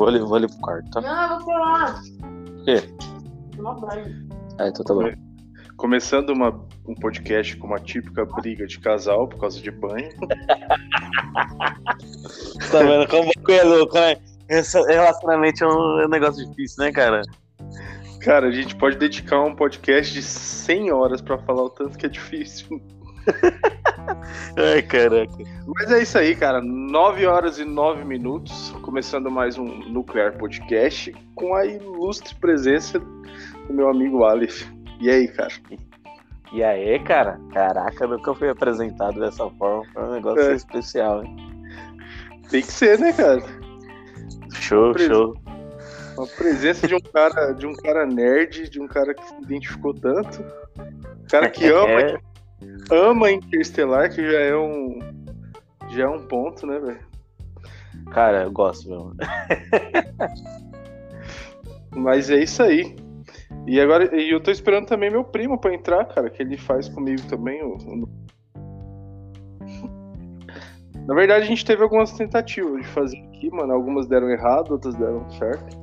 Vou ali, vou ali pro quarto, tá? Não, eu vou falar. O quê? Tomar banho. Ah, então tá bom. Começando uma, um podcast com uma típica briga de casal por causa de banho. Tá vendo como o é louco, né? Relacionamento é um, é um negócio difícil, né, cara? Cara, a gente pode dedicar um podcast de 100 horas pra falar o tanto que é difícil. Ai, caraca. Mas é isso aí, cara. 9 horas e 9 minutos. Começando mais um Nuclear Podcast com a ilustre presença do meu amigo Aleph. E aí, cara? E aí, cara? Caraca, nunca fui apresentado dessa forma. Foi um negócio É. especial, hein? Tem que ser, né, cara? Show, Preso. show. A presença de um cara, de um cara nerd, de um cara que se identificou tanto. Um cara que ama, É, ama Interstellar, que já é um. Já é um ponto, né, velho? cara, eu gosto, meu. Mas é isso aí. E agora, e eu tô esperando também meu primo pra entrar, cara, que ele faz comigo também. o- o- Na verdade, a gente teve algumas tentativas de fazer aqui, mano. Algumas deram errado, outras deram certo.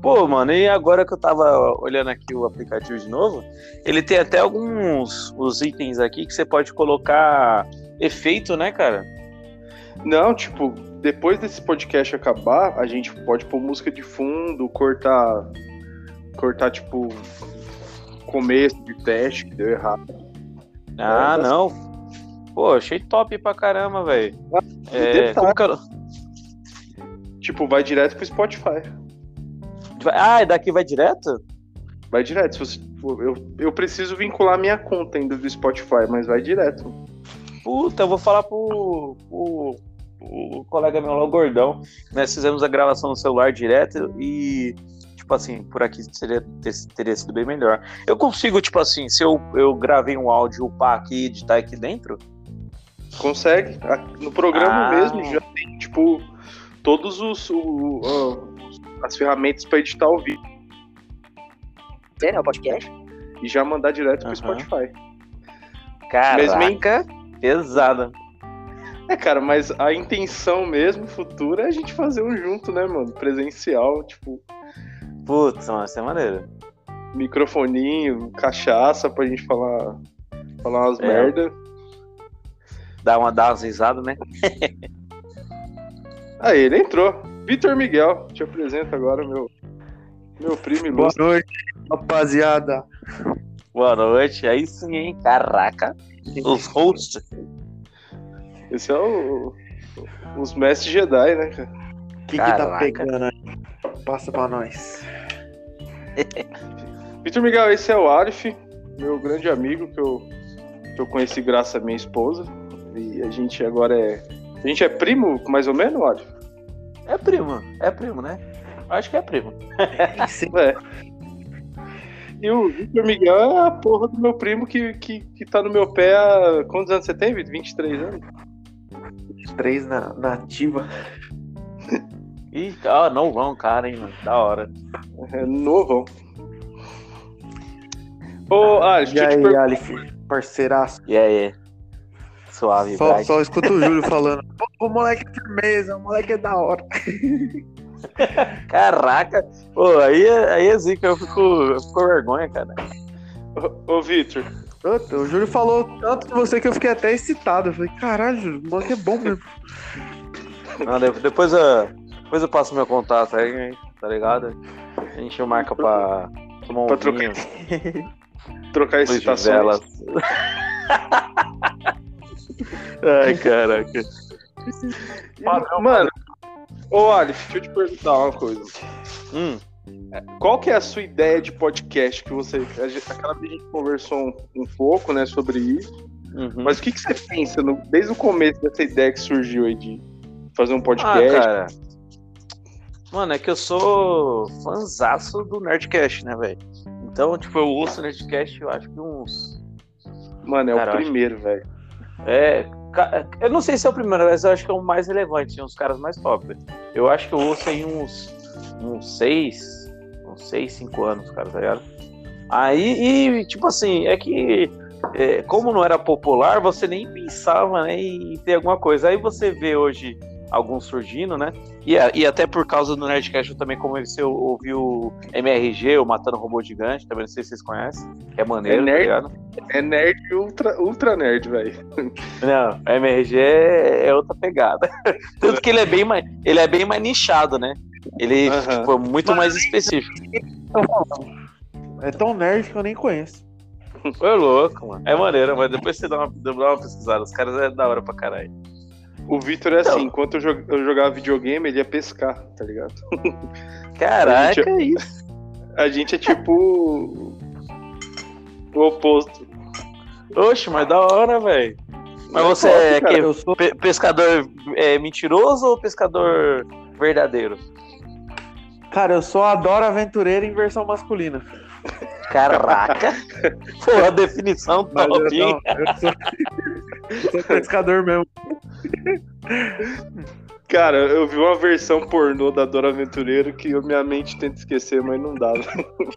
Pô, mano, e agora que eu tava olhando aqui o aplicativo de novo, ele tem até alguns os itens aqui que você pode colocar efeito, né, cara? Não, tipo, depois desse podcast acabar, a gente pode pôr música de fundo, cortar. Cortar, tipo, começo de teste que deu errado. Ah, É, não. Pô, achei top pra caramba, velho. É, detalhe. como que eu... Tipo, vai direto pro Spotify. Ah, daqui vai direto? Vai direto. Se você, eu, eu preciso vincular minha conta ainda do Spotify, mas vai direto. Puta, eu vou falar pro, pro, pro colega meu lá, o Gordão. Nós fizemos a gravação no celular direto e, tipo assim, por aqui seria, ter- teria sido bem melhor. Eu consigo, tipo assim, se eu, eu gravei um áudio, upar aqui e editar aqui dentro? Consegue? No programa Ah. mesmo já tem, tipo, todos os. o- o- as ferramentas pra editar o vídeo Tem, né? O podcast? e já mandar direto pro Aham. Spotify. Caraca, pesada. É, cara, mas a intenção mesmo, futura, é a gente fazer um junto, né, mano? Presencial, tipo, Putz, mano, isso é maneiro. microfoninho, cachaça pra gente falar, falar umas É. merda. Dá, uma, dá umas risadas, né? Aí, ele entrou. Vitor Miguel, te apresento agora, meu, meu primo Boa ilustre. noite, rapaziada. Boa noite. Aí sim, hein? Caraca. Os hosts. Esse é o, os mestres Jedi, né, cara? O que, que tá Caraca. pegando aí? Passa pra nós. Vitor Miguel, esse é o Arif, meu grande amigo que eu, que eu conheci graças à minha esposa. E a gente agora é. A gente é primo, mais ou menos, Arif? É primo. É primo, né? Acho que é primo. É. E o Vitor Miguel é a porra do meu primo que, que, que tá no meu pé há. Quantos anos você tem, Vitor? 23 anos? Três na, na ativa. Ih, ó, não vão, cara, hein, mano. Da hora. É novão. Ô, Arif, E aí. Alif, parceiraço. E aí? Suave, Só, só escuta o Júlio falando. Pô, o moleque é firmeza, o moleque é da hora. Caraca. Pô, aí, é- aí é zica. Eu fico, eu fico com vergonha, cara. Ô, ô Vitor, O Júlio falou tanto de você que eu fiquei até excitado. Eu falei, caralho, Júlio, o moleque é bom mesmo. Não, de- depois, eu, depois eu passo meu contato aí, tá ligado? A gente marca pra tomar um Pra trocar vinho. trocar de excitações. Ai, caraca. E, Mano, ô Alif, deixa eu te perguntar uma coisa. Hum, Qual que é a sua ideia de podcast que você. a gente- Aquela vez a gente conversou um, um pouco, né, sobre isso. uhum. Mas o que, que você pensa no- desde o começo dessa ideia que surgiu aí de fazer um Ah, podcast? cara. Mano, é que eu sou fãzaço do Nerdcast, né, velho? Então, tipo, eu ouço o Nerdcast, eu acho que uns. Mano, é Cara, o acho- primeiro, velho. É. Eu não sei se é o primeiro, mas eu acho que é o mais relevante, tem uns caras mais top. Eu acho que eu ouço aí uns. uns seis. uns seis, cinco anos, cara, tá ligado? Aí, e, tipo assim, é que. é, como não era popular, você nem pensava né, em ter alguma coisa. Aí você vê hoje alguns surgindo, né? E, e até por causa do Nerdcast eu também comecei a ouvir o MRG, o Matando Robô Gigante, também não sei se vocês conhecem, que é maneiro, É tá nerd? ligado? É nerd ultra, ultra nerd, velho. Não, o MRG é é outra pegada. Tanto que ele é bem mais, ele é bem mais nichado, né? Ele Aham. tipo, é muito mais específico. É tão nerd que eu nem conheço. Foi louco, mano. É maneiro, mas depois você dá uma, dá uma pesquisada. Os caras é da hora pra caralho. O Vitor é Então. assim, enquanto eu, jog- eu jogava videogame, ele ia pescar, tá ligado? Caraca, Gente, é isso. A gente é tipo o oposto. Oxe, mas da hora, velho. Mas você Posso, é cara, sou pe- pescador é, mentiroso ou pescador verdadeiro? Cara, eu só adoro aventureiro em versão masculina. Caraca! Pô, a definição eu, top, hein? não, eu sou, eu sou pescador mesmo. Cara, eu vi uma versão pornô da Dora Aventureiro que eu- minha mente tenta esquecer, mas não dava.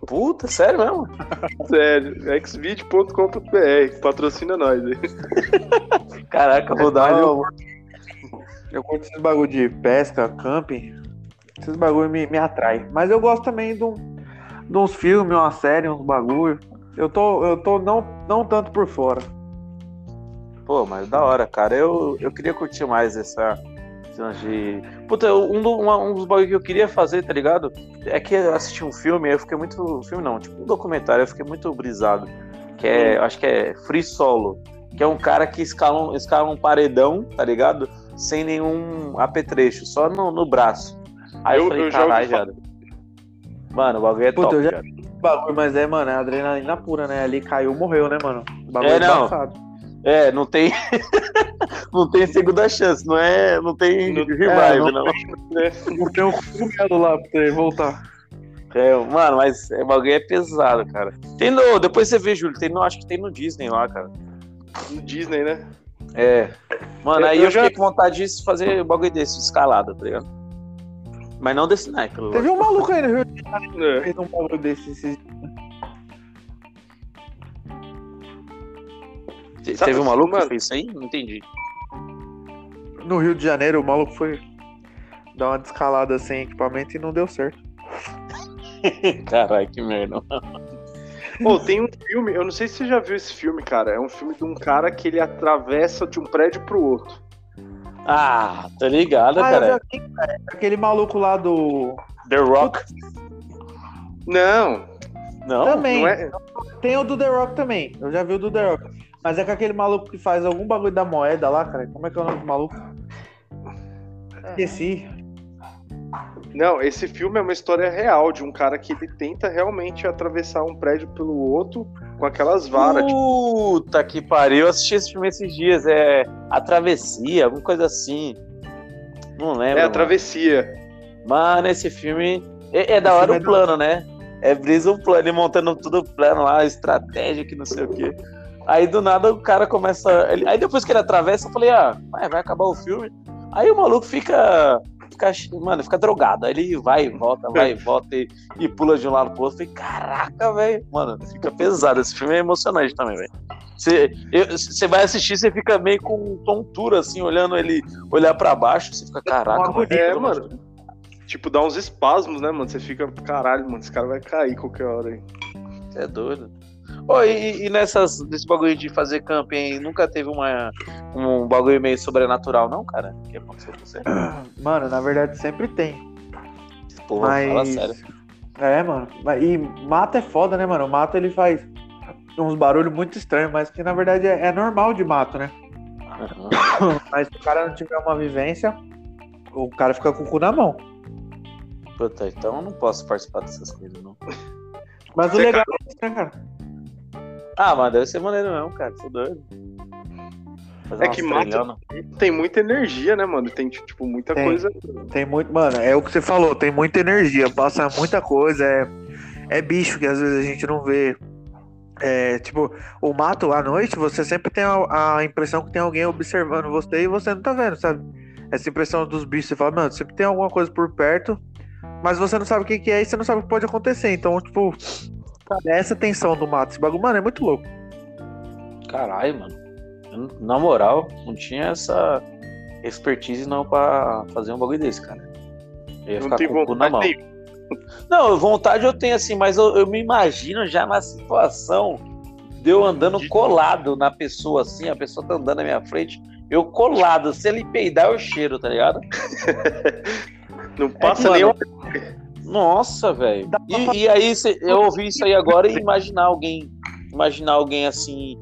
Puta, sério mesmo? Sério, xvid.com.br, patrocina nós aí. Caraca, vou dar uma... Eu curto esses bagulho de pesca, camping. Esses bagulho me, me atrai. Mas eu gosto também de, um, de uns filmes, uma série, uns bagulho. Eu tô, eu tô não, não tanto por fora. Pô, mas da hora, cara. Eu, eu queria curtir mais essa. de. Puta, um, do- uma- um dos bagulho que eu queria fazer, tá ligado? É que eu assisti um filme, eu fiquei muito. Filme não, tipo um documentário, eu fiquei muito brisado. Que é. Acho que é Free Solo. Que é um cara que escala um, escala um paredão, tá ligado? Sem nenhum apetrecho, só no, no braço. Aí eu, Eu- falei, eu já ouvi. Mano, o bagulho é Puta, top, eu já- viado. Bagulho, mas é, mano, é adrenalina pura, né? Ali caiu, morreu, né, mano? O bagulho É, não. embaçado. É, não tem. não tem segunda chance, não é. Não tem Não- revive, é, não não. Não tem um cogumelo lá pra você voltar. É, mano, mas o bagulho é pesado, cara. Tem no. Depois você vê, Júlio, tem no, acho que tem no Disney lá, cara. No Disney, né? É. Mano, Eu- aí eu eu, já- fiquei com vontade de fazer um bagulho desse, de escalada, tá ligado? Mas não desse naipe, Teve um maluco aí no Rio de É. fez um bagulho desse. esses- Te- Sabe Teve um assim, maluco mano? que fez isso aí? Não entendi. No Rio de Janeiro, o maluco foi dar uma descalada sem equipamento e não deu certo. Caralho, que merda. Pô, tem um filme, eu não sei se você já viu esse filme, cara. É um filme de um cara que ele atravessa de um prédio pro outro. Ah, tá ligado, Ah, cara. vi, cara. Aquele maluco lá do. The Rock? Não, Não? também. não é. Tem o do The Rock também. Eu já vi o do The Rock. Mas é com aquele maluco que faz algum bagulho da moeda lá, cara. Como é que é o nome do maluco? Esqueci. Não, esse filme é uma história real de um cara que ele tenta realmente atravessar um prédio pelo outro com aquelas varas. tipo, Puta que pariu, eu assisti esse filme esses dias. É A Travessia, alguma coisa assim. Não lembro. é a travessia. Mano, esse filme é, é da hora o é plano, né? É brisa o plano, ele montando tudo o plano lá, estratégia que não sei o quê. Aí do nada o cara começa. ele- Aí depois que ele atravessa, eu falei, ah, vai acabar o filme. Aí o maluco fica. Fica mano, fica drogado. Aí ele vai e volta, vai e volta e, e pula de um lado pro outro. Falei, caraca, velho. Mano, fica pesado. Esse filme é emocionante também, velho. Você vai assistir, você fica meio com tontura, assim, olhando ele olhar pra baixo. Você fica, caraca, Uma mano. É, mano. Tipo, dá uns espasmos, né, mano? Você fica, caralho, mano, esse cara vai cair qualquer hora aí. Você é doido. Ô, e, e nessas, nesse bagulho de fazer camping aí, nunca teve uma, um bagulho meio sobrenatural, não, cara? O que aconteceu com você? Mano, na verdade sempre tem. Porra, fala Mas. sério. É, mano. E mato é foda, né, mano? O mato ele faz uns barulhos muito estranhos, mas que na verdade é, é normal de mato, né? Aham. Mas se o cara não tiver uma vivência, o cara fica com o cu na mão. Puta, então eu não posso participar dessas coisas, não. Mas o Você legal é isso, né, cara? Ah, mas deve ser maneiro mesmo, cara. Tô doido. Fazer É que mata- trilhona. Tem muita energia, né, mano? Tem, tipo, muita Tem. coisa. Tem muito. Mano, é o que você falou, tem muita energia, passa muita coisa, é, é bicho que às vezes a gente não vê. É, tipo, o mato à noite, você sempre tem a, a impressão que tem alguém observando você e você não tá vendo, sabe? Essa impressão dos bichos, você fala, mano, sempre tem alguma coisa por perto, mas você não sabe o que, que é e você não sabe o que pode acontecer. Então, tipo, é essa tensão do mato, esse bagulho, mano, é muito louco. Caralho, mano. Na moral, não tinha essa, expertise não pra fazer um bagulho desse, cara. Eu ia Não ficar tem com o cu na vontade mão. nenhuma. Não, vontade eu tenho assim, mas eu, eu me imagino já na situação de eu andando colado na pessoa assim, a pessoa tá andando na minha frente, eu colado. Se ele peidar, eu cheiro, tá ligado? Não passa mano, nem uma Nossa, velho. E, e aí cê- eu ouvi isso aí agora e imaginar alguém. Imaginar alguém assim.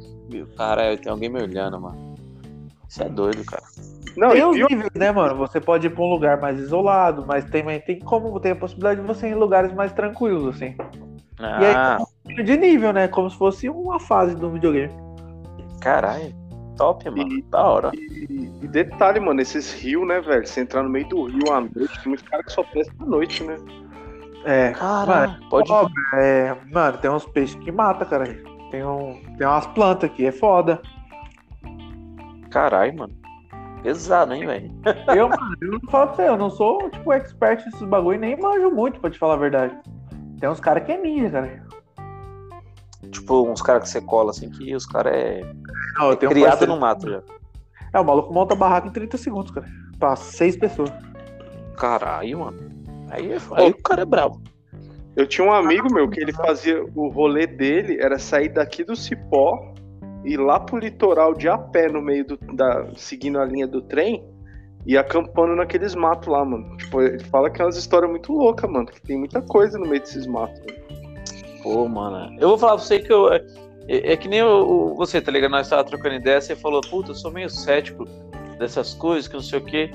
Caralho, tem alguém me olhando, mano. Isso é doido, cara. Não, Tem e os pior- níveis, né, mano? Você pode ir pra um lugar mais isolado, mas também tem como tem a possibilidade de você ir em lugares mais tranquilos, assim. Ah, De nível, né? Como se fosse uma fase do videogame. caralho. Top, mano. E- Da hora. E, e detalhe, mano, esses rios, né, velho? Você entrar no meio do rio à noite, tem muitos caras que só prestam à noite, né? É. Caralho. Pode. Cobra, é, mano, tem uns peixes que mata, cara. Tem, um, tem umas plantas aqui, é foda. Caralho, mano. Pesado, hein, velho? Eu, mano, eu não falo pra você, eu não sou, tipo, expert nesses bagulho e nem manjo muito, pra te falar a verdade. Tem uns caras que é ninja, cara. Tipo, uns caras que você cola assim, que os caras é, Não, um criado parceiro- no mato já. É, o maluco monta a barraca em 30 segundos, cara. Pra seis pessoas. Caralho, mano. Aí, aí o cara é bravo. Eu tinha um amigo meu que ele fazia o rolê dele era sair daqui do Cipó e ir lá pro litoral de a pé no meio do da seguindo a linha do trem e acampando naqueles matos lá, mano. Tipo, ele fala que é umas histórias muito loucas, mano, que tem muita coisa no meio desses matos. mano. Pô, mano. Eu vou falar pra você que eu. É, é que nem o, o- você, tá ligado? Nós tava trocando ideia, você falou, puta, eu sou meio cético dessas coisas, que não sei o quê,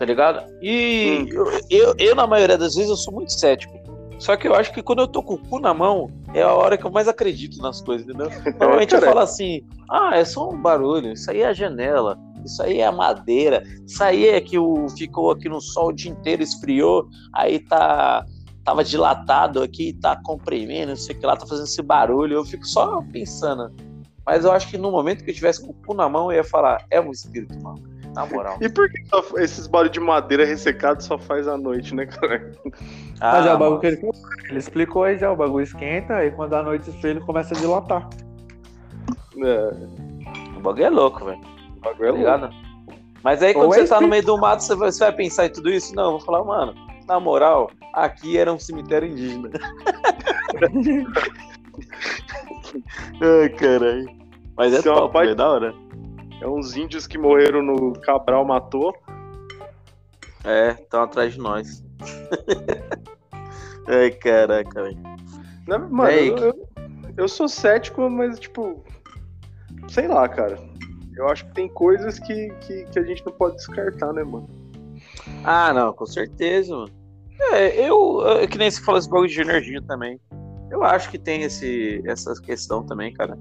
tá ligado? E Hum. eu, eu, eu, na maioria das vezes, eu sou muito cético. Só que eu acho que quando eu tô com o cu na mão, é a hora que eu mais acredito nas coisas, entendeu? Normalmente eu cara. falo assim, ah, é só um barulho, isso aí é a janela, isso aí é a madeira, isso aí é que o, ficou aqui no sol o dia inteiro, esfriou, aí tá tava dilatado aqui, tá comprimindo, não sei o que lá, tá fazendo esse barulho, eu fico só pensando. Mas eu acho que no momento que eu tivesse com o cu na mão, eu ia falar, é um espírito, mano. Na moral. E por que só- esses barulhos de madeira ressecado só faz à noite, né, cara? Mas é Ah, o bagulho que ele. Ele explicou aí já, o bagulho esquenta, aí quando a noite esfria ele começa a dilatar. É, O bagulho é louco, velho. o bagulho é Tá louco. ligado? Mas aí quando Ou você é tá no meio do mato, você vai, você vai pensar em tudo isso? Não, eu vou falar, mano, na moral, aqui era um cemitério indígena. Ai, caralho. Mas é Isso é uma top, parte- velho, da hora. É uns índios que morreram no Cabral matou. É, estão atrás de nós. Ai, caraca, velho. Mano, aí eu, eu, eu sou cético, mas, tipo, sei lá, cara. Eu acho que tem coisas que, que, que a gente não pode descartar, né, mano? Ah, não, com certeza, mano. É, eu, é que nem se fala esse bagulho de energia também. Eu acho que tem esse, essa questão também, cara.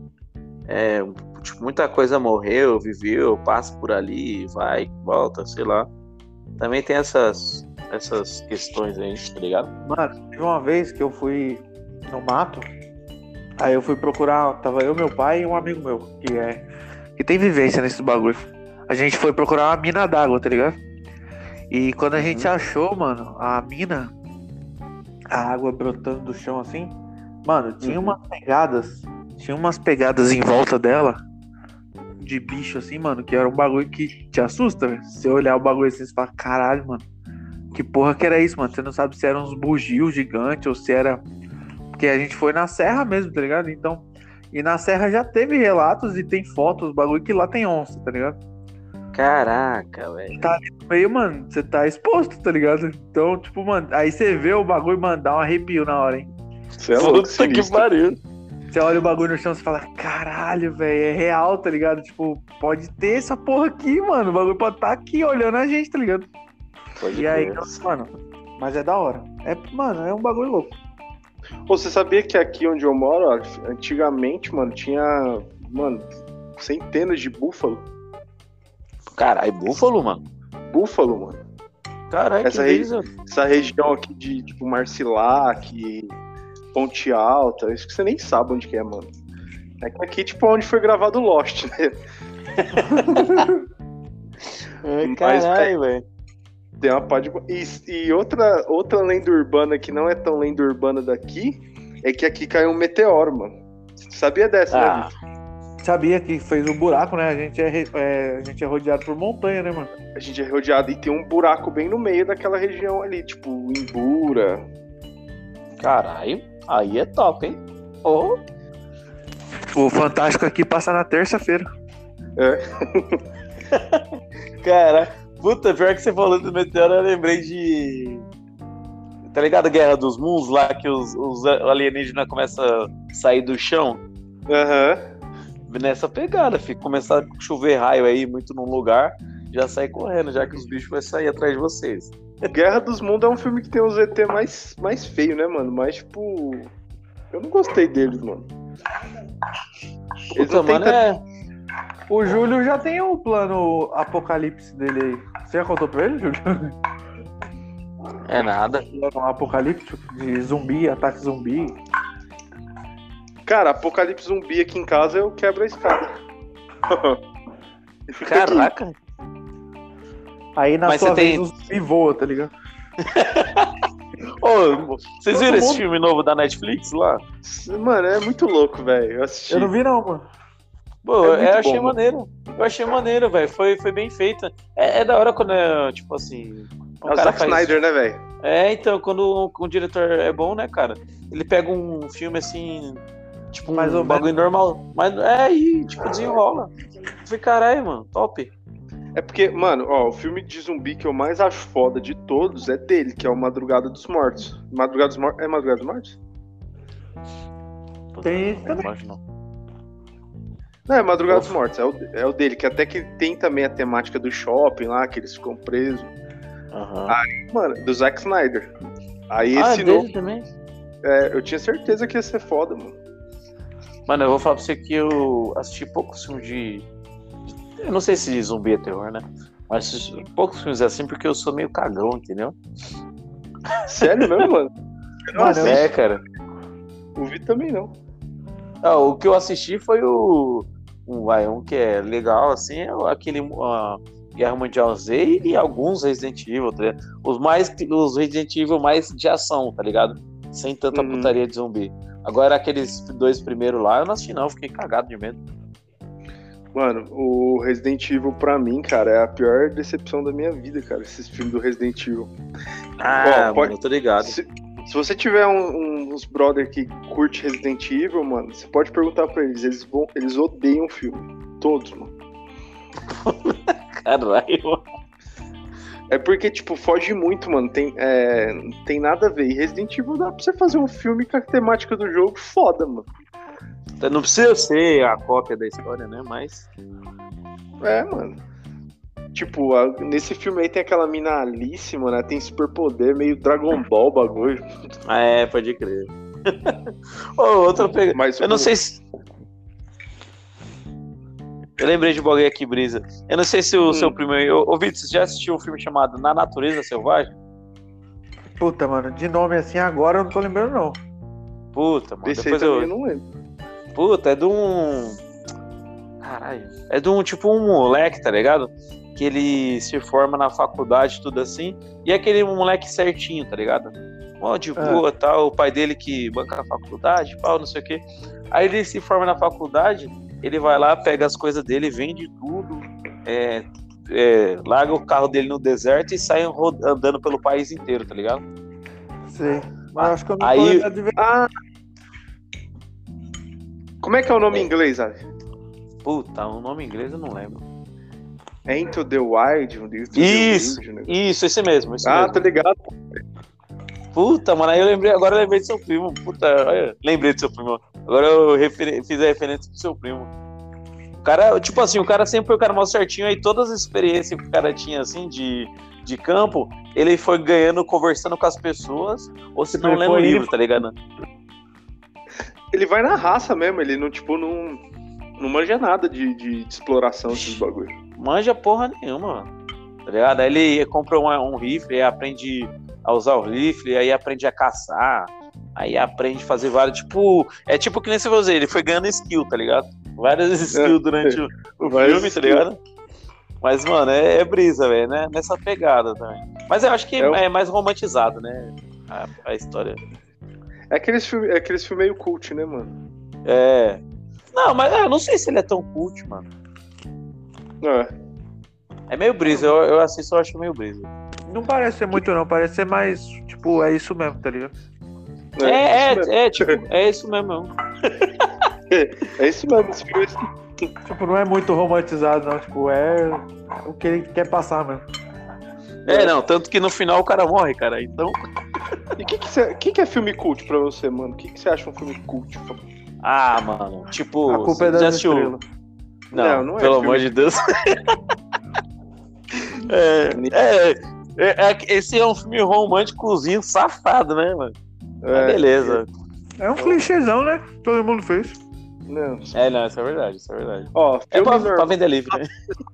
É, tipo, muita coisa morreu, viveu, passa por ali, vai, volta, sei lá. Também tem essas, essas questões aí, tá ligado? Mano, teve uma vez que eu fui no mato, aí eu fui procurar, tava eu, meu pai e um amigo meu, que é. que tem vivência nesse bagulho. A gente foi procurar uma mina d'água, tá ligado? E quando a gente achou, mano, a mina, a água brotando do chão assim, mano, tinha Uhum. umas pegadas, tinha umas pegadas em volta dela de bicho assim, mano, que era um bagulho que te assusta, velho. Se você olhar o bagulho assim, você fala, caralho, mano. Que porra que era isso, mano? Você não sabe se eram uns bugios gigantes ou se era. Porque a gente foi na serra mesmo, tá ligado? Então. E na serra já teve relatos e tem fotos, bagulho que lá tem onça, tá ligado? Caraca, velho. Tá ali no meio, mano, você tá exposto, tá ligado? Então, tipo, mano, aí você vê o bagulho, mano, dá um arrepio na hora, hein? Você é louco, Puta que pariu. Você olha o bagulho no chão e fala, caralho, velho, é real, tá ligado? Tipo, pode ter essa porra aqui, mano. O bagulho pode estar aqui olhando a gente, tá ligado? Pode E aí, crer. mano, mas é da hora. É, mano, é um bagulho louco. Pô, você sabia que aqui onde eu moro, ó, antigamente, mano, tinha, mano, centenas de búfalo. Caralho, búfalo, mano. Búfalo, mano. Caralho, que Essa brisa. Essa região aqui de, tipo, Marcilac, Ponte Alta, isso que você nem sabe onde que é, mano. É que aqui, tipo, onde foi gravado o Lost, né? Mas, Caralho, velho. Tem uma pá de... E, e outra, outra lenda urbana que não é tão lenda urbana daqui, é que aqui caiu um meteoro, mano. Sabia dessa, né, Ah, Vitor? Sabia que fez o buraco, né? A gente é, é, a gente é rodeado por montanha, né, mano? A gente é rodeado e tem um buraco bem no meio daquela região ali, tipo, Imbura. Caralho, aí é top, hein? Ô, O Fantástico aqui passa na terça-feira. cara, puta, pior que você falou do meteoro, eu lembrei de. Tá ligado Guerra dos Mundos lá que os, os alienígenas começam a sair do chão? Aham. Nessa pegada, fica começar a chover raio aí muito num lugar, já sai correndo, já que os bichos vão sair atrás de vocês. Guerra dos Mundos é um filme que tem os ET mais, mais feio, né, mano? Mas, tipo. Eu não gostei deles, mano. Eles Puta, mano, tanto- é. O Júlio já tem o plano apocalipse dele aí. Você já contou pra ele, Júlio? É nada. Um apocalipse de zumbi, ataque zumbi. Cara, apocalipse zumbi aqui em casa eu quebro a escada. Caraca. Aí na Mas sua você vez tem- o zumbi voa, tá ligado? Ô, vocês viram Todo esse mundo- filme novo da Netflix lá? Mano, é muito louco, velho. Eu assisti. Eu não vi não, mano. Pô, É eu achei bom, mano. maneiro. Eu achei maneiro, velho. Foi, foi bem feita. É, é da hora quando é, tipo assim. É o Zack Snyder, né, velho? É, então, quando o, o diretor é bom, né, cara? Ele pega um filme assim. Tipo, um Mais ou bagulho normal. Mas é aí, tipo, desenrola. Eu falei, caralho, mano, top. É porque, mano, ó, o filme de zumbi que eu mais acho foda de todos é dele, que é o Madrugada dos Mortos. Madrugada dos Mortos. É Madrugada dos Mortos? Tem Não também. não. Não, é Madrugada dos. Mortos. É o, é o dele, que até que tem também a temática do shopping lá, que eles ficam presos. Aham. Mano, do Zack Snyder. Aí Ah, esse dele novo, também? é, eu tinha certeza que ia ser foda, mano. Mano, eu vou falar pra você que eu assisti poucos filmes de. Eu não sei se zumbi é terror, né? Mas poucos filmes assim porque eu sou meio cagão, entendeu? Sério mesmo, mano? Assisto. É, cara. O Vi também não. Ah, o que eu assisti foi o. Um, vai, um que é legal, assim, é aquele ah, Guerra Mundial Z e alguns Resident Evil, tá ligado? Os, mais, os Resident Evil mais de ação, tá ligado? Sem tanta Uhum. putaria de zumbi. Agora aqueles dois primeiros lá, eu não assisti não, fiquei cagado de medo. Mano, o Resident Evil pra mim, cara, é a pior decepção da minha vida, cara, esses filmes do Resident Evil. Ah, Ó, pode- mano, tô ligado. Se, se você tiver um- um- uns brother que curte Resident Evil, mano, você pode perguntar pra eles, eles vão, eles odeiam o filme. Todos, mano. Caralho. É porque, tipo, foge muito, mano. Tem, é, tem nada a ver. E Resident Evil dá pra você fazer um filme com a temática do jogo foda, mano. Não precisa ser a cópia da história, né? Mas. É, mano. Tipo, a- nesse filme aí tem aquela mina Alice, mano. Ela tem superpoder, meio Dragon Ball o bagulho. É, pode crer. Ô, outra pega. Mas Eu não o- sei se. Eu lembrei de bagulho aqui, Brisa. Eu não sei se o Hum. seu primo. Ô, ô Vitor, você já assistiu um filme chamado Na Natureza Selvagem? Puta, mano, de nome assim agora eu não tô lembrando, não. Puta, mano. Desse Depois eu. eu não lembro. Puta, é de um. Caralho. É de um tipo um moleque, tá ligado? Que ele se forma na faculdade, tudo assim. E é aquele moleque certinho, tá ligado? Mó de boa, tal. O pai dele que banca a faculdade, pau, não sei o quê. Aí ele se forma na faculdade, ele vai lá, pega as coisas dele, vende tudo, é, é, larga o carro dele no deserto e sai andando pelo país inteiro, tá ligado? Sei. Mas eu acho que eu não Aí-. Ah! Como é que é o nome em inglês, Ali? Puta, o nome em inglês eu não lembro. É Into the Wild? Into the Isso, Wild, né? Isso, esse mesmo, esse Ah, mesmo. tá ligado? Puta, mano, aí eu lembrei, agora eu lembrei do seu primo. Puta, olha, lembrei do seu primo. Agora eu referi- fiz a referência pro seu primo. O cara, tipo assim, o cara sempre foi o cara mais certinho, aí todas as experiências que o cara tinha, assim, de, de campo, ele foi ganhando conversando com as pessoas, ou se não lendo livro, tá ligado? Ele vai na raça mesmo, ele não, tipo, não, não manja nada de, de, de exploração desses bagulho. Manja porra nenhuma, mano. Tá ligado? Aí ele compra um, um rifle, aí aprende a usar o rifle, aí aprende a caçar, aí aprende a fazer vários. Tipo, é tipo que nem você fazer, ele foi ganhando skill, tá ligado? Várias skills durante o, filme, tá skill. ligado? Mas, mano, é, é brisa, velho, né? Nessa pegada também. Mas eu acho que É é mais romantizado, né? A, a história. É aqueles filmes é aqueles filme meio cult, né, mano? É. Não, mas é, eu não sei se ele é tão cult, mano. É. É meio brisa, eu, eu assisto eu acho meio brisa. Não parece ser muito, não. Parece ser mais, tipo, é isso mesmo, tá ligado? É, mesmo. é, é, tipo, é isso mesmo. não. É isso mesmo. Esse filme Tipo, não é muito romantizado, não. Tipo, é o que ele quer passar mesmo. É, não, tanto que no final o cara morre, cara. Então. E o que, que, cê- que, que é filme cult pra você, mano? O que, que você acha um filme cult? Ah, mano. Tipo. A culpa é das assistiu-. Não, Não, não é pelo filme. amor de Deus. é, é, é, é esse é um filme românticozinho safado, né, mano? Mas É, beleza. É um clichêzão, né? Todo mundo fez. Não. É, não, isso é verdade, isso é verdade. Ó, É filme pra, normal pra vender livre, né?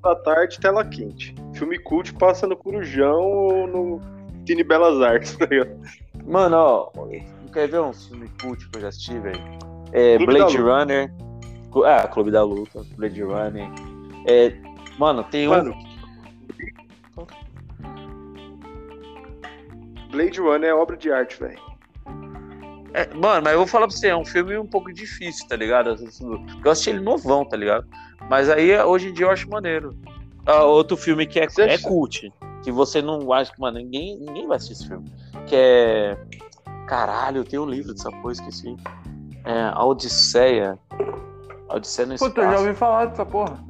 da tarde, tela quente. Filme cult passa no Corujão ou no Cine Belas Artes, tá ligado? Mano, ó, quer ver um filme cult que eu já assisti, velho? É Clube Blade. Runner. Ah, Clube da Luta, Blade Runner. É, mano, tem um. Mano. Blade Runner é obra de arte, velho. É, mano, mas eu vou falar pra você, é um filme um pouco difícil, tá ligado? Eu assisti ele novão, tá ligado? Mas aí, hoje em dia, eu acho maneiro. Ah, outro filme que é, Você é acha- cult, que você não acha que, mano, ninguém, ninguém vai assistir esse filme. Que é. Caralho, tem um livro dessa porra, esqueci. É, A Odisseia. A Odisseia no Espaço. Puta, eu já ouvi falar dessa porra.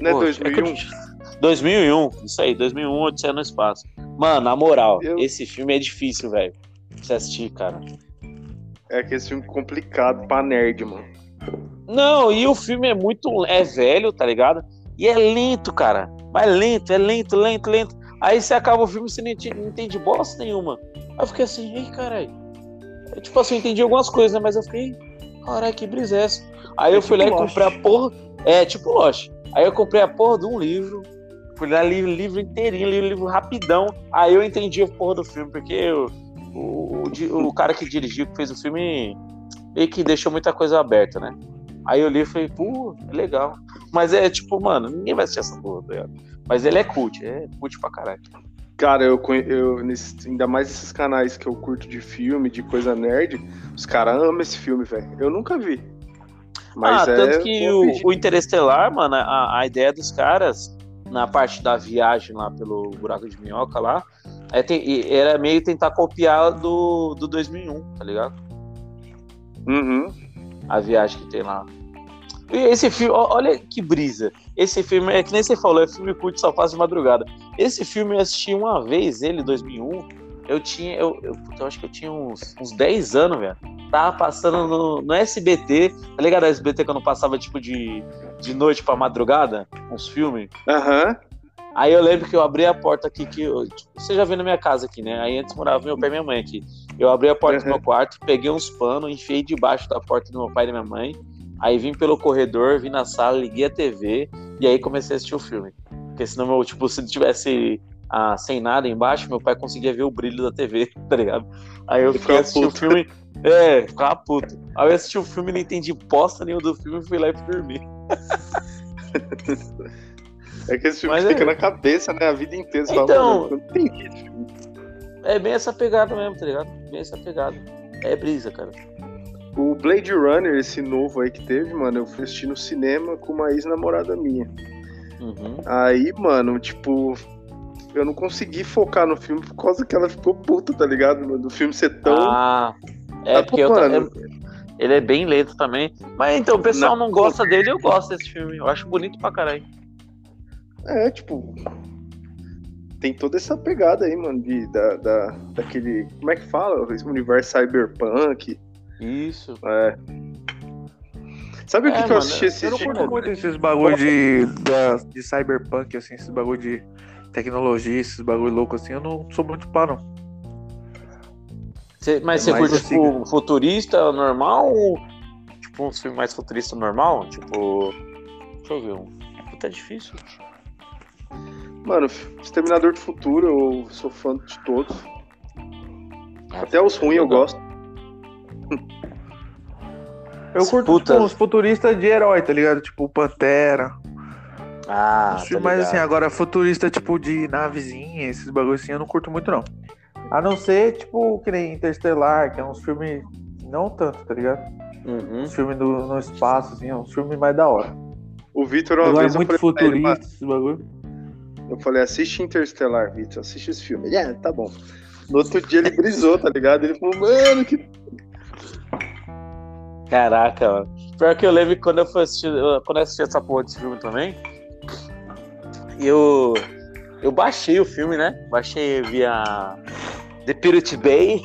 Não é Pô, 2001? que eu- 2001, isso aí, 2001, Odisseia no Espaço. Mano, na moral, Eu- esse filme é difícil, velho. Pra você assistir, cara. É aquele filme complicado pra nerd, mano. Não, e o filme é muito. É velho, tá ligado? E é lento, cara. Mas lento, é lento, lento, lento. Aí você acaba o filme e você não entende, não entende bosta nenhuma. Aí eu fiquei assim, ei, caralho. É, Tipo assim, eu entendi algumas coisas, né? Mas eu fiquei, caralho, que brisa é essa? Aí É eu fui lá e tipo comprei a porra. É, tipo Lost. Aí eu comprei a porra de um livro. Fui lá, li o livro inteirinho, li o livro rapidão. Aí eu entendi a porra do filme, porque o, o, o, o cara que dirigiu, que fez o filme, meio que deixou muita coisa aberta, né? Aí eu li e falei, pô, é legal. Mas é tipo, mano, ninguém vai assistir essa porra, tá ligado? Mas ele é cult, é cult pra caralho. Cara, eu, eu nesse- ainda mais esses canais que eu curto de filme, de coisa nerd, os caras amam esse filme, velho. Eu nunca vi. Mas ah, é tanto que o, o Interestelar, mano, a, a ideia dos caras, na parte da viagem lá pelo buraco de minhoca lá, é era meio tentar copiar do, do 2001, tá ligado? Uhum. A viagem que tem lá. E esse filme, olha que brisa. Esse filme, é que nem você falou, é filme cult só faz de madrugada. Esse filme eu assisti uma vez, ele, 2001. Eu tinha, eu, eu, eu acho que eu tinha uns, uns 10 anos, velho. Tava passando no, no SBT, tá ligado? A SBT quando passava tipo de, de noite pra madrugada, uns filmes. Aham. Aí eu lembro que eu abri a porta aqui, que eu- tipo, você já viu na minha casa aqui, né? Aí antes morava meu pai e minha mãe aqui. Eu abri a porta do Uhum. meu quarto, peguei uns panos, enfiei debaixo da porta do meu pai e da minha mãe. Aí vim pelo corredor, vim na sala, liguei a TV e aí comecei a assistir o filme. Porque senão, meu, tipo, se tivesse ah, sem nada embaixo, meu pai conseguia ver o brilho da TV, tá ligado? Aí eu ficava assistir o filme. É, ficava puto. Aí eu assisti o filme, não entendi bosta nenhuma do filme, fui lá e fui dormir. É que esse filme Mas fica é- na cabeça, né? A vida inteira. Então- não entendi. É bem essa pegada mesmo, tá ligado? Bem essa pegada. É brisa, cara. O Blade Runner, esse novo aí que teve, mano, eu fui assistir no cinema com uma ex-namorada minha. Uhum. Aí, mano, tipo, eu não consegui focar no filme por causa que ela ficou puta, tá ligado? mano? Do filme ser tão. Ah, é Ah, porque eu também. Ele é bem lento também. Mas então, o pessoal não gosta dele, eu gosto desse filme. Eu acho bonito pra caralho. É, tipo. Tem toda essa pegada aí, mano, de, da, da, daquele. Como é que fala? Esse universo cyberpunk. Isso. É. Sabe o É, que, que eu assisti esse Eu não curto muito esses bagulho de, da- de cyberpunk, assim, esses bagulho de tecnologia, esses bagulho louco assim, eu não sou muito pá, não. Cê- mas É você curte, antiga. tipo, futurista normal ou tipo um filme mais futurista normal? Tipo. Deixa eu ver um. Puta, é difícil. Mano, Exterminador do Futuro, eu sou fã de todos. Até os ruins eu gosto. Eu curto tipo, uns futuristas de herói, tá ligado? Tipo Pantera. Ah, Uns tá filmes ligado. assim, agora futurista tipo de navezinha, esses bagulho assim, eu não curto muito não. A não ser, tipo, que nem Interstellar, que é uns filmes não tanto, tá ligado? Uhum. Os filmes no, no espaço, assim, é um filme mais da hora. O Vitor, uma Agora é vez, muito futurista esse bagulho. Eu falei, assiste Interstellar, Vitor, assiste esse filme. Ele, é, tá bom. No outro dia ele brisou, tá ligado? Ele falou, mano, que. Caraca, mano. Pior que eu lembro que quando eu fui assistir, quando eu assisti essa porra desse filme também, eu, eu baixei o filme, né? Baixei via The Pirate Bay.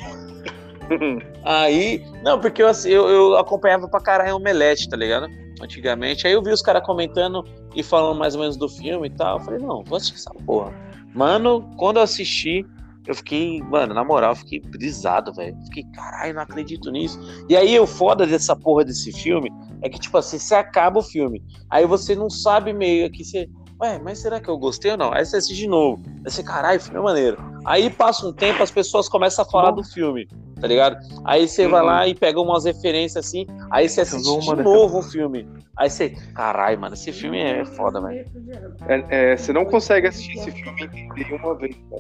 Aí, não, porque eu, eu, eu acompanhava pra caralho o Omelete, tá ligado? Antigamente. Aí eu vi os caras comentando e falando mais ou menos do filme e tal. Eu falei, não, vou assistir essa porra. Mano, quando eu assisti, eu fiquei, mano, na moral, fiquei brisado, velho. Fiquei, caralho, não acredito nisso. E aí, o foda dessa porra desse filme é que, tipo assim, você acaba o filme. Aí você não sabe meio que você. Ué, mas será que eu gostei ou não? Aí você assiste de novo. Aí você, caralho, filme é maneiro. Aí passa um tempo, as pessoas começam a falar do filme, tá ligado? Aí você vai Uhum. lá e pega umas referências assim, aí você assiste de novo o filme. Aí você, caralho, mano, esse filme é foda, velho. É, é, você não consegue assistir esse filme e entender uma vez. tá?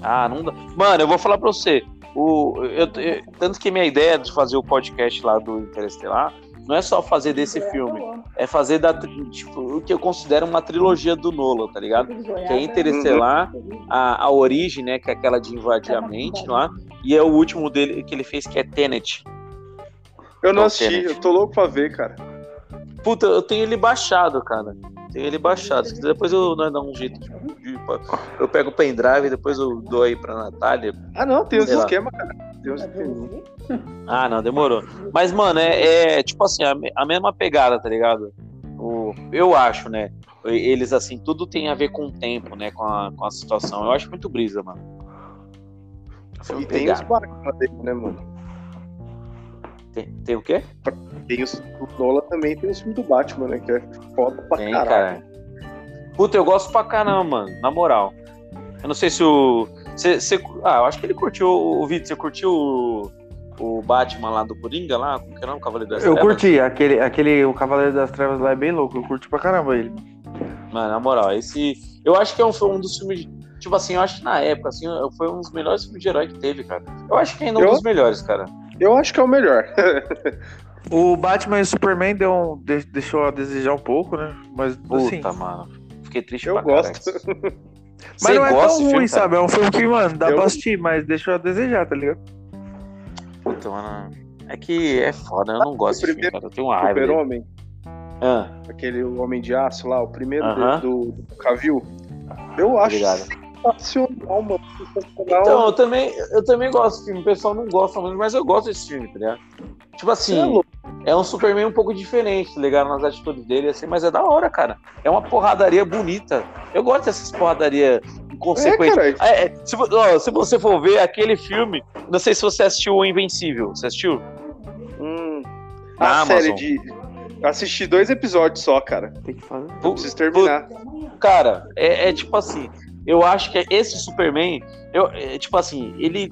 Ah, não dá. Mano, eu vou falar pra você. O, eu, eu- tanto que minha ideia de fazer o podcast lá do Interestelar não é só fazer desse filme, é fazer da, tipo, o que eu considero uma trilogia do Nolan, tá ligado? Que é Interestelar, a, a origem, né, que é aquela de invadir a mente lá, e é o último dele que ele fez que é Tenet. Eu não Não, assisti, Tenet. eu tô louco pra ver, cara. Puta, eu tenho ele baixado, cara. Tenho ele baixado. Se quiser, Depois eu nós dá um jeito de, de- Eu pego o pendrive e depois eu dou aí pra Natália. Ah, não, tem uns lá. esquemas, cara. Tem uns esquemas. Ah, não, demorou. Mas, mano, é, é, tipo assim, a, a mesma pegada, tá ligado? O, eu acho, né? Eles, assim, tudo tem a ver com o tempo, né? Com a, com a situação. Eu acho muito brisa, mano. Foi E tem os pegada. Batman dele, né, mano? Tem, tem o quê? Tem os, o Nola também tem os filmes do Batman, né? Que é foda pra Tem, caralho. cara. Puta, eu gosto pra caramba, mano. Na moral. Eu não sei se o. Cê, cê- ah, eu acho que ele curtiu o Vitor. Você curtiu o, o Batman lá do Coringa lá? Como que é o? Cavaleiro das Eu Trevas? curti, aquele, aquele, o Cavaleiro das Trevas lá é bem louco, eu curti pra caramba ele. Mano, na moral, esse. Eu acho que é um, foi um dos filmes. Tipo assim, eu acho que na época, assim, foi um dos melhores filmes de herói que teve, cara. Eu acho que ainda é um Eu- dos melhores, cara. Eu acho que é o melhor. O Batman e o Superman deu um- de- deixou a desejar um pouco, né? Mas assim, Puta, mano. Fiquei triste Eu pra gosto. mas Você não é tão ruim, filme, sabe? É um filme que, mano, dá Eu- pra assistir, mas deixou a desejar, tá ligado? Puta, mano. É que é foda, eu não gosto desse filme, cara. Eu tenho uma raiva. Super-Homem, Ah, aquele Homem de Aço lá, o primeiro Aham. do, do, do Cavill. Eu acho Obrigado. Sensacional, mano. Sensacional. Então, eu também, eu também gosto desse filme. O pessoal não gosta muito, mas eu gosto desse filme, tá ligado? Tipo é assim, louco. é um Superman um pouco diferente, tá ligado? Nas atitudes dele, assim, mas é da hora, cara. É uma porradaria bonita. Eu gosto dessas porradaria É, inconsequentes. cara. É, é, se, ó, se você for ver aquele filme, não sei se você assistiu o Invencível. Você assistiu? Hum, Na a série Amazon. de. Assisti dois episódios só, cara. Tem que fazer. Preciso terminar. Cara, é, é tipo assim, eu acho que esse Superman, eu, é, tipo assim, ele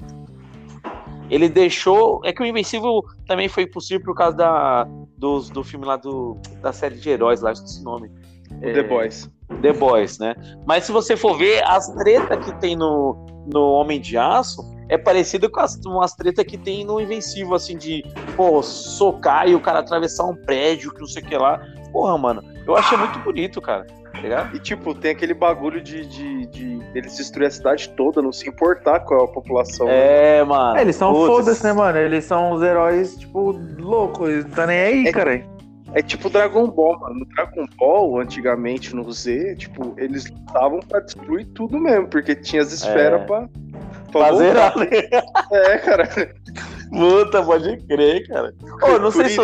ele deixou, é que o Invencível também foi possível por causa da dos, do filme lá do da série de heróis lá, esqueci o nome. O The Boys. The Boys, né? Mas se você for ver as tretas que tem no, no Homem de Aço, é parecido com as umas tretas que tem no Invencível, assim, de, pô, socar e o cara atravessar um prédio, que não sei o que lá. Porra, mano, eu achei muito bonito, cara. Tá? E, tipo, tem aquele bagulho de, de, de eles destruir a cidade toda, não se importar com a população. É, mano. É, eles são foda-se, né, mano? Eles são os heróis, tipo, loucos. Eles não tá nem aí, É- cara. É tipo Dragon Ball, mano. No Dragon Ball, antigamente, no Z, tipo, eles lutavam pra destruir tudo mesmo, porque tinha as esferas É. pra, pra Fazer né? É, cara. Puta, pode crer, cara. Ô, não sei se.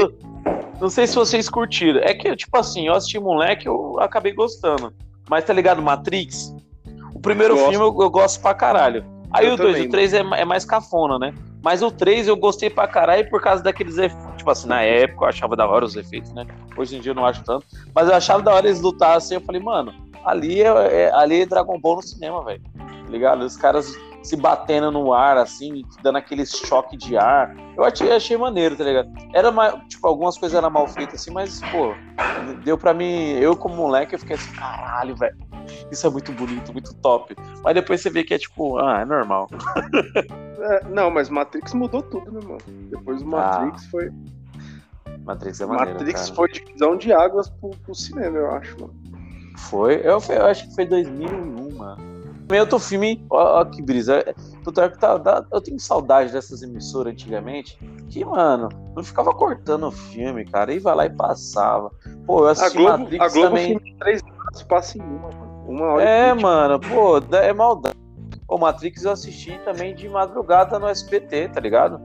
Não sei se vocês curtiram. É que, tipo assim, eu assisti moleque, eu acabei gostando. Mas tá ligado, Matrix? O primeiro Gosto. filme eu, eu gosto pra caralho. Aí Eu o 2, também, o 3 é, é mais cafona, né? Mas o 3 eu gostei pra caralho por causa daqueles efeitos. Tipo assim, na época eu achava da hora os efeitos, né? Hoje em dia eu não acho tanto. Mas eu achava da hora eles lutar assim. Eu falei, mano, ali é, é- ali é Dragon Ball no cinema, velho. Tá ligado? Os caras se batendo no ar, assim, dando aquele choque de ar. Eu achei, achei maneiro, tá ligado? Era mais, tipo, algumas coisas eram mal feitas assim, mas, pô, deu pra mim, eu como moleque, eu fiquei assim, caralho, velho. Isso é muito bonito, muito top. Mas depois você vê que é tipo, ah, é normal. É, não, mas Matrix mudou tudo, né, mano? Depois do Ah. Matrix foi. Matrix é maneiro, Matrix cara. foi divisão de águas pro, pro cinema, eu acho, mano. Foi, eu, eu acho que foi 2001, mano. Também outro filme, ó, ó que brisa. Puta, que tá, dá- eu tenho saudade dessas emissoras antigamente, que, mano, não ficava cortando o filme, cara, e vai lá e passava. Pô, eu A assisti Globo, Matrix a Globo também. filme de três horas passa em uma, mano. Uma hora É, e mano, pô, é maldade. O Matrix eu assisti também de madrugada no SBT, tá ligado?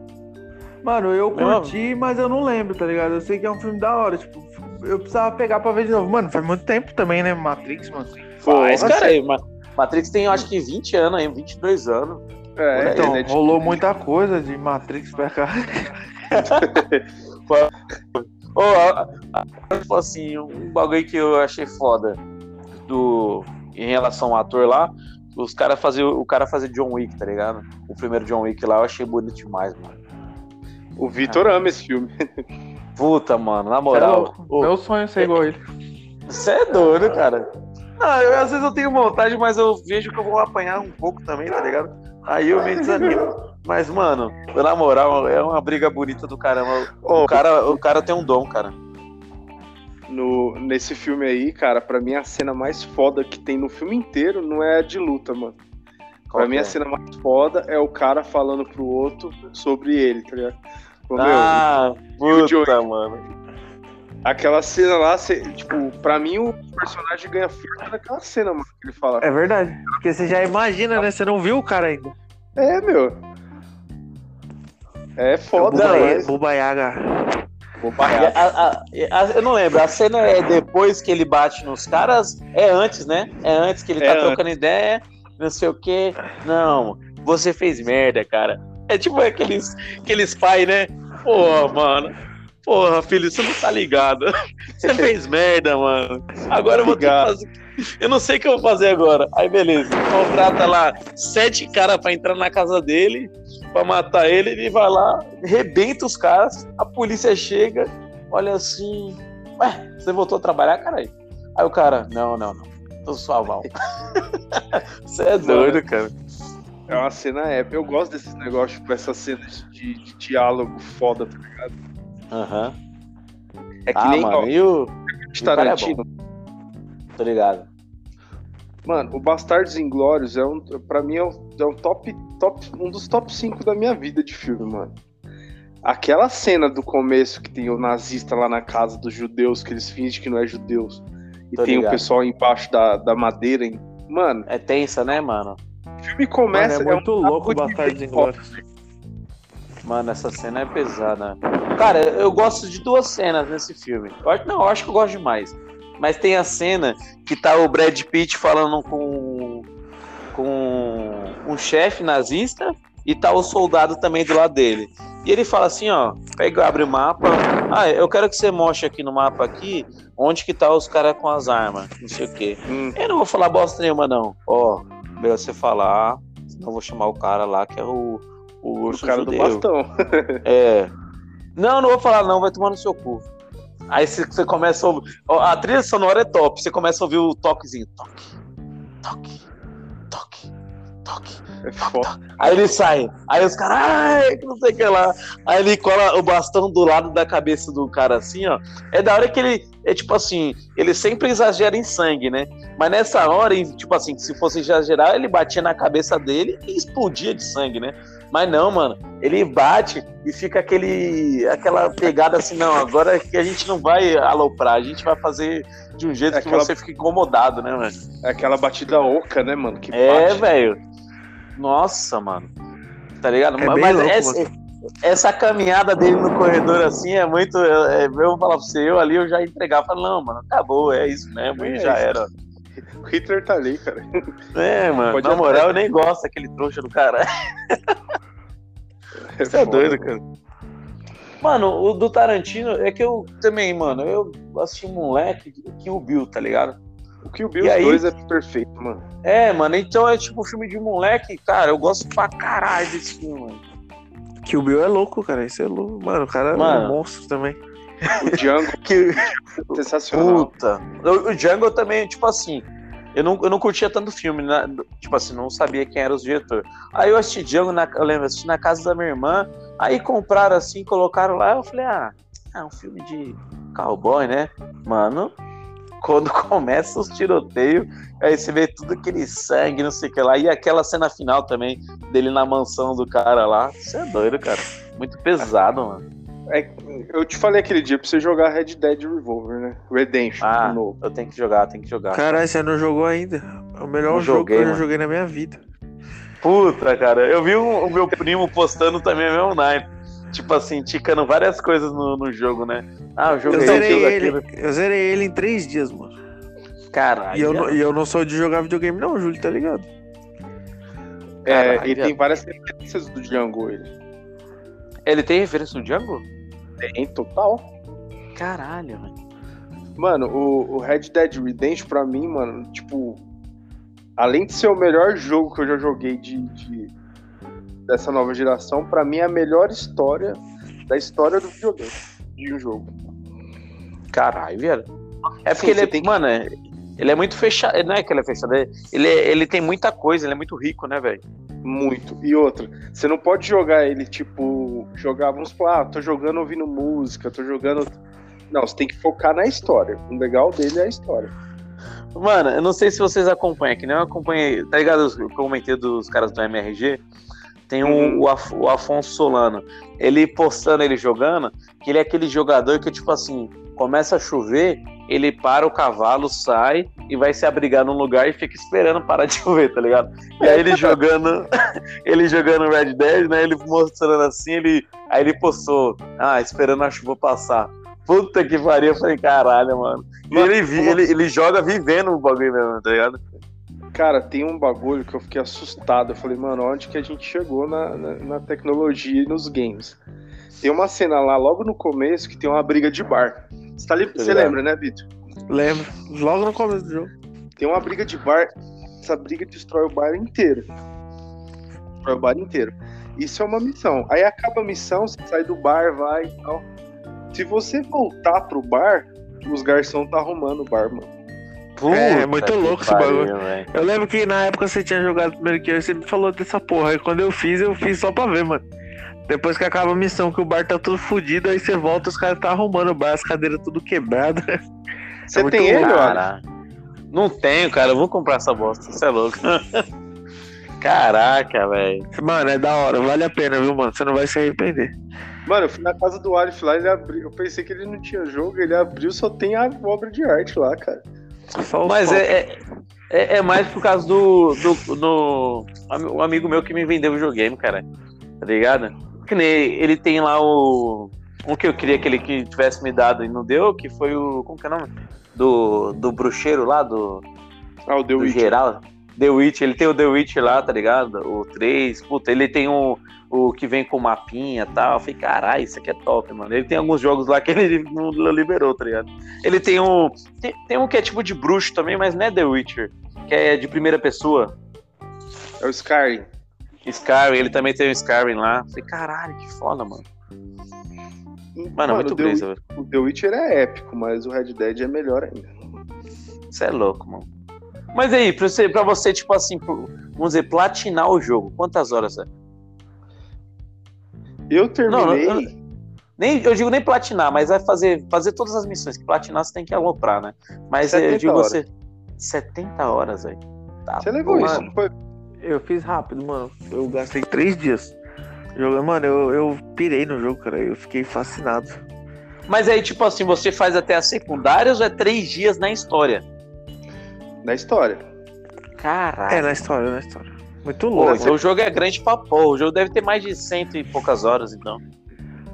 Mano, eu curti, mas eu não lembro, tá ligado? Eu sei que é um filme da hora. Tipo, eu precisava pegar pra ver de novo. Mano, faz muito tempo também, né? Matrix, mano. Faz, cara aí. Matrix tem, eu acho que 20 anos aí, 22 anos. É, Então, é de- rolou muita coisa de Matrix pra cá. Tipo assim, um bagulho que eu achei foda do, em relação ao ator lá, os cara faziam, o cara fazia John Wick, tá ligado? O primeiro John Wick lá eu achei bonito demais, mano. O Vitor ama esse filme. Puta, mano, na Cê é moral. louco. ô, Meu sonho é ser igual ele. Você é doido, cara. Não, eu, às vezes eu tenho vontade, mas eu vejo que eu vou apanhar um pouco também, tá ligado? Aí eu me desanimo. Mas, mano, na moral, é uma briga bonita do caramba. O cara, o cara tem um dom, cara. no, nesse filme aí, cara, pra mim a cena mais foda que tem no filme inteiro não é a de luta, mano. Qual pra mim que a é? cena mais foda é o cara falando pro outro sobre ele, tá ligado? Meu, Ah, o John puta, mano. Aquela cena lá, cê- tipo, pra mim o personagem ganha força naquela cena, mano, que ele fala. É verdade. Porque você já imagina, né? Você não viu o cara ainda. É, meu. É foda, né? é- Bubayaga. A- a- a- eu não lembro, a cena é depois que ele bate nos caras, é antes, né? É antes que ele É tá trocando ideia, não sei o quê. Não, você fez merda, cara. É tipo aqueles, aqueles pais, né? Pô, mano. Porra, filho, você não tá ligado. Você fez merda, mano. Agora eu vou ter que fazer. Eu não sei o que eu vou fazer agora. Aí, beleza. Contrata lá sete caras pra entrar na casa dele, pra matar ele. Ele vai lá, rebenta os caras. A polícia chega, olha assim. Ué, você voltou a trabalhar, caralho? Aí o cara, não, não, não. Tô suavão. Você é doido, cara. É uma cena épica. Eu gosto desses negócios, tipo, essas cenas de, de diálogo foda, tá ligado? Aham. É que Ah, nem mano, ó, e o. o é Tarantino. Tô ligado. Mano, o Bastardos Inglórios é um, pra mim é um, é um top, top, um dos top 5 da minha vida de filme, mano. Aquela cena do começo que tem o nazista lá na casa dos judeus, que eles fingem que não é judeus, e Tô tem o ligado. pessoal embaixo da, da madeira. hein? Mano, É tensa, né, mano? o filme começa. Mano, é muito um louco o Bastardos Inglórios. Mano, essa cena é pesada. Cara, eu gosto de duas cenas nesse filme. Não, eu acho que eu gosto demais. Mas tem a cena que tá o Brad Pitt falando com, com um chefe nazista e tá o soldado também do lado dele. E ele fala assim, ó, pega, abre o mapa. Ah, eu quero que você mostre aqui no mapa aqui onde que tá os caras com as armas, não sei o quê. Hum, Eu não vou falar bosta nenhuma, não. Ó, melhor você falar, senão eu vou chamar o cara lá que é o, o o urso cara do judeu. bastão. É. Não, não vou falar, não, vai tomar no seu cu. Aí você, começa a ouvir. A trilha sonora é top. Você começa a ouvir o toquezinho. Toque, toque, toque, toque. É foda. Aí ele sai. Aí os caras, ai, que não sei o que lá. Aí ele cola o bastão do lado da cabeça do cara assim, ó. É da hora que ele. É tipo assim, ele sempre exagera em sangue, né? Mas nessa hora, tipo assim, se fosse exagerar, ele batia na cabeça dele e explodia de sangue, né? Mas não, mano. Ele bate e fica aquele, aquela pegada assim, não, agora que a gente não vai aloprar, a gente vai fazer de um jeito É que aquela- você fica incomodado, né, mano? É aquela batida oca, né, mano? Que É, velho. Nossa, mano. Tá ligado? É Mas louco, essa, essa caminhada dele no corredor assim é muito. É, é, eu vou falar pra você, eu ali eu já entregava, falava, não, mano, acabou, é isso mesmo, e É já isso. era. O Hitler tá ali, cara. É, mano, Pode na até- moral, eu nem gosto daquele trouxa do cara. Você é doido, cara. Mano, o do Tarantino é que eu também, mano, eu assisti um moleque que o Bill, tá ligado? O Kill Bill E os aí- dois é perfeito, mano. É, mano, então é tipo filme de moleque, cara, eu gosto pra caralho desse filme, mano. Que o Bill é louco, cara. Isso é louco. Mano, o cara é Mano. um monstro também. O Django Que, sensacional. Puta. O, o Django também, tipo assim, eu não, eu não curtia tanto filme, né? tipo assim, não sabia quem era os diretores. Aí eu assisti Django, na, eu lembro, assisti na casa da minha irmã, aí compraram assim, colocaram lá, eu falei, ah, ah, é um filme de cowboy, né? Mano, quando começa os tiroteios, aí você vê tudo aquele sangue, não sei o que lá. E aquela cena final também, dele na mansão do cara lá. Isso é doido, cara. Muito pesado, mano. É, eu te falei aquele dia pra você jogar Red Dead Revolver, né? Redemption, Ah, de novo. eu tenho que jogar, tenho que jogar. Caralho, você não jogou ainda. É o melhor Não jogo joguei, que eu já mano. joguei na minha vida. Puta, cara, eu vi o, o meu primo postando também a mesmo naipe. Tipo assim, ticando várias coisas no, no jogo, né? Ah, eu Eu joguei zerei ele. aquilo. Eu zerei ele em três dias, mano. Caralho. E eu, não, e eu não sou de jogar videogame, não, Júlio, tá ligado? É, Caralho, ele tem várias referências do Django, ele. Ele tem referência no Django? Tem, total. Caralho, velho. Mano, o, o Red Dead Redemption, pra mim, mano, tipo, além de ser o melhor jogo que eu já joguei de, de- dessa nova geração, pra mim é a melhor história da história do videogame, de um jogo. Caralho, velho. É Sim, porque ele você é, tem que- mano, é- ele é muito fechado. Não é que ele é fechado, é- ele, é- ele tem muita coisa, ele é muito rico, né, velho? Muito. E outra, você não pode jogar ele, tipo, jogar, vamos falar, ah, tô jogando ouvindo música, tô jogando. Não, você tem que focar na história. O legal dele é a história. Mano, eu não sei se vocês acompanham, que nem eu acompanhei, tá ligado? Eu comentei dos caras do MRG. Tem um- Uhum. o, Af- o Afonso Solano. Ele postando ele jogando, que ele é aquele jogador que, tipo assim, começa a chover, ele para o cavalo, sai e vai se abrigar num lugar e fica esperando parar de chover, tá ligado? E aí ele jogando, ele jogando Red Dead, né? Ele mostrando assim, ele. Aí ele postou, ah, esperando a chuva passar. Puta que pariu, eu falei, caralho, mano. E ele, ele, ele joga vivendo o bagulho mesmo, tá ligado? Cara, tem um bagulho que eu fiquei assustado. Eu falei, mano, onde que a gente chegou na, na, na tecnologia e nos games? Tem uma cena lá, logo no começo, que tem uma briga de bar. Você, tá li- Você ligado. lembra, né, Vitor? Lembro. Logo no começo do jogo. Tem uma briga de bar. Essa briga destrói o bar inteiro. Destrói o bar inteiro. Isso é uma missão. Aí acaba a missão, você sai do bar, vai e tal. Se você voltar pro bar, os garçons tá arrumando o bar, mano. É, é muito louco esse pariu, bagulho. velho. Eu lembro que na época você tinha jogado primeiro que eu e você me falou dessa porra. E quando eu fiz, eu fiz só pra ver, mano. Depois que acaba a missão, que o bar tá tudo fudido, aí você volta, os caras tá arrumando o bar, as cadeiras tudo quebradas. Você muito tem ele? Cara, não tenho, cara. Eu vou comprar essa bosta. Você é louco. Caraca, velho. Mano, é da hora, vale a pena, viu, mano? Você não vai se arrepender. Mano, eu fui na casa do Alif lá, ele abriu. Eu pensei que ele não tinha jogo, ele abriu, só tem a obra de arte lá, cara. Mas é, é, é, é mais por causa do, do, do. Um amigo meu que me vendeu o videogame, cara. Tá ligado? Que nem ele tem lá o. Um que eu queria que ele que tivesse me dado e não deu, que foi o. Como que é o nome? Do, do bruxeiro lá, do. Ah, o The do Witcher. geral. The Witch, ele tem o The Witch lá, tá ligado? O 3, puta, ele tem o, o que vem com mapinha e tal. Eu falei, caralho, isso aqui é top, mano. Ele tem alguns jogos lá que ele não liberou, tá ligado? Ele tem um. Tem, tem um que é tipo de bruxo também, mas não é The Witcher, que é de primeira pessoa. É o Skyrim. Skyrim, ele também tem o Skyrim lá. Eu falei, caralho, que foda, mano. Mano, é muito o The, brisa, velho. o The Witcher é épico, mas o Red Dead é melhor ainda. Você é louco, mano. Mas aí, pra você, pra você tipo assim, vamos dizer, platinar o jogo, quantas horas é? Eu terminei. Não, eu- Nem, eu digo nem platinar, mas vai fazer, fazer todas as missões. Que platinar você tem que aloprar, né? Mas eu 70 digo horas. você. 70 horas, velho. Tá, Você levou isso, não foi? Eu fiz rápido, mano. Eu gastei três dias. Jogando, mano, eu, eu pirei no jogo, cara. Eu fiquei fascinado. Mas aí, tipo assim, você faz até as secundárias ou é três dias na história? Na história. Caralho. É, na história, na história. Muito Pô, louco. então o jogo é grande pra porra. O jogo deve ter mais de cento e poucas horas, então.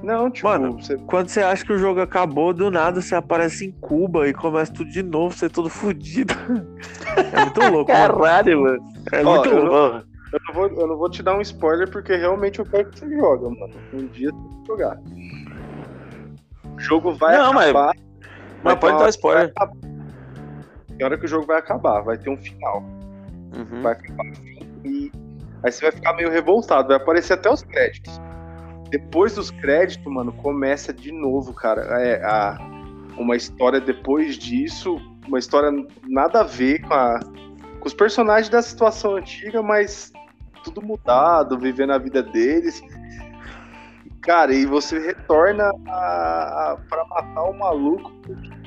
Não, tipo, Mano, você... Quando você acha que o jogo acabou, do nada você aparece em Cuba e começa tudo de novo, você é todo fudido. É muito louco, mano. Caralho, mano. É Ó, muito eu louco. Eu, não vou, eu não vou te dar um spoiler porque realmente eu quero que você joga, mano. Um dia você tem que jogar. O jogo vai Não, mas- acabar. Mas pode dar spoiler. Tem hora que o jogo vai acabar, vai ter um final. Uhum. Vai acabar e aí você vai ficar meio revoltado, vai aparecer até os créditos. Depois dos créditos, mano, começa de novo, cara. É a, uma história depois disso, uma história nada a ver com, a, com os personagens da situação antiga, mas tudo mudado, vivendo a vida deles. Cara, e você retorna a, a, pra matar o maluco.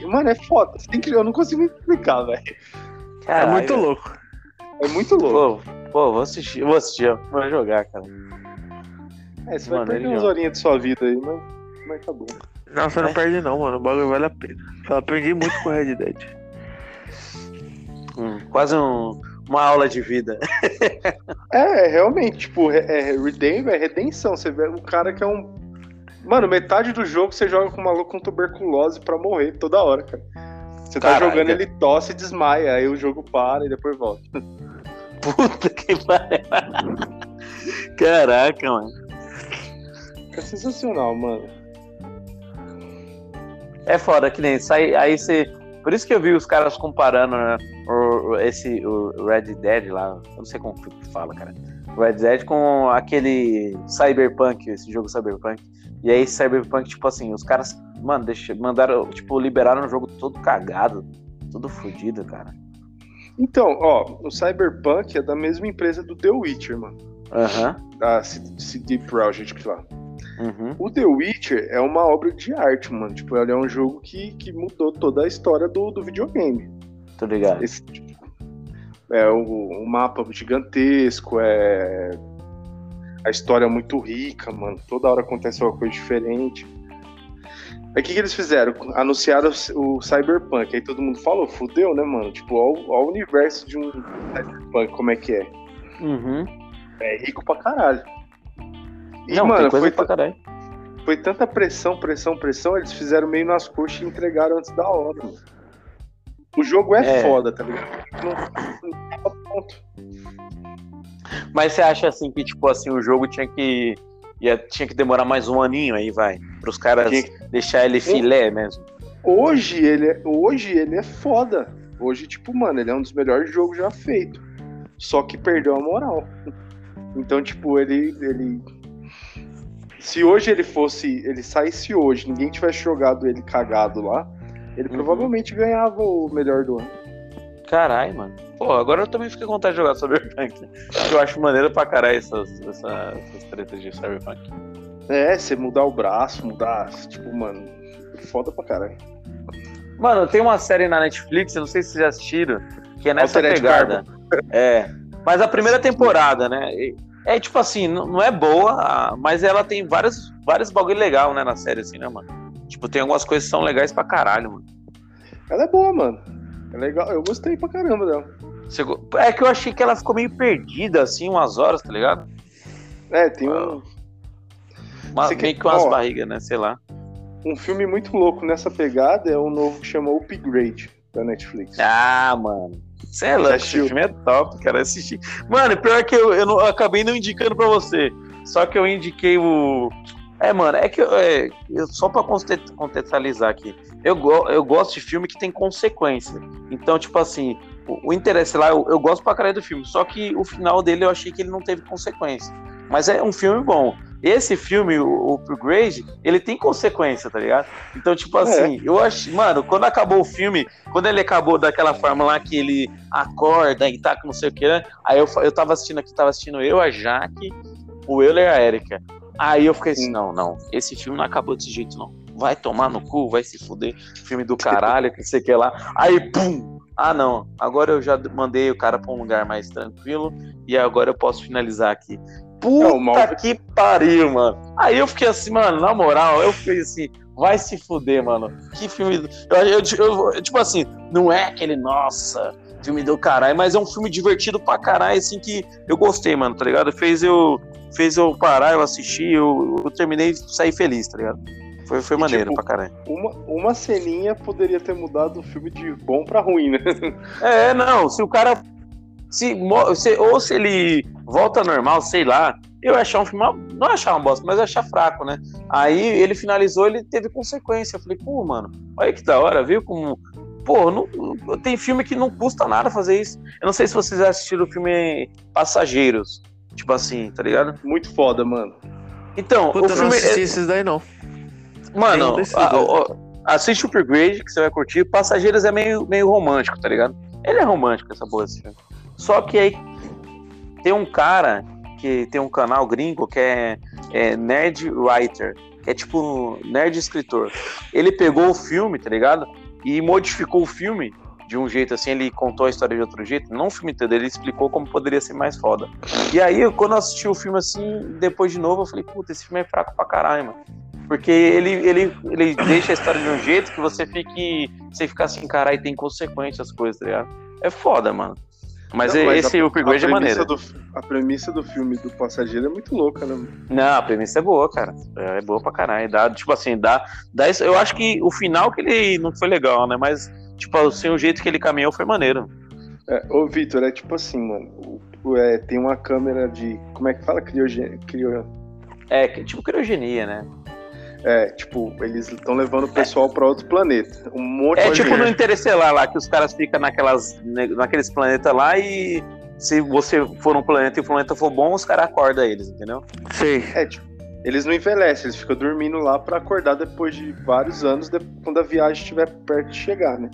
Mano, é foda. Eu não consigo explicar, velho. É muito louco. É muito louco. Pô, pô, vou assistir, vou assistir, vou jogar, cara. É, você vai Mano, perder ele umas horinhas de sua vida aí, mas, mas tá bom. Não, você não É? perde não, mano. O bagulho vale a pena. Eu aprendi muito com Red Dead. Hum, quase um- uma aula de vida. É, realmente, tipo, é, é é redenção. Você vê o cara que é um. Mano, metade do jogo você joga com um maluco com tuberculose pra morrer toda hora, cara. Você tá Caralho. jogando, ele tosse e desmaia, aí o jogo para e depois volta. Puta que pariu. Caraca, mano. É sensacional, mano. É foda que nem sai, aí você. Por isso que eu vi os caras comparando né, o, esse o Red Dead lá, eu não sei como que fala, cara. Red Dead com aquele Cyberpunk, esse jogo Cyberpunk. E aí Cyberpunk, tipo assim, os caras, mano, deixa, mandaram, tipo, liberaram o jogo todo cagado, todo fodido, cara. Então, ó, o Cyberpunk é da mesma empresa do The Witcher, mano. Aham. Da C- CD Projekt lá. Uhum. O The Witcher é uma obra de arte, mano. Tipo, ele é um jogo que, que mudou toda a história do, do videogame. Tô ligado. Esse, é um, um mapa gigantesco, é a história é muito rica, mano. Toda hora acontece uma coisa diferente. Aí o que, que eles fizeram? Anunciaram o, o Cyberpunk. Aí todo mundo falou, fudeu, né, mano? Tipo, ó, ó o universo de um Cyberpunk, como é que é? Uhum. É rico pra caralho. E, Não, mano, foi, pra caralho. foi tanta pressão, pressão, pressão, eles fizeram meio nas coxas e entregaram antes da hora, mano. O jogo é, É. foda, tá ligado? Não, não pronto. Mas você acha assim que, tipo assim, o jogo tinha que. Ia, tinha que demorar mais um aninho aí, vai. Pros caras Tinha deixar ele filé mesmo. Hoje ele, é, hoje ele é foda. Hoje, tipo, mano, ele é um dos melhores jogos já feito. Só que perdeu a moral. Então, tipo, ele. ele... Se hoje ele fosse. Ele saísse hoje, ninguém tivesse jogado ele cagado lá, ele Uhum. provavelmente ganhava o melhor do ano. Caralho, mano. Pô, agora eu também fiquei com vontade de jogar Cyberpunk. Eu acho maneiro pra caralho essas, essa- essas tretas de Cyberpunk. É, você mudar o braço, mudar. Tipo, mano. Foda pra caralho. Mano, tem uma série na Netflix, eu não sei se vocês já assistiram, que é nessa Altered pegada. É. Mas a primeira temporada, né? É tipo assim, não é boa, mas ela tem vários, vários bagulho legal, né, na série, assim, né, mano? Tipo, tem algumas coisas que são legais pra caralho, mano. Ela é boa, mano. É legal. Eu gostei pra caramba dela. É que eu achei que ela ficou meio perdida, assim, umas horas, tá ligado? É, tem um, Uma, Você quer- meio que umas ó. barrigas, né? Sei lá. um filme muito louco nessa pegada. É o novo que chama Upgrade da Netflix. Ah, mano. Você é louco, esse filme é top, cara. Assistir. Mano, pior que eu, eu, não- eu acabei não indicando pra você. Só que eu indiquei o. É, mano, é que é, eu- só pra conte- contextualizar aqui. Eu, go- eu gosto de filme que tem consequência. Então, tipo assim, o, o interesse lá, eu, eu gosto pra caralho do filme. Só que o final dele eu achei que ele não teve consequência. Mas é um filme bom. Esse filme, o, o Upgrade, ele tem consequência, tá ligado? Então, tipo assim, eu acho. Mano, quando acabou o filme, quando ele acabou daquela forma lá que ele acorda e tá com não sei o que, né? Aí eu, eu tava assistindo aqui, tava assistindo eu, a Jaque, o Euler e a Erika. Aí eu fiquei assim, não, não, esse filme não acabou desse jeito, não. Vai tomar no cu, vai se fuder. Filme do caralho, que sei que lá. Aí, pum! Ah, não. Agora eu já mandei o cara pra um lugar mais tranquilo e agora eu posso finalizar aqui. Puta que pariu, mano. Aí eu fiquei assim, mano, na moral, eu fiquei assim, vai se fuder, mano. Que filme. Eu, eu- eu- tipo assim, não é aquele, nossa, filme do caralho, mas é um filme divertido pra caralho, assim, que eu gostei, mano, tá ligado? Fez eu, fez eu parar, eu assisti, eu, eu terminei e saí feliz, tá ligado? Foi, foi E, maneiro tipo, pra caralho. Uma, uma ceninha poderia ter mudado o filme de bom pra ruim, né? É, não, se o cara. Se, se- ou se ele volta normal, sei lá. Eu ia achar um filme. Não achar uma bosta, mas achar fraco, né? Aí ele finalizou, ele teve consequência. Eu falei, pô, mano, olha que da hora, viu? Como. Pô, não, tem filme que não custa nada fazer isso. Eu não sei se vocês assistiram o filme Passageiros. Tipo assim, tá ligado? Muito foda, mano. Então, Puta, o eu não filme. assisti esses daí, não. Mano, a- o- assiste o Upgrade que você vai curtir. Passageiros é meio, meio romântico, tá ligado? Ele é romântico, essa porra desse filme. Só que aí tem um cara que tem um canal gringo que é é, Nerd Writer, que é tipo nerd escritor. Ele pegou o filme, tá ligado? E modificou o filme de um jeito assim, ele contou a história de outro jeito, não o filme inteiro, ele explicou como poderia ser mais foda. E aí, quando eu assisti o filme assim, depois de novo, eu falei, puta, esse filme é fraco pra caralho, mano. Porque ele, ele, ele deixa a história de um jeito que você fique. Você fica assim, caralho, tem consequências as coisas, tá ligado? É foda, mano. Mas, Não, mas esse a- upgrade é maneiro. do- a premissa do filme do passageiro é muito louca, né? mano? Não, a premissa é boa, cara. É boa pra caralho. Dá, tipo assim, dá, dá isso- Eu acho que o final que ele não foi legal, né? Mas, tipo, assim, o jeito que ele caminhou foi maneiro. É, ô, Vitor, é tipo assim, mano. o- é, tem uma câmera de. Como é que fala? Criogen... Crio... É, tipo criogenia, né? É, tipo, eles estão levando o pessoal pra outro planeta. Um monte É tipo gente. no Interestelar lá, que os caras ficam naquelas, naqueles planetas lá e se você for um planeta e o planeta for bom, os caras acordam eles, entendeu? Sei. É, tipo, eles não envelhecem, eles ficam dormindo lá pra acordar depois de vários anos, de- quando a viagem estiver perto de chegar, né?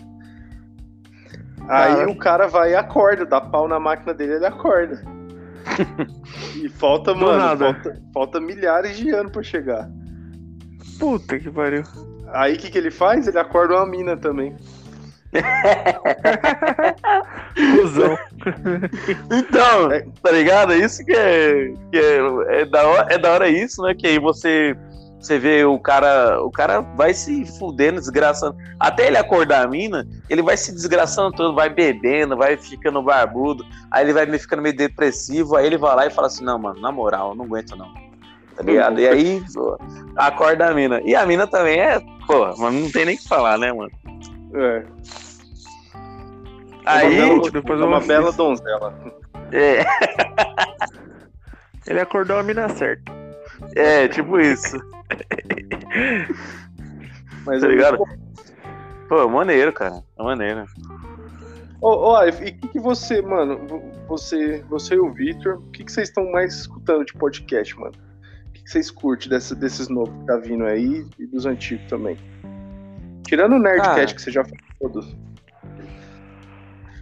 Aí Cara. o cara vai e acorda, dá pau na máquina dele, ele acorda. e falta, Do mano, nada. falta, falta milhares de anos pra chegar. Puta que pariu. Aí o que, que ele faz? Ele acorda uma mina também. Cusão. Então, É. tá ligado? Isso que é, que é, é, da hora, é da hora isso, né? Que aí você, você vê o cara, o cara vai se fudendo, desgraçando. Até ele acordar a mina, ele vai se desgraçando todo, vai bebendo, vai ficando barbudo, aí ele vai me ficando meio depressivo, aí ele vai lá e fala assim, não, mano, na moral, eu não aguento não. Tá ligado? E aí pô, acorda a mina. E a mina também é, pô, mas não tem nem o que falar, né, mano? É. Aí, é uma bela, depois é eu uma assisto. bela donzela. é, Ele acordou a mina certa. É, tipo isso. Mas Tá é ligado? Pô, maneiro, cara. É maneiro. Ô, ô, Arif, e o que, que você, mano, vo- você, você e o Victor, o que, que vocês estão mais escutando de podcast, mano? O que, que vocês curtem dessa, desses novos que tá vindo aí e dos antigos também? Tirando o Nerdcast Cara. que você já falou todos.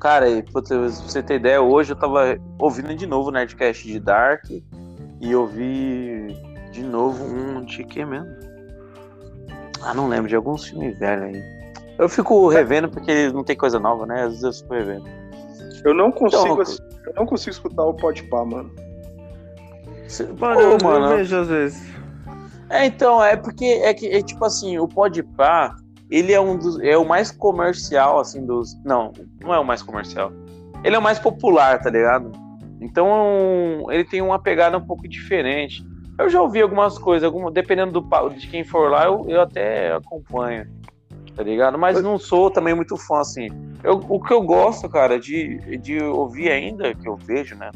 Cara, e, pra você ter ideia, hoje eu tava ouvindo de novo o Nerdcast de Dark e ouvi de novo um de que mesmo? Ah, não lembro, de alguns filmes velhos aí. Eu fico revendo porque não tem coisa nova, né? Às vezes eu fico revendo. Eu não consigo, Então, ass- eu não consigo escutar o Podpah, mano. Cê- Mano, Pô, eu, mano, eu vejo às vezes. É, então, é porque é que é tipo assim, o Podpah, ele é um dos é o mais comercial assim dos, não, não é o mais comercial. Ele é o mais popular, tá ligado? Então, ele tem uma pegada um pouco diferente. Eu já ouvi algumas coisas, alguma, dependendo do de quem for lá, eu, eu até acompanho, tá ligado? Mas não sou também muito fã assim. Eu- o que eu gosto, cara, de, de ouvir ainda, que eu vejo, né?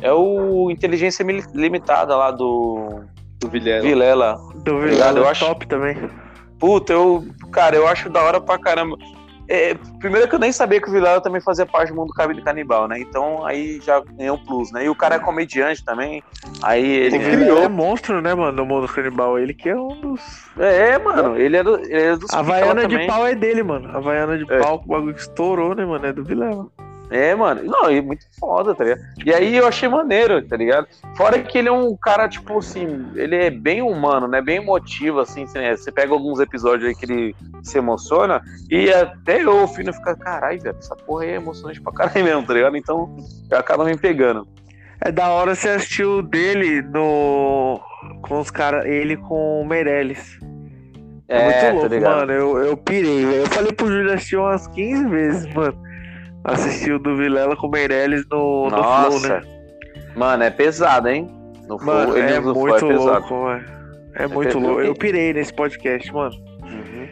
É o Inteligência Limitada lá do Do Vilela. Vilela. Do Vilela eu acho- top também. Puta, eu. Cara, eu acho da hora pra caramba. É, primeiro que eu nem sabia que o Vilela também fazia parte do mundo canibal, né? Então aí já ganhou um plus, né? E o cara é comediante também. Aí ele. Ele Ele criou. é monstro, né, mano, no mundo canibal. Ele que é um dos. É, mano, ele é, do, ele é dos A Havaiana de também. pau é dele, mano. A Havaiana de É. pau, o bagulho que estourou, né, mano? É do Vilela. É, mano. Não, é muito foda, tá ligado? E aí eu achei maneiro, tá ligado? Fora que ele é um cara, tipo assim, ele é bem humano, né? Bem emotivo, assim. né? Você pega alguns episódios aí que ele se emociona e até eu, o filho, fica, caralho, velho, essa porra aí é emocionante pra caralho mesmo, tá ligado? Então acaba me pegando. É da hora você assistir o dele no. Com os caras. Ele com o Meirelles. É, muito tá louco, ligado? mano. Eu, eu pirei, velho. Eu falei pro Júlio assistir umas 15 vezes, mano. Assistir o do Vilela com o Meirelles no, no Flow, né? Mano, é pesado, hein? No Mano, Flow, ele é no Flow muito é pesado. louco, mano. É muito louco. Eu pirei nesse podcast, mano. Uhum.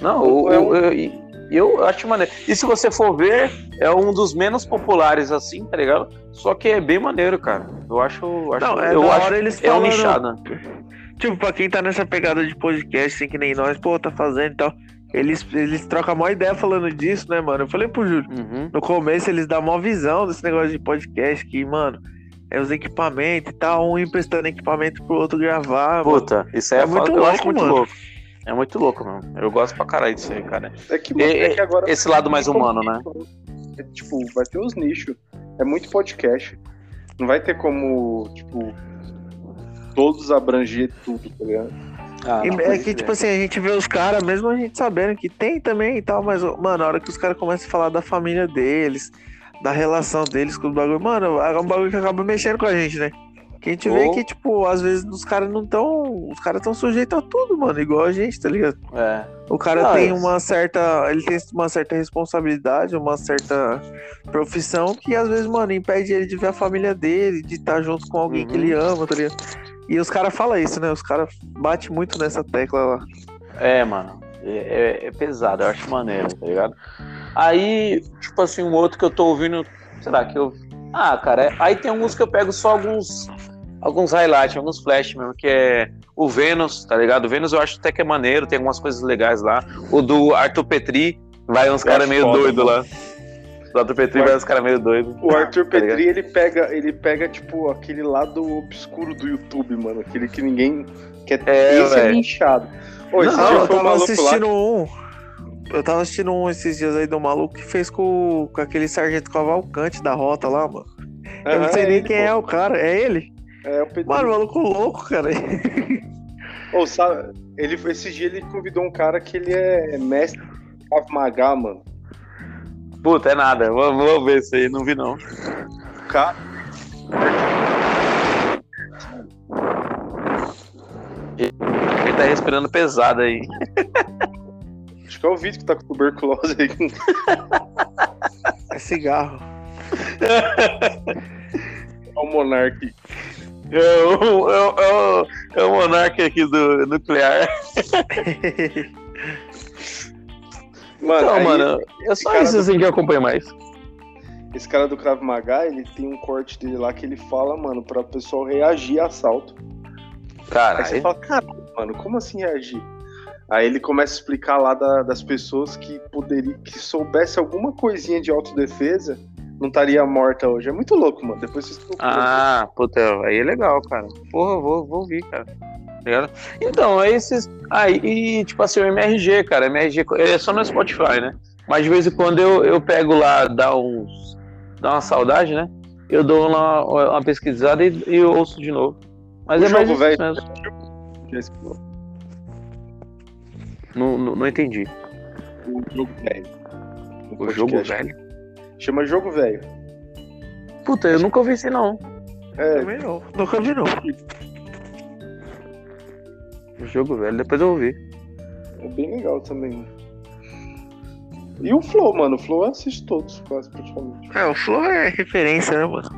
Não, eu, eu, eu, eu acho maneiro. E se você for ver, é um dos menos populares assim, tá ligado? Só que é bem maneiro, cara. Eu acho. acho Não, é eu acho hora eles é um falando. nichado. Tipo, pra quem tá nessa pegada de podcast, assim que nem nós, pô, tá fazendo e tal. Eles, eles trocam a maior ideia falando disso, né, mano? Eu falei pro Júlio. Uhum. No começo eles dão uma visão desse negócio de podcast, que, mano, é os equipamentos e tal, um emprestando equipamento pro outro gravar. mano. Puta, isso aí É é, muito foda, eu acho louco, muito mano. louco. É muito louco, mano. Eu gosto pra caralho disso aí, cara. É que, E- é que agora. Esse lado mais humano, né? É, tipo, vai ter os nichos. É muito podcast. Não vai ter como, tipo. todos abranger tudo, tá ligado? Ah, E não, é que, crer. tipo assim, a gente vê os caras, mesmo a gente sabendo que tem também e tal, mas, mano, a hora que os caras começam a falar da família deles, da relação deles com o bagulho, mano, é um bagulho que acaba mexendo com a gente, né? Que a gente vê que, tipo, às vezes os caras não tão. Os caras tão sujeitos a tudo, mano, igual a gente, tá ligado? É. O cara Não, tem é- uma certa. Ele tem uma certa responsabilidade, uma certa profissão que às vezes, mano, impede ele de ver a família dele, de estar junto com alguém que Uhum. ele ama, tá ligado? E os caras falam isso, né? Os caras batem muito nessa tecla lá. É, mano. É, é- é pesado, eu acho maneiro, tá ligado? Aí, tipo assim, um outro que eu tô ouvindo. Será que eu. Ah, cara, é- aí tem alguns que eu pego só alguns. Alguns highlights, alguns flash mesmo, que é o Vênus, tá ligado? O Vênus eu acho até que é maneiro, tem algumas coisas legais lá. O do Arthur Petri, vai uns caras meio doidos mano. lá. Do Arthur Petri O vai uns caras meio doidos. O Arthur Tá? Petri, ele pega, ele pega, tipo, aquele lado obscuro do YouTube, mano. Aquele que ninguém quer É, esse é velho. linchado. Ô, esse Não, dia eu foi um tava maluco lá. assistindo um. Eu tava assistindo um esses dias aí do maluco que fez com, com aquele sargento Cavalcante da rota lá, mano. eu não sei nem ele, quem é o cara. É ele? pô. É o Petri. Mano, maluco louco, cara. Ô, sabe, ele, esse dia ele convidou um cara que ele é mestre Krav Maga, mano. Puta, é nada. Vou, vou ver isso aí, não vi não. Cara. Ele tá respirando pesado aí. Acho que é o Vitor que tá com tuberculose aí. É cigarro. É o Monark. É o, é o, é o, é o monarca aqui do nuclear. Mano, Não, aí, mano, é só cara isso do- assim que eu acompanho mais. esse cara do Krav Maga, ele tem um corte dele lá que ele fala, mano, pra pessoal reagir a assalto. Aí você fala, caralho, mano, como assim reagir? Aí ele começa a explicar lá da- das pessoas que poderia, que soubesse alguma coisinha de autodefesa, não estaria morta hoje. É muito louco, mano. Depois vocês. Ah, puta, aí é legal, cara. Porra, vou, vou ouvir, cara. Tá ligado? Então, é esses. Aí, e tipo assim, o MRG, cara, MRG é só no Spotify, né? Mas de vez em quando eu, eu pego lá, dá uns. dá uma saudade, né? Eu dou uma, uma pesquisada e, e eu ouço de novo. Mas O é mais jogo, isso velho. mesmo. Não, não, não entendi. O jogo velho. Um O jogo velho. Chama Jogo Velho. Puta, eu nunca ouvi esse não. É, Também não. Nunca vi, não. O jogo velho, depois eu ouvi. é bem legal também. E o Flow, mano. O Flow eu assisto todos, quase praticamente. É, o Flow é referência, né, mano?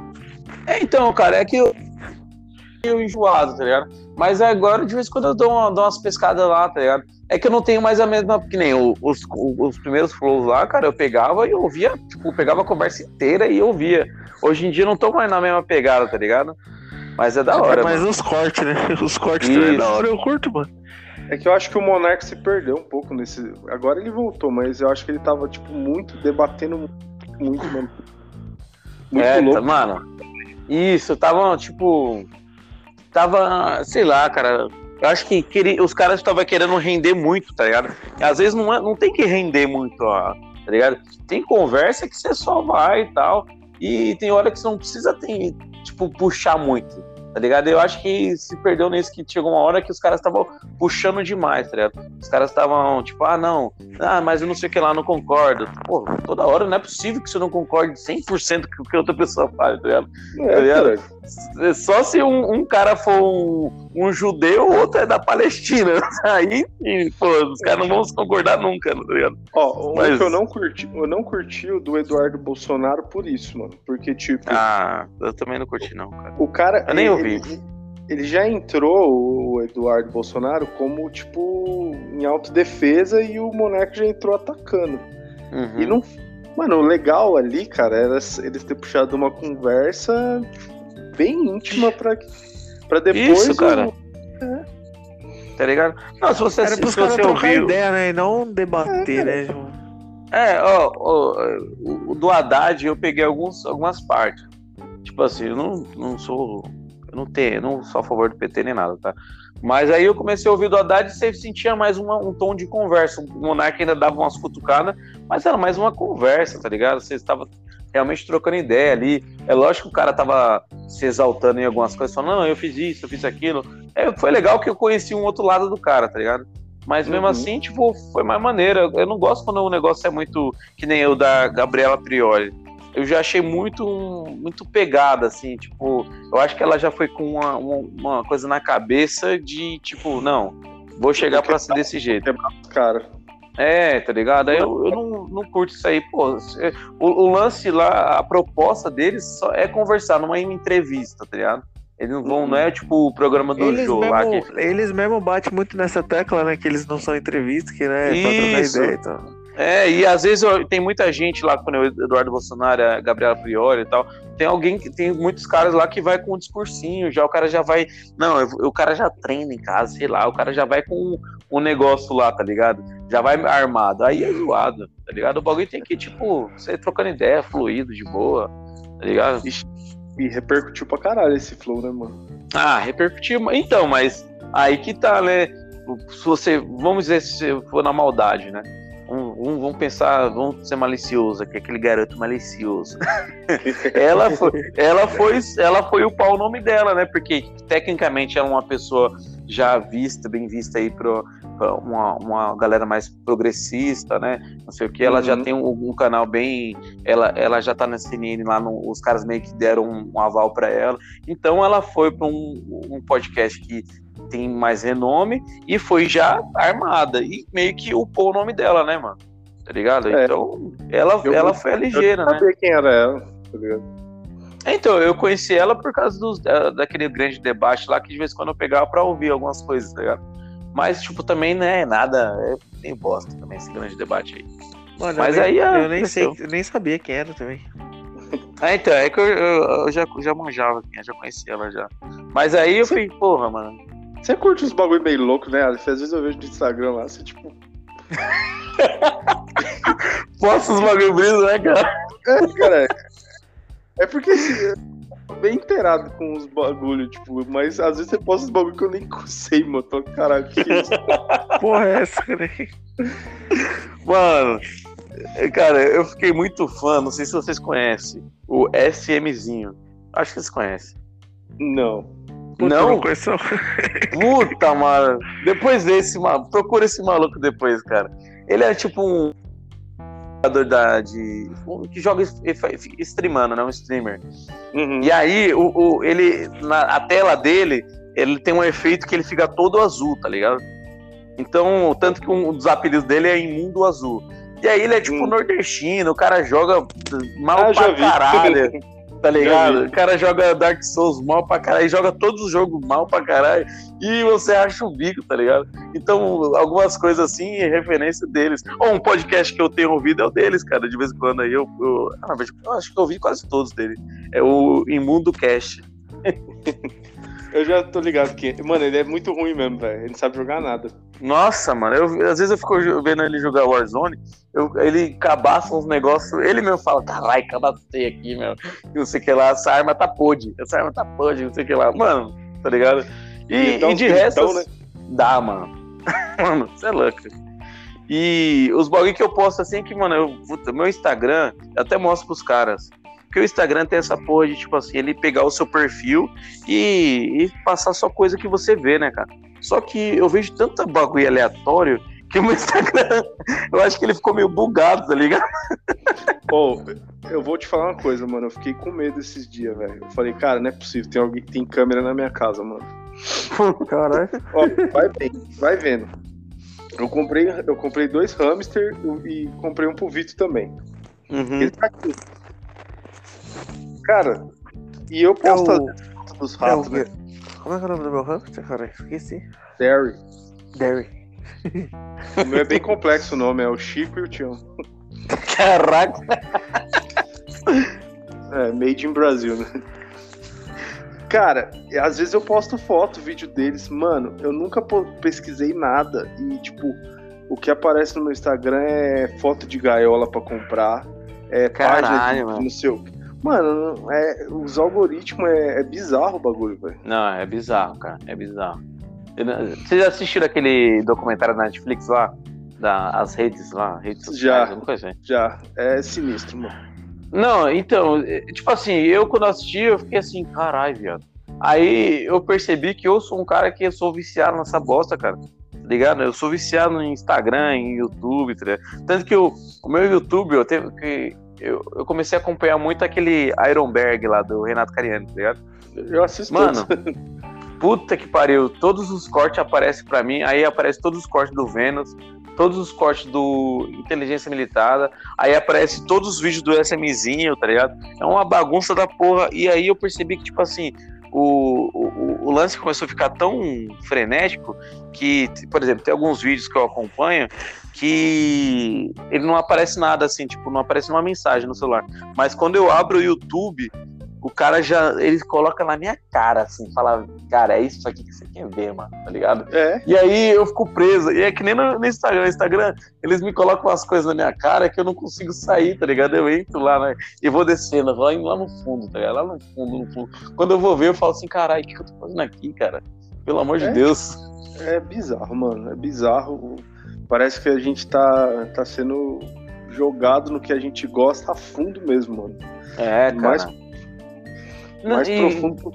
É, então, cara, é que eu, eu enjoado, tá ligado? Mas agora, de vez em quando, eu dou, uma- dou umas pescadas lá, tá ligado? É que eu não tenho mais a mesma. Que nem os, os primeiros flows lá, cara, eu pegava e ouvia, tipo, eu pegava a conversa inteira e ouvia. Hoje em dia eu não tô mais na mesma pegada, tá ligado? Mas é da hora. é mais mano. os cortes, né? Os cortes também é Isso. da hora, eu curto, mano. É que eu acho que o Monark se perdeu um pouco nesse. Agora ele voltou, mas eu acho que ele tava, tipo, muito debatendo muito, mano. Muito é, louco. tá- mano. Isso, tava, tipo. Tava, sei lá, cara. Eu acho que queria, os caras estavam querendo render muito, tá ligado? E às vezes não, é- não tem que render muito, ó, tá ligado? Tem conversa que você só vai e tal. E tem hora que você não precisa ter, tipo, puxar muito, tá ligado? Eu acho que se perdeu nisso, que chegou uma hora que os caras estavam puxando demais, tá ligado? Os caras estavam, tipo, ah, não, ah, mas eu não sei o que lá, não concordo. Pô, toda hora não é possível que você não concorde 100% com o que outra pessoa fala, tá ligado? É, tá ligado? cara. Só se um, um cara for um, um judeu, o outro é da Palestina. Aí, pô, os caras não vão se concordar nunca, tá ligado? Ó, Mas- que eu não curti, eu não curti o do Eduardo Bolsonaro por isso, mano. Porque, tipo, Ah, eu também não curti, não, cara. o cara. eu nem ouvi. Ele, ele já entrou, o Eduardo Bolsonaro, como, tipo, em autodefesa e o Monarca já entrou atacando. Uhum. E não. Mano, o legal ali, cara, era eles ter puxado uma conversa bem íntima pra, pra depois. Isso, cara. o- Tá ligado? Não, se você, Era se pros caras você ouviu. ideia, né? E não debater, É, né? João? É, ó, ó, o- o do Haddad eu peguei alguns, algumas partes. Tipo assim, eu não, não sou. Eu não tenho, eu não sou a favor do PT nem nada, tá? Mas aí eu comecei a ouvir do Haddad e você sentia mais uma- um tom de conversa. O Monarca ainda dava umas cutucadas, mas era mais uma conversa, tá ligado? Você estava realmente trocando ideia ali. É lógico que o cara tava se exaltando em algumas coisas, falando, não, eu fiz isso, eu fiz aquilo. É, foi legal que eu conheci um outro lado do cara, tá ligado? Mas mesmo Uhum. assim, tipo, foi mais maneira. Eu não gosto quando o negócio é muito que nem o da Gabriela Priori. Eu já achei muito, muito pegada, assim, tipo, eu acho que ela já foi com uma, uma, uma coisa na cabeça de, tipo, não, vou chegar pra ser desse jeito. Cara, É, tá ligado? Aí eu, eu não, não curto isso aí, pô. é- O, o lance lá, a proposta deles só é conversar, não é uma entrevista, tá ligado? Eles não vão, não é tipo o programa do Eles lá mesmo, que. eles mesmo batem muito nessa tecla, né? Que eles não são entrevistas, que né, pra Isso. ideia. Então. É, e às vezes eu- tem muita gente lá, quando o Eduardo Bolsonaro, a Gabriela Priori e tal, tem alguém que tem muitos caras lá que vai com um discursinho, já o cara já vai. Não, eu- o cara já treina em casa, sei lá, o cara já vai com um negócio lá, tá ligado? Já vai armado. Aí é zoado, tá ligado? O bagulho tem que, tipo, você trocando ideia, fluido, de boa, tá ligado? e repercutiu pra caralho esse flow, né, mano? Ah, repercutiu. Então, mas aí que tá, né? Se você, vamos dizer, se for na maldade, né? Vamos, vamos- vamos pensar, vamos ser malicioso aqui, aquele garoto malicioso. ela, foi, ela, foi, ela foi upar o nome dela, né? Porque tecnicamente ela é uma pessoa já vista, bem vista aí pra uma, uma galera mais progressista, né? Não sei o que. Ela já Uhum. tem um, um canal bem. Ela, ela já tá na CNN lá, no- os caras meio que deram um, um aval pra ela. Então ela foi para um, um podcast que tem mais renome e foi já armada. E meio que upou o nome dela, né, mano? Tá ligado? É. Então ela, Eu- ela foi a ligeira, eu né? sabia quem era ela, tá ligado? Então, eu conheci ela por causa dos, da- daquele grande debate lá que de vez em quando eu pegava pra ouvir algumas coisas, tá ligado? Mas, tipo, também, né, nada, é nem bosta também esse grande debate aí. Mano, Mas eu aí, nem, ah, eu nem sei, eu nem sabia quem era também. Ah, então, é que eu, eu- eu já, já manjava, eu já conhecia ela já. Mas aí eu fui, porra, mano. Você curte uns bagulho meio louco, né, Aleph? Às vezes eu vejo no Instagram lá, você tipo. Posso os bagulho brisa, né, cara? É, cara. É porque assim, bem inteirado com os bagulho, tipo, mas às vezes você posta uns bagulho que eu nem sei, mano. Tô, caralho, que é isso? Porra, é essa, cara. Mano, cara, eu fiquei muito fã, não sei se vocês conhecem, o SMzinho. Acho que vocês conhecem. Não. Puta, Não? conheço, não. Puta, mano. Depois desse, mano, procura esse maluco depois, cara. Ele é tipo um jogador da, de, que joga streamando, né? Um streamer. Uhum. E aí, o, o- ele, na a tela dele, ele tem um efeito que ele fica todo azul, tá ligado? Então, tanto que um dos apelidos dele é Imundo Azul. E aí ele é tipo Hum. nordestino, o cara joga mal Ah, pra caralho, tá ligado? O cara joga Dark Souls mal pra caralho, joga todos os jogos mal pra caralho, e você acha o bico, tá ligado? Então, algumas coisas assim, é referência deles. Ou um podcast que eu tenho ouvido é o deles, cara, de vez em quando aí eu, eu, ah, eu acho que eu ouvi quase todos dele. É o Imundo Cast. Eu já tô ligado que. Mano, ele é muito ruim mesmo, velho. Ele não sabe jogar nada. Nossa, mano, eu, às vezes eu fico vendo ele jogar Warzone, eu- ele cabaça uns negócios, ele mesmo fala, caralho, cabacei aqui, meu, e não sei o que lá, essa arma tá podre, essa arma tá podre, não sei o que lá, mano, tá ligado? E, e uns de resto, né? dá, mano, mano, você é louco. E os bagulho que eu posto assim é que, mano, eu, meu Instagram, eu até mostro pros caras, porque o Instagram tem essa porra de, tipo assim, ele pegar o seu perfil e, e passar só coisa que você vê, né, cara? Só que eu vejo tanta bagulho aleatório que o meu Instagram, eu acho que ele ficou meio bugado, tá ligado? Ô, eu vou te falar uma coisa, mano. Eu fiquei com medo esses dias, velho. Eu falei, cara, não é possível. Tem alguém que tem câmera na minha casa, mano. Caralho. Ó, vai bem, vai vendo. Eu comprei, eu comprei dois hamster e comprei um pro Vitor também. Uhum. Ele tá aqui. Cara, e eu É posto o, as fotos dos é o, ratos, né? como é que é o nome do meu hamster, cara? Esqueci. Derry. Derry. O meu é bem complexo o nome, é o Chico e o Tião. Caraca, É, made in Brasil, né? Cara, às vezes eu posto foto, vídeo deles. Mano, eu nunca pesquisei nada. E, tipo, o que aparece no meu Instagram é foto de gaiola pra comprar. É página Caralho, de mano. não sei o quê. Mano, é, os algoritmos é, é bizarro o bagulho, velho. Não, é bizarro, cara, é bizarro. Vocês assistiram aquele documentário na Netflix lá? Da, as redes lá, redes sociais, Já. alguma coisa assim? Já. É sinistro, mano. Não, então, é, tipo assim, eu quando assisti, eu fiquei assim, caralho, viado. Aí eu percebi que eu sou um cara que eu sou viciado nessa bosta, cara. Tá ligado? Eu sou viciado no Instagram, em YouTube, tá ligado? Tanto que eu, o meu YouTube, eu teve que. Eu, eu comecei a acompanhar muito aquele Ironberg lá do Renato Cariani, tá ligado? Eu assisto Mano, puta que pariu. Todos os cortes aparecem pra mim, aí aparece todos os cortes do Vênus, todos os cortes do Inteligência Militada, aí aparece todos os vídeos do SMzinho, tá ligado? É uma bagunça da porra. E aí eu percebi que, tipo assim, o, o, o lance começou a ficar tão frenético que, por exemplo, tem alguns vídeos que eu acompanho que ele não aparece nada assim, tipo, não aparece uma mensagem no celular. Mas quando eu abro o YouTube, o cara já ele coloca na minha cara, assim, fala, cara, é isso aqui que você quer ver, mano, tá ligado? É, E aí eu fico preso. E é que nem no, no Instagram. No Instagram, eles me colocam umas coisas na minha cara que eu não consigo sair, tá ligado? Eu entro lá né, e vou descendo, vou indo lá no fundo, tá ligado? Lá no fundo, no fundo. Quando eu vou ver, eu falo assim, caralho, o que, que eu tô fazendo aqui, cara? Pelo amor de É? Deus. é bizarro, mano. É bizarro. Parece que a gente tá, tá sendo jogado no que a gente gosta a fundo mesmo, mano. É, cara. Mais, mais E- profundo.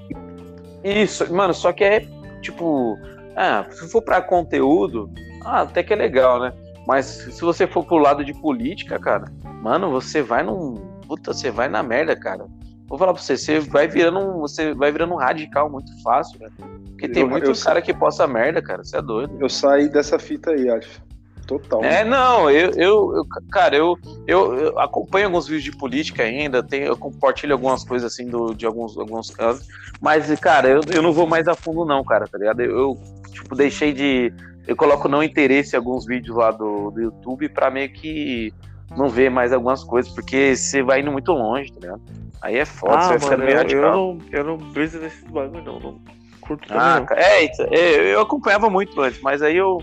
Isso, mano, só que é tipo, ah, se for pra conteúdo, ah, até que é legal, né? Mas se você for pro lado de política, cara, mano, você vai num. Puta, você vai na merda, cara. Vou falar pra você, você vai virando um, você vai virando um radical muito fácil, né? Porque tem Eu- muito eu cara que posta merda, cara. Você é doido. Eu saí dessa fita aí, acho. Total. É, não, eu, eu, eu- cara, eu, eu, eu acompanho alguns vídeos de política ainda, tenho, eu compartilho algumas coisas assim do, de alguns, alguns casos, mas, cara, eu, eu não vou mais a fundo, não, cara, tá ligado? Eu, eu, tipo, deixei de. Eu coloco não interesse em alguns vídeos lá do, do YouTube pra meio que não ver mais algumas coisas, porque você vai indo muito longe, tá ligado? Aí é foda, você Ah, vai ficando mano, meio eu, radical. eu não, eu não briso nesse bagulho, não. Não curto também, Ah, não. é, isso, é, eu acompanhava muito antes, mas aí eu,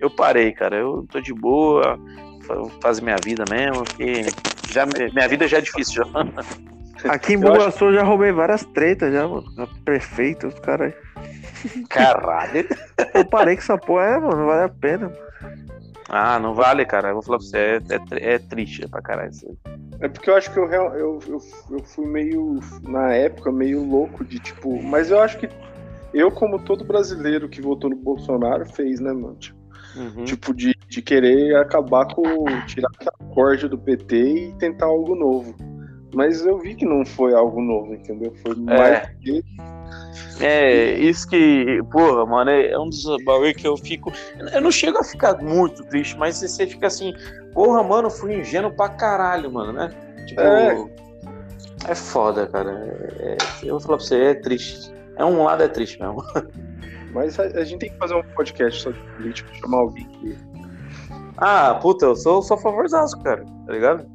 eu parei, cara. Eu tô de boa, fa- fazer minha vida mesmo, porque já, minha vida já é difícil. Já. Aqui em Eu Bugaçu eu já roubei várias tretas já, mano. Prefeito, os caras. Caralho. Eu parei com essa porra, é, mano, não vale a pena. Ah, não vale, cara. Eu vou falar pra você, é, é, é triste pra caralho isso aí. É porque eu acho que eu, eu, eu, eu fui meio, na época, meio louco de tipo. Mas eu acho que eu, como todo brasileiro que votou no Bolsonaro, fez, né, mano? Tipo, Uhum. tipo, de, de querer acabar com. tirar aquela corda do PT e tentar algo novo. Mas eu vi que não foi algo novo, entendeu? Foi mais do que. É, isso que, porra, mano, é um dos bagulho que eu fico. Eu não chego a ficar muito triste, mas você fica assim, porra, mano, fui ingênuo pra caralho, mano, né? Tipo. É, É. foda, cara. É- é- eu vou falar pra você, é triste. É um lado é triste mesmo. Mas a, a gente tem que fazer um podcast só de política, chamar alguém que. Ah, puta, eu sou, sou favorzaço, cara, tá ligado?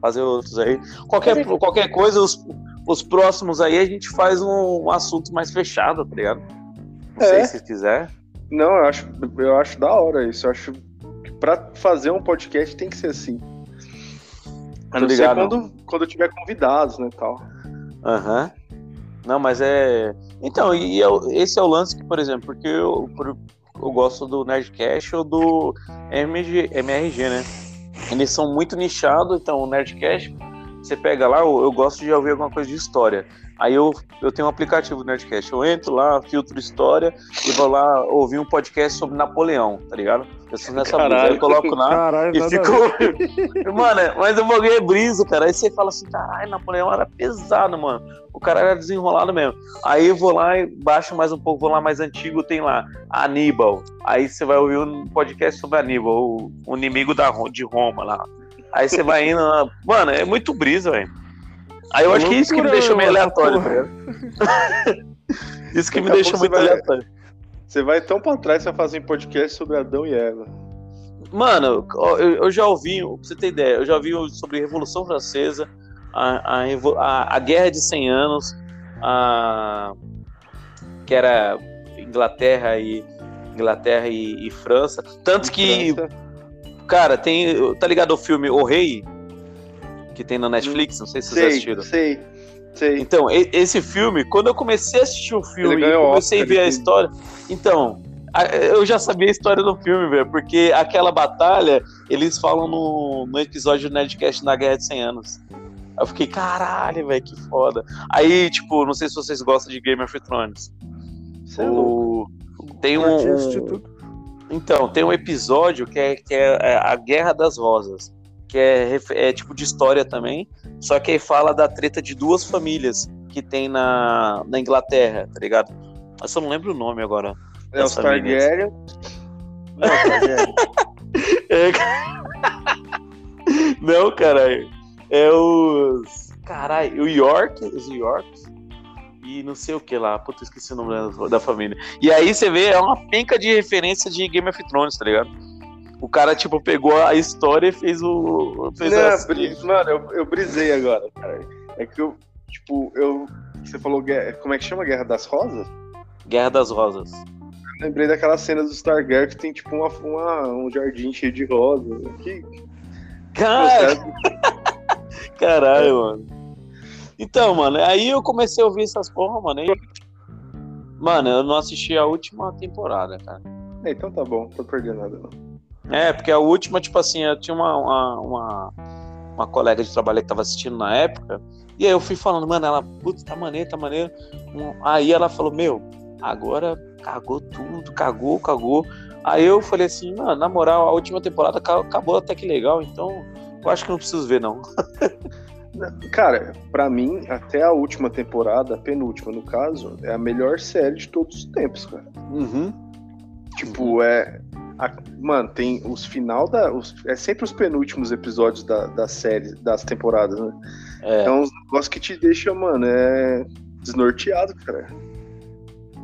Fazer outros aí. Qualquer, qualquer coisa, os, os próximos aí a gente faz um, um assunto mais fechado, tá ligado? Não É. sei se quiser. Não, eu acho, eu acho da hora isso. Eu acho que pra fazer um podcast tem que ser assim. A não ser ligado. quando, quando tiver convidados, né, tal. Aham. Não, mas é. Então, e é o- esse é o lance que, por exemplo, porque eu, por- eu gosto do Nerdcast ou do MG, MRG, né? Eles são muito nichados, então o Nerdcast, você pega lá, eu, eu gosto de ouvir alguma coisa de história. Aí eu, eu tenho um aplicativo Nerdcast, eu entro lá, filtro história e vou lá ouvir um podcast sobre Napoleão, tá ligado? Eu sou nessa brisa, aí Caralho. eu coloco lá. Caralho, E ver. mano, mas o bagulho é brisa, cara. Aí você fala assim, caralho, Napoleão era pesado, mano. O cara era desenrolado mesmo. Aí eu vou lá e baixo mais um pouco, vou lá mais antigo, tem lá Aníbal. Aí você vai ouvir um podcast sobre Aníbal, o, o inimigo da, de Roma lá. Aí você vai indo. lá. Mano, é muito brisa, velho. Aí eu É acho que isso que me deixou meio aleatório, porra. tá? Isso que me Daqui a deixou muito vai- aleatório. Você vai tão pra trás, você vai fazer um podcast sobre Adão e Eva. Mano, eu, eu já ouvi, pra você ter ideia, eu já ouvi sobre Revolução Francesa, a, a, a Guerra de 100 Anos, a, que era Inglaterra e Inglaterra e, e França. Tanto que, França. cara, tem. Tá ligado o filme O Rei? Que tem na Netflix? Não sei se vocês Sei, assistiram. sei, sei. Então, esse filme, quando eu comecei a assistir o filme e comecei a Oscar, ver a história, então, a- eu já sabia a história do filme, velho, porque aquela batalha, eles falam no, no episódio do Nerdcast da Guerra de 100 Anos. Eu fiquei, caralho, velho, que foda. Aí, tipo, não sei se vocês gostam de Game of Thrones. Você é. O... Tem um. Então, tem um episódio que é, que é a Guerra das Rosas, que é, é tipo de história também, só que aí fala da treta de duas famílias que tem na, na Inglaterra, tá ligado? Eu só não lembro o nome agora. É os. Targaryen. Não, Targaryen. É, Não, caralho. É os. Caralho, o York, os York. E não sei o que lá. Puta, esqueci o nome da, da família. E aí você vê, é uma penca de referência de Game of Thrones, tá ligado? O cara, tipo, pegou a história e fez o. Fez Não, a- bri- mano, eu, eu brisei agora, cara. É que eu, tipo, eu. Você falou, como é que chama? Guerra das Rosas? Guerra das Rosas. Lembrei daquela cena dos Targaryen que tem, tipo, uma, uma- um jardim cheio de rosas. Que, Cara, caralho, mano. Então, mano, aí eu comecei a ouvir essas porra, mano. E... Mano, eu não assisti a última temporada, cara. É, então tá bom, não tô perdendo nada, não. É, porque a última, tipo assim, eu tinha uma, uma, uma, uma colega de trabalho que tava assistindo na época, e aí eu fui falando, mano, ela, putz, tá maneiro, tá maneiro. Aí ela falou, meu, agora cagou tudo, cagou, cagou. Aí eu falei assim, mano, na moral, a última temporada ca- acabou até que legal, então eu acho que não preciso ver, não. Cara, pra mim, até a última temporada, a penúltima no caso, é a melhor série de todos os tempos, cara. Uhum. Tipo, é. A- mano, tem os final da. os- é sempre os penúltimos episódios da, da série, das temporadas, né? É, É uns negócios que te deixa, mano, é. desnorteado, cara.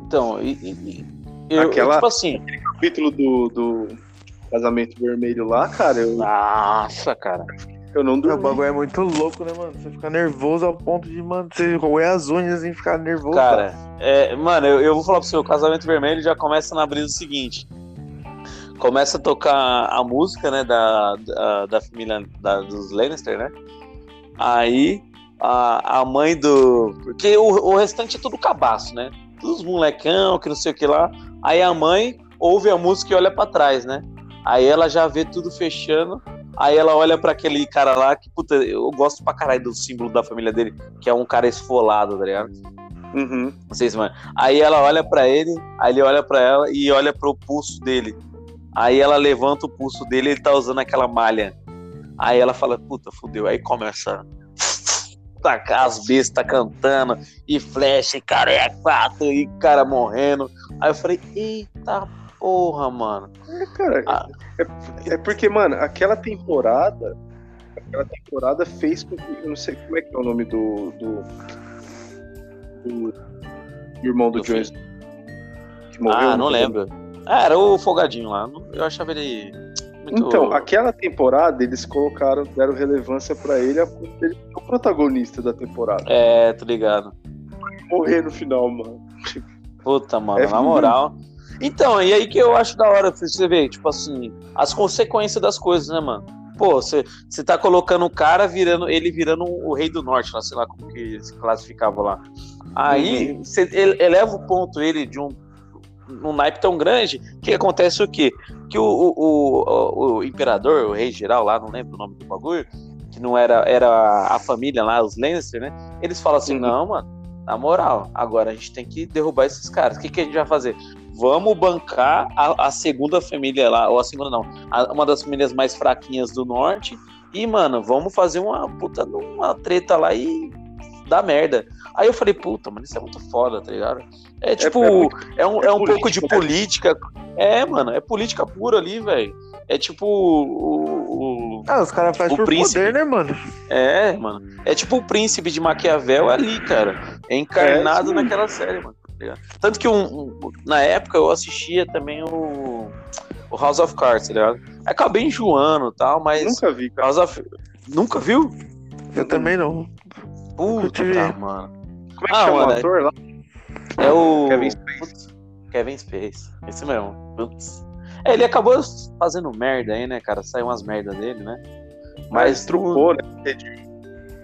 então, e, e- e- eu, eu, Aquela- tipo assim, capítulo do, do Casamento Vermelho lá, cara, eu, nossa, cara. eu não O dormi. bagulho é muito louco, né, mano? Você fica nervoso ao ponto de, mano, você roer as unhas e ficar nervoso. Cara, é, mano, eu, eu vou falar pro você, o Casamento Vermelho já começa na brisa seguinte. Começa a tocar a música, né, da, da, da família da- dos Lannister, né? Aí a, a mãe do. Porque o, o restante é tudo cabaço, né? Todos molecão, que não sei o que lá. Aí a mãe ouve a música e olha pra trás, né? Aí ela já vê tudo fechando. Aí ela olha pra aquele cara lá que, puta, eu gosto pra caralho do símbolo da família dele, que é um cara esfolado, tá ligado? Uhum. Não sei se, mano. Aí ela olha pra ele, aí ele olha pra ela e olha pro pulso dele. Aí ela levanta o pulso dele e ele tá usando aquela malha. Aí ela fala, puta, fudeu. Aí começa tacar as bestas cantando, e flecha, e cara, é quatro, e cara morrendo. Aí eu falei, eita porra, mano. É, cara, Ah. é, é porque, mano, aquela temporada. Aquela temporada fez com que. Eu não sei como é que é o nome do. do, do- do irmão do, Do Jon Snow, que morreu. ah, não lembro. Ah, era o folgadinho lá. Eu achava ele. Muito... Então, aquela temporada eles colocaram, deram relevância pra ele, a ponto dele ser o protagonista da temporada. É, tô ligado. Morrer no final, mano. Puta, mano, É na moral. Então, e aí que eu acho da hora você ver, tipo assim, as consequências das coisas, né, mano? Pô, você você tá colocando o cara virando, ele virando o rei do norte, lá, sei lá como que se classificava lá. Aí, você ele- eleva o ponto ele de um num naipe tão grande, que acontece o quê? Que o, o, o, o imperador, o rei geral lá, não lembro o nome do bagulho, que não era, era a família lá, os Lannister, né? Eles falam assim, Uhum. não, mano, na moral, agora a gente tem que derrubar esses caras. O que, que a gente vai fazer? Vamos bancar a, a segunda família lá, ou a segunda não, a- uma das famílias mais fraquinhas do norte. E, mano, vamos fazer uma puta uma treta lá e dar merda. Aí eu falei, puta, mano, isso é muito foda, tá ligado? É tipo, é muito- é, um, é é um pouco de política, né? política. É, mano, é política pura ali, velho. É tipo o, o- Ah, os caras fazem O por príncipe. poder, né, mano? É, mano. É tipo o príncipe de Maquiavel ali, cara. É encarnado É, naquela série, mano. tá ligado? Tanto que um, um- na época eu assistia também o, o House of Cards, tá ligado? Acabei enjoando e tal, mas. Nunca vi, cara. House of. Nunca viu? Eu também não. Puta, tive- mano. Como é que Ah, chama mano, o ator lá? É o. Kevin Spacey. Putz, Kevin Space. Esse mesmo. Putz. É, ele acabou fazendo merda aí, né, cara? Saiu umas merda dele, né? Mas trupou, né?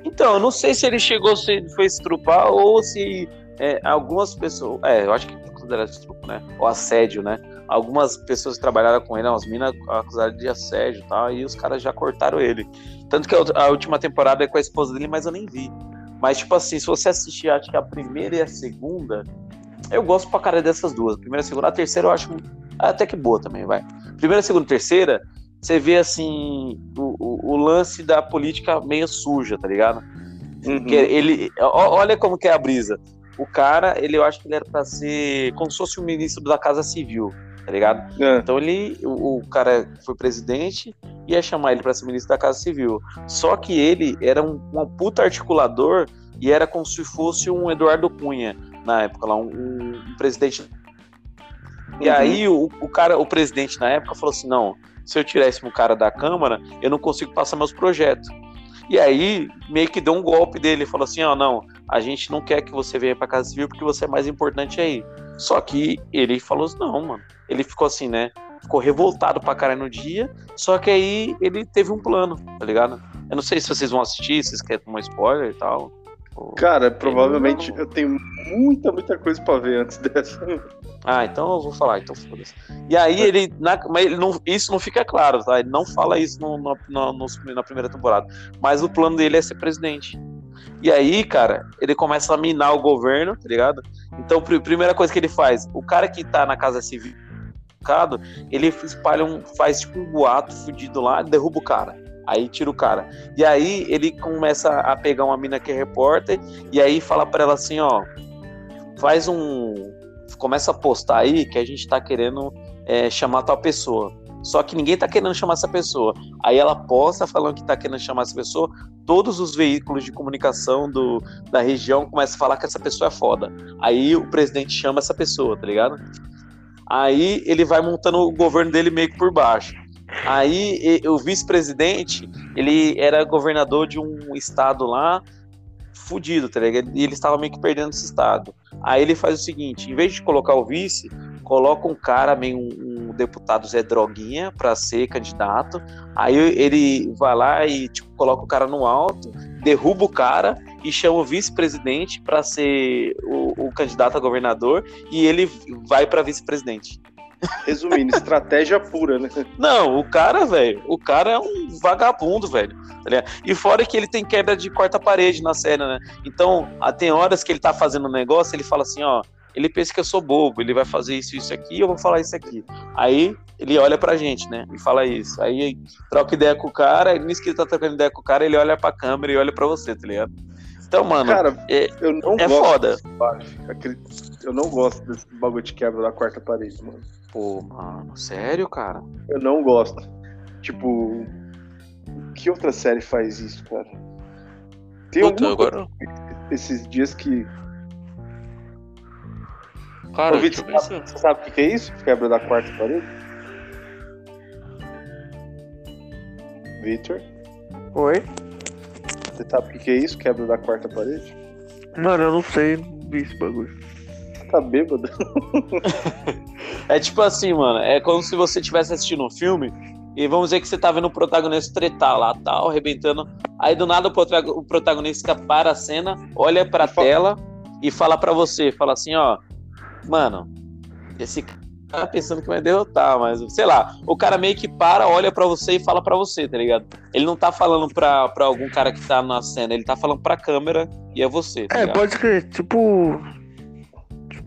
Então, eu não sei se ele chegou, se ele foi estrupar ou se é, algumas pessoas. É, eu acho que é considerado estrupo, né? Ou assédio, né? algumas pessoas que trabalharam com ele, umas minas acusadas de assédio e tal, e os caras já cortaram ele. Tanto que a última temporada é com a esposa dele, mas eu nem vi. Mas, tipo assim, se você assistir, acho que a primeira e a segunda, eu gosto pra cara dessas duas. Primeira e segunda. A terceira eu acho até que boa também, vai. Primeira, segunda, terceira, você vê assim o, o, o lance da política meio suja, tá ligado? Uhum. Ele, olha como que é a brisa. O cara, ele eu acho que ele era pra ser como se fosse o ministro da Casa Civil, tá ligado? É. Então ele, o, o cara foi presidente e ia chamar ele pra ser ministro da Casa Civil. Só que ele era um, um puta articulador e era como se fosse um Eduardo Cunha na época lá, um, um presidente. E Uhum. aí o, o cara, o presidente na época falou assim, não, se eu tirasse um cara da Câmara, eu não consigo passar meus projetos. E aí meio que deu um golpe dele, falou assim, ó, não, a gente não quer que você venha pra Casa Civil porque você é mais importante aí. Só que ele falou assim, não, mano. Ele ficou assim, né? Ficou revoltado pra caralho no dia. Só que aí ele teve um plano, tá ligado? Eu não sei se vocês vão assistir, se vocês querem tomar spoiler e tal. Cara, provavelmente eu tenho muita, muita coisa pra ver antes dessa. Ah, então eu vou falar, então foda-se. E aí ele. Na, mas ele não, isso não fica claro, tá? Ele não fala isso no- no- no- na primeira temporada. Mas o plano dele é ser presidente. E aí, cara, ele começa a minar o governo, tá ligado? Então, pr- primeira coisa que ele faz, o cara que tá na casa civil, ele espalha um. faz tipo um boato fudido lá, derruba o cara. Aí tira o cara. E aí ele começa a pegar uma mina que é repórter, e aí fala pra ela assim, ó. Faz um. Começa a postar aí que a gente tá querendo é, chamar tal pessoa. Só que ninguém tá querendo chamar essa pessoa. Aí ela posta falando que tá querendo chamar essa pessoa. Todos os veículos de comunicação do, da região começam a falar que essa pessoa é foda. Aí o presidente chama essa pessoa, tá ligado? Aí ele vai montando o governo dele meio que por baixo. Aí o vice-presidente, ele era governador de um estado lá, fudido, tá ligado? E ele estava meio que perdendo esse estado. Aí ele faz o seguinte, em vez de colocar o vice, coloca um cara, meio um, um deputado Zé Droguinha, pra ser candidato. Aí ele vai lá e tipo, coloca o cara no alto, derruba o cara e chama o vice-presidente pra ser o, o candidato a governador e ele vai pra vice-presidente. Resumindo, estratégia pura, né? Não, o cara, velho, o cara é um vagabundo, velho. tá? E fora que ele tem quebra de quarta-parede na série, né? Então, tem horas que ele tá fazendo um negócio, ele fala assim, ó, ele pensa que eu sou bobo, ele vai fazer isso, isso aqui, eu vou falar isso aqui. Aí ele olha pra gente, né? E fala isso. Aí troca ideia com o cara, e nisso que ele tá trocando ideia com o cara, ele olha pra câmera e olha pra você, tá ligado? Então, mano, Cara, é, eu não é gosto. foda. Eu não gosto desse bagulho de quebra da quarta parede, mano. Pô, mano, sério, cara? Eu não gosto. Tipo, que outra série faz isso, cara? Tem Puta, agora. esses dias que. Cara, Ô, deixa Vitor, você você sabe o que é isso? Quebra da quarta parede? Victor, Oi? você sabe o que é isso? Quebra da quarta parede? Mano, eu não sei, não vi esse bagulho. Você tá bêbado? É tipo assim, mano, é como se você estivesse assistindo um filme e vamos dizer que você tá vendo o protagonista tretar lá, tal, arrebentando. Aí do nada o protago- o protagonista para a cena, olha pra Fala- tela e fala pra você, fala assim, ó, mano, esse cara tá pensando que vai derrotar, mas sei lá, o cara meio que para, olha pra você e fala pra você, tá ligado? Ele não tá falando pra, pra algum cara que tá na cena, ele tá falando pra câmera e é você, tá É, ligado? pode crer, tipo.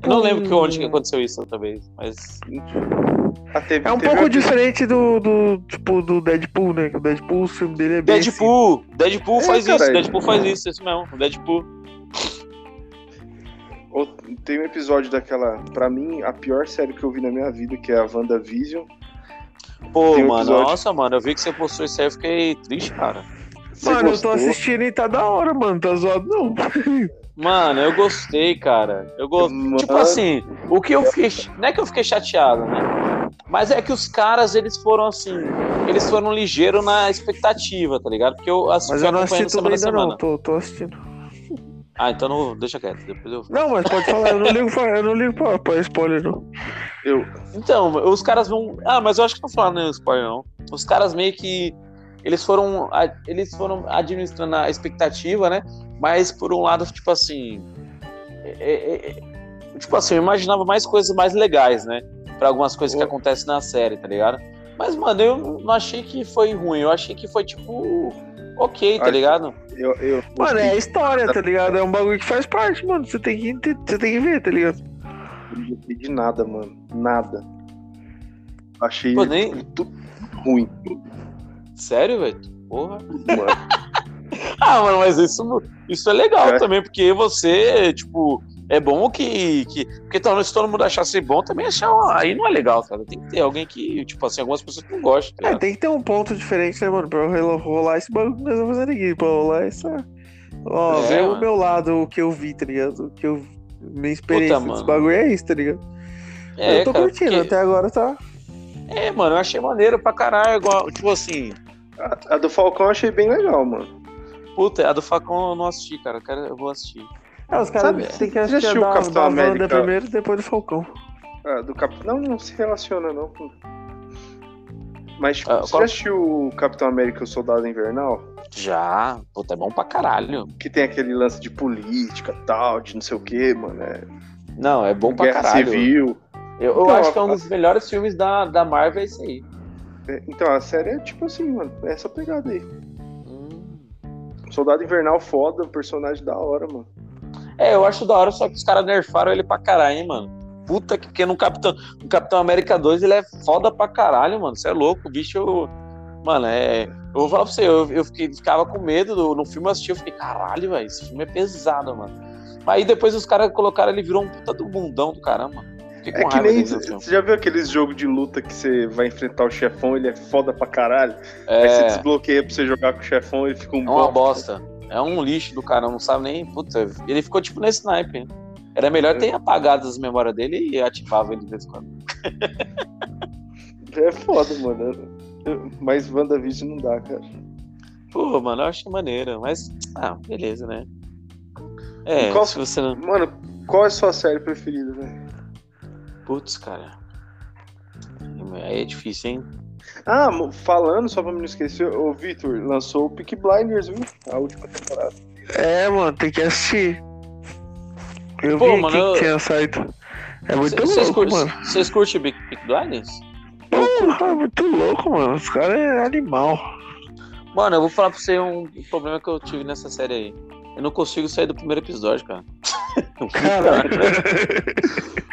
Eu não lembro que onde que aconteceu isso outra vez, mas Ah, teve- É um teve pouco diferente do, do, tipo, do Deadpool, né? Que o Deadpool, o filme dele é bem Deadpool, Deadpool É, faz cara, isso, Deadpool faz isso, isso mesmo, Deadpool. Tem um episódio daquela, pra mim, a pior série que eu vi na minha vida, que é a WandaVision. Pô, um mano, episódio- nossa, mano, eu vi que você postou isso aí, eu fiquei triste, cara. Você Mano, eu gostou? tô assistindo e tá da hora, mano. Tá zoado, não. Mano, eu gostei, cara. Eu gostei. Mano. Tipo assim, o que eu fiquei. Não é que eu fiquei chateado, né? Mas é que os caras, eles foram assim. Eles foram ligeiros na expectativa, tá ligado? Porque eu assisti Mas eu não assisti acompanhando tudo ainda, semana. não. Tô, tô assistindo. Ah, então não, deixa quieto. Depois eu... Não, mas pode falar. Eu não ligo pra, eu não ligo pra, pra spoiler, não. Eu, Então, os caras vão. Ah, mas eu acho que não falando nem spoiler, não. Os caras meio que. Eles foram. Eles foram administrando a expectativa, né? Mas por um lado, tipo assim. é- é- é- tipo assim, eu imaginava mais coisas mais legais, né? pra algumas coisas que acontecem na série, tá ligado? Mas, mano, eu não achei que foi ruim, eu achei que foi, tipo, ok, tá Acho- ligado? Eu, eu Mano, é a história, tá ligado? É um bagulho que faz parte, mano. Você tem que, você tem que ver, tá ligado? não de nada, mano. Nada. Achei Pô, nem- tudo ruim. Sério, velho? Porra. Mano. Ah, mano, mas isso, isso é legal É. também, porque você, tipo, é bom que. que porque talvez se todo mundo achasse bom, também achar. Aí não é legal, cara. Tem que ter alguém que, tipo assim, algumas pessoas que não gostam. tá É, tem que ter um ponto diferente, né, mano? Pra rolo- rolar esse bagulho que nós vamos fazer aqui. Pra rolar essa. Ó, É, ver o meu lado, o que eu vi, tá ligado? O que eu. Minha experiência Puta, desse mano. bagulho é isso, tá ligado? É, eu tô cara, curtindo, porque- até agora tá. É, mano, eu achei maneiro pra caralho. Igual, tipo assim, A, a do Falcão eu achei bem legal, mano. puta, a do Facão eu não assisti, cara. Eu, quero, eu vou assistir. É, os Sabe, caras têm que você já assistir a da, Capitão da Wanda América? primeiro e depois do Falcão. Ah, do Cap... Não, não se relaciona, não. Mas, tipo, Ah, você qual- já assistiu o Capitão América e o Soldado Invernal? Já, puta, é bom pra caralho. Que tem aquele lance de política tal, de não sei o que, mano. É... Não, é bom pra Guerra caralho. Civil. Eu, eu Então, acho que é um dos melhores filmes da, da Marvel, é esse aí. É, Então, a série é tipo assim, mano. É essa pegada aí. Hum. Soldado Invernal foda, personagem da hora, mano. É, eu acho da hora, só que os caras nerfaram ele pra caralho, hein, mano. Puta que, porque no Capitão, no Capitão América 2 ele é foda pra caralho, mano. Você é louco, o bicho. Mano, é. Eu vou falar pra você, eu, eu fiquei, ficava com medo do, no filme eu assisti, eu fiquei, caralho, velho, esse filme é pesado, mano. Aí depois os caras colocaram ele virou um puta do bundão do caramba. Fiquei É que nem. Você já viu aqueles jogos de luta que você vai enfrentar o chefão, ele é foda pra caralho? Aí você É, desbloqueia pra você jogar com o chefão, ele fica um é uma bosta. bosta. É um lixo do cara, não sabe nem. Puta, ele ficou tipo nesse naipe. né? Era melhor ter apagado as memórias dele e ativava ele de vez em quando. É foda, mano. Mas WandaVision não dá, cara. Pô, mano, eu achei maneiro, mas. Ah, beleza, né? É, qual- se você não. Mano, qual é a sua série preferida, velho? Putz, cara. Aí é difícil, hein? Ah, falando, só pra me não esquecer, o Victor lançou o Peak Blinders, viu? A última temporada. É, mano, tem que assistir. Eu Pô, vi mano, aqui eu- que tinha saído. É muito Vocês louco, mano. vocês curtem Big, Big Blinders? Pô, é muito louco, mano. Os caras é animal. Mano, eu vou falar pra você um problema que eu tive nessa série aí. Eu não consigo sair do primeiro episódio, cara. Caralho.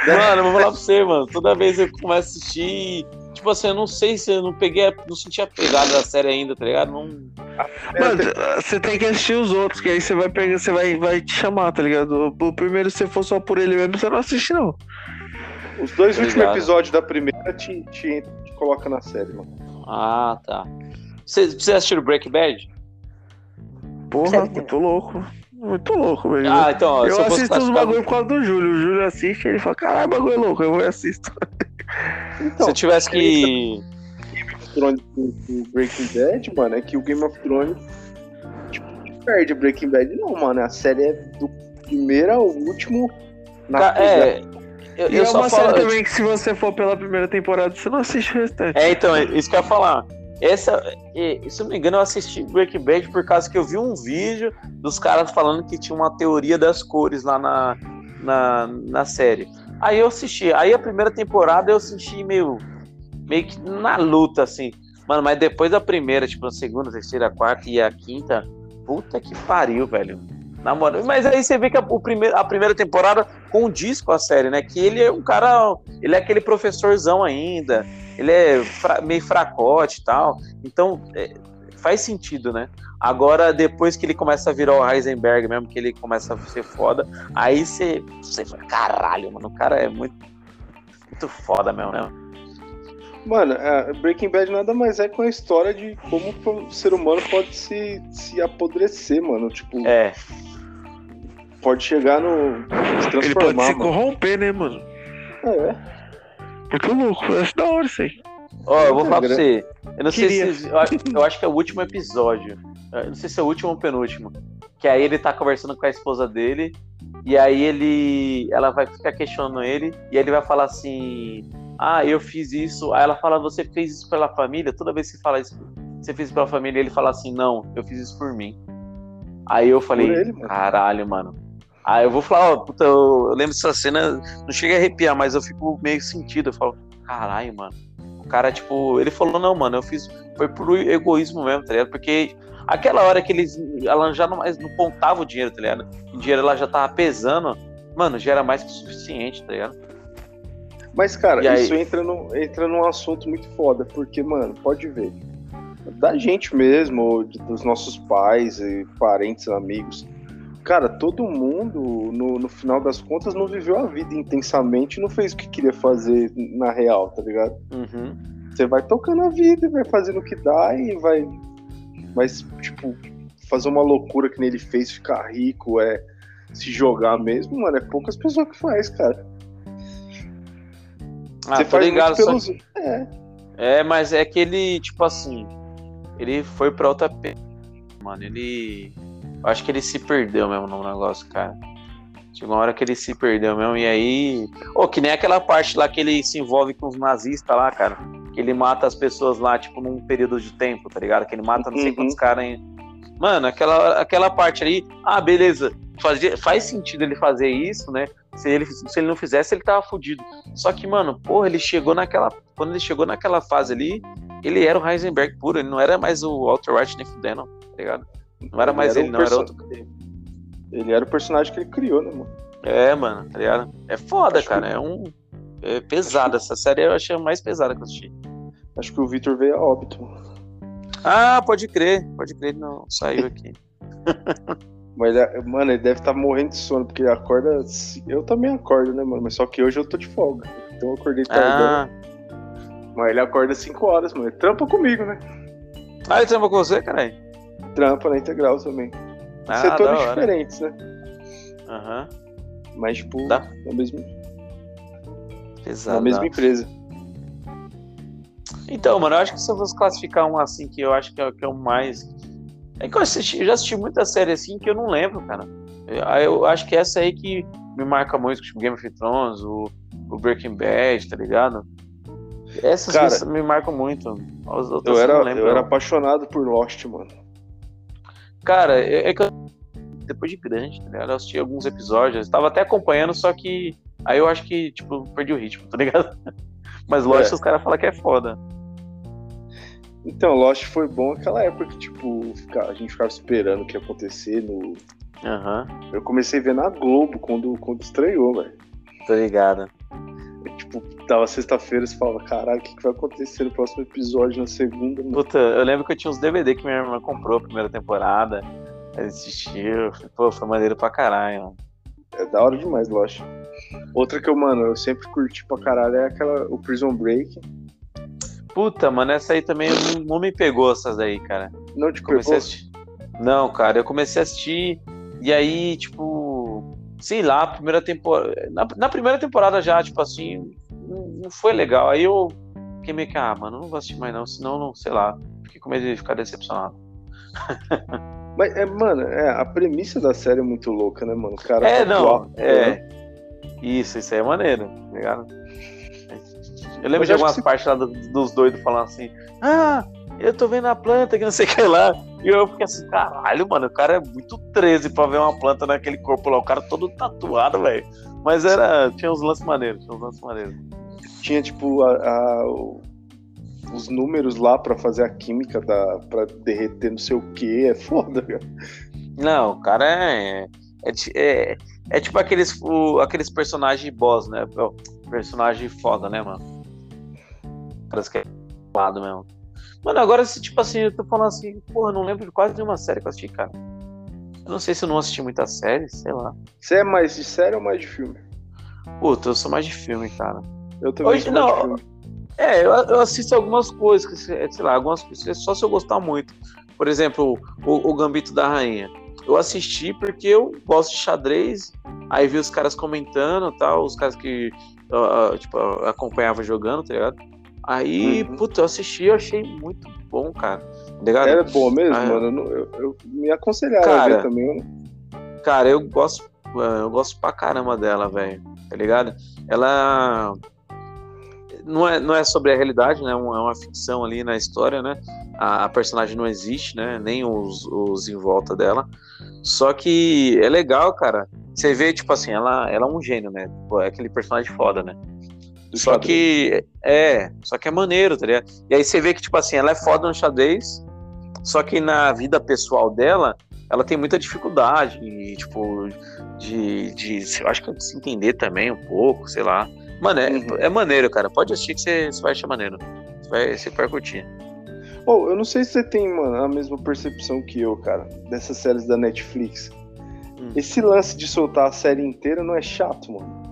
Mano, eu vou falar pra você, mano. Toda vez eu começo a assistir. Tipo assim, eu não sei se eu não peguei, não senti a pegada da série ainda, tá ligado? Não... Mano, você tem que assistir os outros, que aí você vai pegar, você vai, vai te chamar, tá ligado? O primeiro, se for só por ele mesmo, você não assiste, não. Os dois Tô últimos episódios da primeira te, te, te coloca na série, mano. Ah, tá. Vocês vocês assistiram Breaking Bad? Porra, muito louco. Muito louco, velho. Ah, então, ó, eu assisto os bagulho por causa do Júlio. O Júlio assiste e ele fala, caralho, bagulho é louco, eu vou e assisto. Então, Se eu tivesse que. Game of Thrones com Breaking Bad, mano, é que o Game of Thrones tipo, não perde Breaking Bad, não, mano. A série é do primeiro ao último na Ca-. É, eu, E eu é só uma falo. série também que se você for pela primeira temporada, você não assiste o restante. É, então, é isso que eu ia falar. Essa, é, se eu não me engano, eu assisti Breaking Bad por causa que eu vi um vídeo dos caras falando que tinha uma teoria das cores lá na, na, na série. Aí eu assisti. Aí a primeira temporada eu senti meio, meio que na luta, assim. Mano, mas depois da primeira, tipo, a segunda, terceira, quarta e a quinta, puta que pariu, velho. Na moral. Mas aí você vê que a, o a primeira temporada condiz com a série, né? Que ele é um cara. Ele é aquele professorzão ainda. Ele é fra- meio fracote e tal. Então, é, faz sentido, né? Agora, depois que ele começa a virar o Heisenberg mesmo, que ele começa a ser foda, aí você, você fala, caralho, mano, o cara é muito, muito foda mesmo, né? Mano, a Breaking Bad nada mais é com a história de como o ser humano pode se, se apodrecer, mano. Tipo, É, pode chegar no. se Ele pode transformar, se mano. corromper, né, mano? É, Muito louco, eu acho da hora isso aí. Ó, eu vou falar pra você. Eu não sei Queria. se. Eu acho, eu acho que é o último episódio. Eu não sei se é o último ou o penúltimo. Que aí ele tá conversando com a esposa dele. E aí ele. Ela vai ficar questionando ele. E aí ele vai falar assim. Ah, eu fiz isso. Aí ela fala, você fez isso pela família? Toda vez que você fala isso, você fez isso pela família, ele fala assim, não, eu fiz isso por mim. Aí eu falei, ele, mano. caralho, mano. Aí eu vou falar, ó, puta, eu, eu lembro dessa cena, não chega a arrepiar, mas eu fico meio sentido. Eu falo, caralho, mano. O cara, tipo, ele falou, não, mano, eu fiz. Foi por egoísmo mesmo, tá ligado? Porque aquela hora que eles. Ela já não, mais não contava o dinheiro, tá ligado? O dinheiro ela já tava pesando. Mano, já era mais que suficiente, tá ligado? Mas, cara, E aí? isso entra, no, entra num assunto muito foda, porque, mano, pode ver. Da gente mesmo, de- dos nossos pais e parentes, amigos. Cara, todo mundo, no, no final das contas, não viveu a vida intensamente e não fez o que queria fazer na real, tá ligado? Uhum. Você vai tocando a vida, vai fazendo o que dá e vai. Mas, tipo, fazer uma loucura que nem ele fez, ficar rico, é se jogar mesmo, mano, é poucas pessoas que faz, cara. Ah, Você faz ligado, só pelos. que- É, É, mas é que ele, tipo assim, ele foi pra outra. Mano, ele. Eu acho que ele se perdeu mesmo no negócio, cara. Chegou uma hora que ele se perdeu mesmo, e aí. Ô, que nem aquela parte lá que ele se envolve com os nazistas lá, cara. Que ele mata as pessoas lá, tipo, num período de tempo, tá ligado? Que ele mata não sei Uhum. quantos caras em. Mano, aquela, aquela parte ali. Ah, beleza. Fazia, faz sentido ele fazer isso, né? Se ele, se ele não fizesse, ele tava fudido. Só que, mano, porra, ele chegou naquela. Quando ele chegou naquela fase ali, ele era o Heisenberg puro, ele não era mais o Walter White nem fudendo, tá ligado? Não era mais ele, o não, era perso- outro. Ele era o personagem que ele criou, né, mano? É, mano, tá ligado? É foda, Acho cara. É um. É pesado. Essa série eu achei a mais pesada que eu assisti. Acho que o Victor veio a óbito. Ah, pode crer, pode crer, ele não saiu aqui. Mas, ele- mano, ele deve estar morrendo de sono, porque ele acorda. Eu também acordo, né, mano? Mas só que hoje eu tô de folga. Então eu acordei tardão. Ah, Mas ele acorda 5 horas, mano. Ele trampa comigo, né? ah ele trampa com você, caralho? Trampa na integral também. Ah, Setores diferentes, né? Aham, Mas, tipo, Dá. na mesma, pesado. na mesma empresa. Então, mano, eu acho que se eu fosse classificar um assim que eu acho que é, o- que é o mais. É que eu, assisti, eu já assisti muita série assim que eu não lembro, cara. Eu, eu acho que essa aí que me marca muito, tipo Game of Thrones, o, o Breaking Bad, tá ligado? Essas Cara, coisas me marcam muito. As Eu era, lembro. eu era apaixonado por Lost, mano. Cara, é, é que eu, depois de grande, tá ligado? Eu assisti alguns episódios, eu tava até acompanhando, só que aí eu acho que, tipo, perdi o ritmo, tá ligado? Mas Lost, É. os caras falam que é foda. Então, Lost foi bom naquela época que, tipo, a gente ficava esperando o que ia acontecer. No... Aham, Eu comecei a ver na Globo quando, quando estreou, velho. tô ligado. Tipo, tava sexta-feira e você falava, caralho, o que, que vai acontecer no próximo episódio, na segunda, mano? Puta, eu lembro que eu tinha uns DVD que minha irmã comprou a primeira temporada. Assistiu. Pô, foi maneiro pra caralho, mano. É da hora demais, Lost. Outra que eu, mano, eu sempre curti pra caralho é aquela, o Prison Break. Puta, mano, essa aí também não, não me pegou, essas daí, cara. Não te Comecei pegou? Não, cara, eu comecei a assistir e aí, tipo, sei lá, primeira temporada. Na, na primeira temporada já, tipo assim, não, não foi legal. Aí eu fiquei meio que, ah, mano, não vou assistir mais não, senão, não, sei lá, fiquei com medo de ficar decepcionado. Mas, é, mano, é, a premissa da série é muito louca, né, mano? O cara É, não, atual, né? é. Isso, isso aí é maneiro, tá ligado? Eu lembro Mas de algumas partes lá do- dos doidos falando assim, ah, eu tô vendo a planta que não sei o que lá. E eu fiquei assim, caralho, mano, o cara é muito 13 pra ver uma planta naquele corpo lá, o cara todo tatuado, velho. Mas era. Tinha uns lances maneiros, tinha uns lances maneiros. Tinha, tipo, a- a- os números lá pra fazer a química da, pra derreter não sei o que. É foda, cara. Não, o cara é. É, é, é tipo aqueles, o- aqueles personagens boss, né? Ó, Personagem foda, né, mano? Parece que é lado mesmo. Mano, agora, se, tipo assim, eu tô falando assim, porra, não lembro de quase nenhuma série que eu assisti, cara. Eu não sei se eu não assisti muita série, sei lá. Você é mais de série ou mais de filme? Puta, eu sou mais de filme, cara. Eu também Hoje sou não. mais de filme. É, eu, eu assisto algumas coisas, que, sei lá, algumas coisas, só se eu gostar muito. Por exemplo, o, o Gambito da Rainha. Eu assisti porque eu gosto de xadrez, aí vi os caras comentando tal, os caras que ah, tipo, eu acompanhava jogando, tá ligado? Aí, Uhum. puta, eu assisti eu achei muito bom, cara. Tá ligado? Era bom mesmo, Ah, mano. Eu, eu- me aconselhava a Cara, ver também. né? Cara, eu gosto, eu gosto pra caramba dela, velho. Tá ligado? Ela não é, não é sobre a realidade, né? É uma, ficção ali na história, né? A, personagem não existe, né? Nem os, os em volta dela. Só que é legal, cara. Você vê, tipo assim, ela, ela é um gênio, né? É aquele personagem foda, né? do Só xadrez. que é, só que é maneiro, tá ligado? E aí você vê que, tipo assim, ela é foda no xadrez, só que na vida pessoal dela, ela tem muita dificuldade, tipo, de, de. Eu acho que de se entender também um pouco, sei lá. Mano, é, Uhum. é maneiro, cara. Pode assistir que você, você vai achar maneiro. Você vai, você vai curtir. Oh, eu não sei se você tem, mano, a mesma percepção que eu, cara, dessas séries da Netflix. Hum. Esse lance de soltar a série inteira não é chato, mano.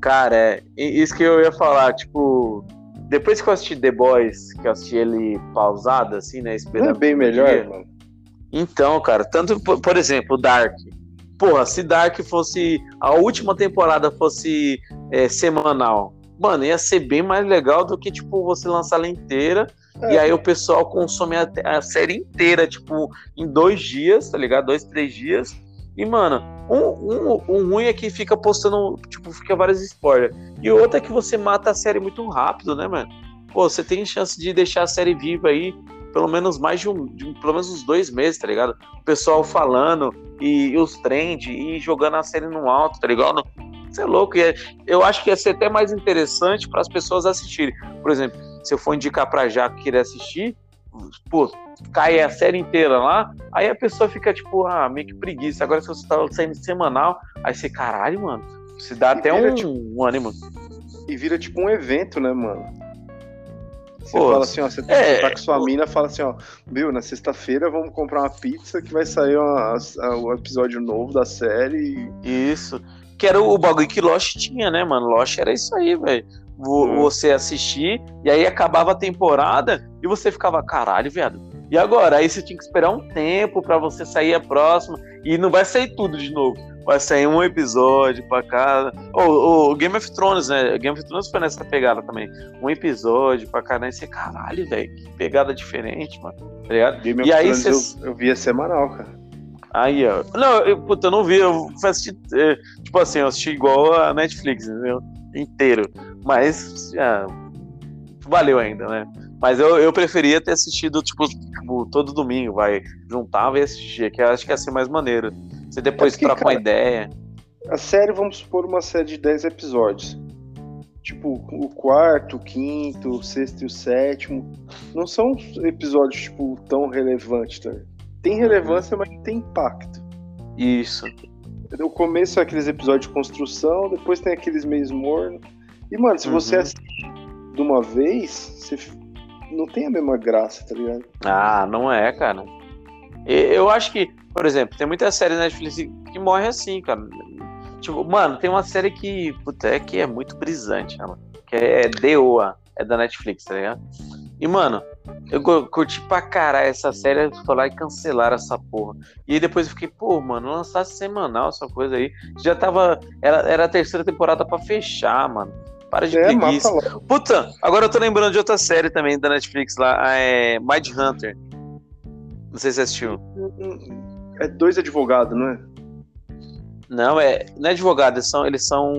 Cara, é isso que eu ia falar, tipo. Depois que eu assisti The Boys, que eu assisti ele pausado, assim, né? Não é Esperando bem melhor, dia. mano. Então, cara, tanto, por, por exemplo, Dark. Porra, se Dark fosse. A última temporada fosse é, semanal. Mano, ia ser bem mais legal do que, tipo, você lançar ela inteira. É. E aí o pessoal consome a, a série inteira, tipo, em dois dias, tá ligado? Dois, três dias. E, mano, um, um, um ruim é que fica postando, tipo, fica vários spoilers. E o outro é que você mata a série muito rápido, né, mano? Pô, você tem chance de deixar a série viva aí pelo menos mais de um, de um- pelo menos uns dois meses, tá ligado? O pessoal falando e, e os trend e jogando a série no alto, tá ligado? Você é louco. E é- eu acho que ia ser até mais interessante para as pessoas assistirem. Por exemplo, se eu for indicar pra Jaco que querer assistir, pô, cai a série inteira lá, aí a pessoa fica tipo, ah, meio que preguiça. Agora se você tá saindo semanal, aí você, caralho, mano, se dá E até vira, um, tipo, um ânimo. E vira tipo um evento, né, mano? Você Pô, fala assim, ó, você é, tá com sua mina, fala assim, ó, viu, na sexta-feira vamos comprar uma pizza que vai sair o episódio novo da série. Isso. Que era o bagulho que Lost tinha, né, mano? Lost era isso aí, velho. Hum. Você assistir, e aí acabava a temporada e você ficava, caralho, viado. E agora? Aí você tinha que esperar um tempo pra você sair a próxima. E não vai sair tudo de novo. Vai sair um episódio pra cada. O, o Game of Thrones, né? Game of Thrones foi nessa pegada também. Um episódio pra cada. E você, caralho, velho. Que pegada diferente, mano. Tá ligado? Game E of aí Thrones cês- eu, eu via semanal, cara. Aí, ó. Não, eu, puta, eu não vi, eu fui assistir, é, tipo assim, eu assisti igual a Netflix, entendeu? Inteiro. Mas, ah, valeu ainda, né? Mas eu, eu preferia ter assistido, tipo, tipo, todo domingo, vai. Juntava e assistia, que eu acho que ia ser mais maneiro. Você depois É porque, troca uma cara, ideia. A série, vamos supor, uma série de 10 episódios. Tipo, o quarto, o quinto, o sexto e o sétimo. Não são episódios, tipo, tão relevantes, tá? Tem relevância, mas não tem impacto. Isso. O começo é aqueles episódios de construção, depois tem aqueles meios mornos. E, mano, se você Uhum. assiste de uma vez, você não tem a mesma graça, tá ligado? Ah, não é, cara. Eu acho que, por exemplo, tem muita série na Netflix que morre assim, cara. Tipo, mano, tem uma série que, puta, é que é muito brisante, né, mano? Que é DOA, é da Netflix, tá ligado? E, mano, eu cu- curti pra caralho essa série, fui lá e cancelaram essa porra. E aí depois eu fiquei, pô, mano, lançasse semanal essa coisa aí. Já tava. Era, era a terceira temporada pra fechar, mano. Para de É, preguiça. Puta, agora eu tô lembrando de outra série também da Netflix lá, é Mind Hunter. Não sei se você assistiu. É dois advogados, não é? Não, é, não é advogado, eles são, eles são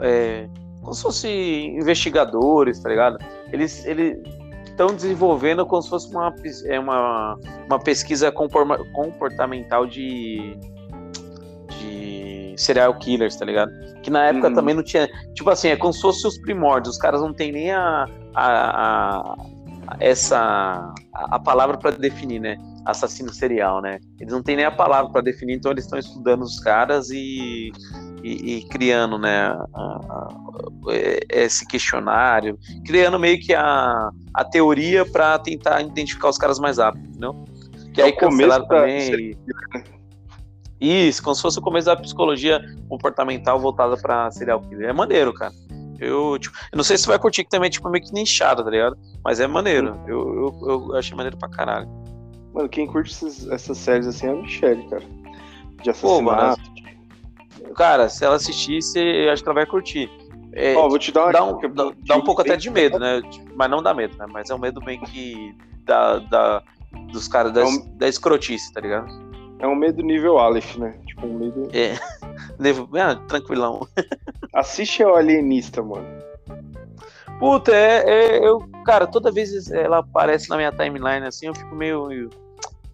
é, como se fossem investigadores, tá ligado? Eles eles estão desenvolvendo como se fosse uma, é uma, uma pesquisa comportamental de, de serial killers, tá ligado? Que na época Uhum. também não tinha. Tipo assim, é como se fosse os primórdios. Os caras não têm nem a, a, a- essa a, a palavra para definir, né? Assassino serial, né? Eles não têm nem a palavra para definir, então eles estão estudando os caras e, e, e criando, né? a- a- esse questionário, criando meio que a, a teoria para tentar identificar os caras mais rápido, entendeu? Que É aí cancelaram da- também. e- Isso, como se fosse o começo da psicologia comportamental voltada pra serial killer. É maneiro, cara. Eu, tipo, eu não sei se vai curtir que também é tipo meio que nichado, tá ligado? Mas é maneiro. Eu, eu, eu achei maneiro pra caralho. Mano, quem curte essas, essas séries assim é a Michelle, cara. De Pô, mano, assassinato. Cara, se ela assistisse, eu acho que ela vai curtir. É, Ó, vou te dar uma dá, um, dá, pô, dá um pouco até de medo, né? Tipo, Mas não dá medo, né? Mas é um medo bem que da, da, dos caras da, É um- da escrotice, tá ligado? É um medo nível Aleph, né? Tipo, um medo. É. Ah, tranquilão. Assiste ao Alienista, mano. Puta, é, é- eu, cara, toda vez ela aparece na minha timeline assim, eu fico meio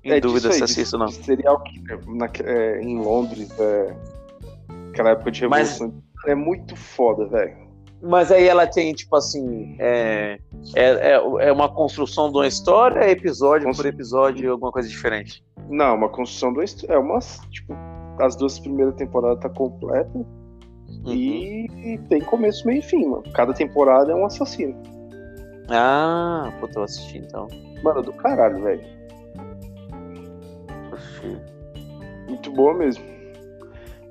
em é dúvida aí, se de- assisto ou não. de Serial killer na- é, em Londres, é, aquela época de Mas- revolução. É muito foda, velho. Mas aí ela tem, tipo assim, é, é, é, é uma construção de uma história, é episódio Cons- por episódio, alguma coisa diferente. Não, uma construção do é uma tipo as duas primeiras temporadas tá completa Uhum. e tem começo, meio e fim, mano. Cada temporada é um assassino. Ah, pô, tô assistindo então. Mano, do caralho, velho. Oxi. Muito boa mesmo.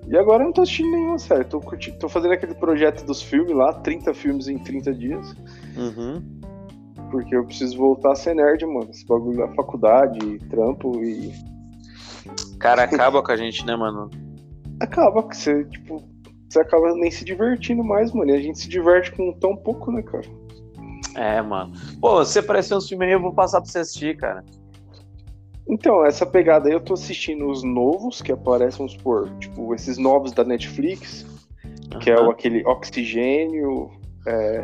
E agora eu não tô assistindo nenhuma série. Tô, curtindo, tô fazendo aquele projeto dos filmes lá, 30 filmes em 30 dias. Uhum. Porque eu preciso voltar a ser nerd, mano. Esse bagulho da faculdade, trampo e. Cara, acaba com a gente, né, mano? Acaba que você, tipo, você acaba nem se divertindo mais, mano. E a gente se diverte com tão pouco, né, cara? É, mano. Pô, você apareceu uns filmes aí, eu vou passar pra você assistir, cara. Então, essa pegada aí eu tô assistindo os novos que aparecem, vamos supor, tipo, esses novos da Netflix, que é o, aquele Oxigênio.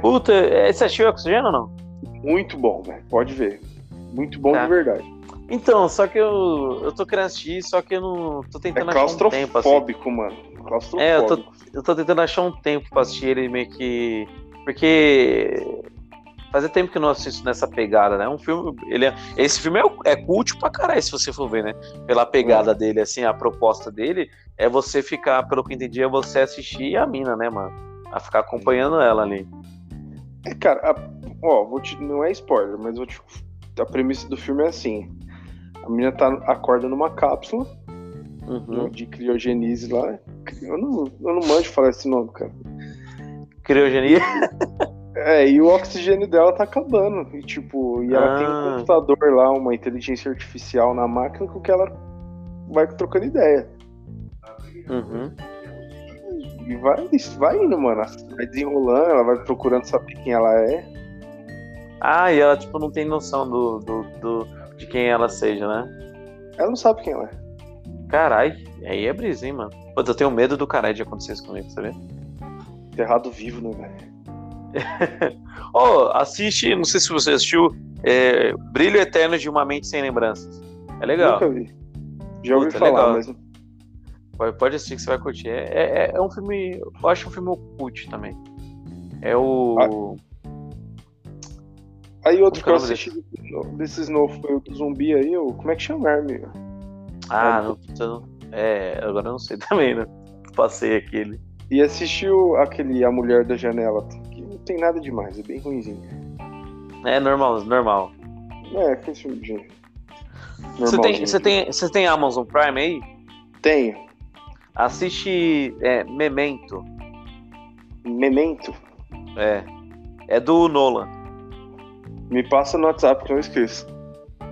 Puta, é, você assistiu Oxigênio ou não? Muito bom, velho. Pode ver. Muito bom Tá. de verdade. Então, só que eu, eu tô querendo assistir, só que eu não tô É tentando achar um tempo, assim. claustrofóbico, mano. Claustrofóbico. É, eu tô, eu tô tentando achar um tempo pra assistir ele meio que. Porque. Fazia tempo que eu não assisto nessa pegada, né? Um filme. Ele é- esse filme é, é cult pra caralho, se você for ver, né? Pela pegada dele, assim, a proposta dele é você ficar, pelo que eu entendi, é você assistir a mina, né, mano? A ficar acompanhando ela ali. É, cara, a- ó, vou te, não é spoiler, mas vou te, a premissa do filme é assim. A menina tá, acorda numa cápsula Uhum. de criogenize lá. Eu não, eu não manjo falar esse nome, cara. Criogenia. É, e o oxigênio dela tá acabando. E tipo, e ela tem um Ah. computador lá, uma inteligência artificial na máquina com que ela vai trocando ideia. Uhum. E vai, vai indo, mano. Vai desenrolando, ela vai procurando saber quem ela é. Ah, e ela, tipo, não tem noção do, do, do- de quem ela seja, né? Ela não sabe quem ela é. Carai, aí é brisa, hein, mano. Pô, eu tenho medo do caralho de acontecer isso comigo, sabe? Enterrado vivo, né, velho? Ó, assiste, não sei se você assistiu, é, Brilho Eterno de uma Mente Sem Lembranças. É legal. Nunca vi. Já ouvi Puta, falar, legal. mas Pode, pode assistir que você vai curtir. É, é, é um filme. Eu acho um filme oculto também. É o. Aí outro que eu é assisti desses novos foi o do zumbi aí, o... como é que chama, amigo? Ah, não, não- é, agora eu não sei também, né? Passei aquele. E assistiu aquele A Mulher da Janela, tem nada demais, é bem ruimzinho. É normal, normal. É, aquele filme de. Você tem, você, tem, você tem Amazon Prime aí? Tenho. Assiste é, Memento. Memento. É. É do Nolan. Me passa no WhatsApp que eu não esqueço.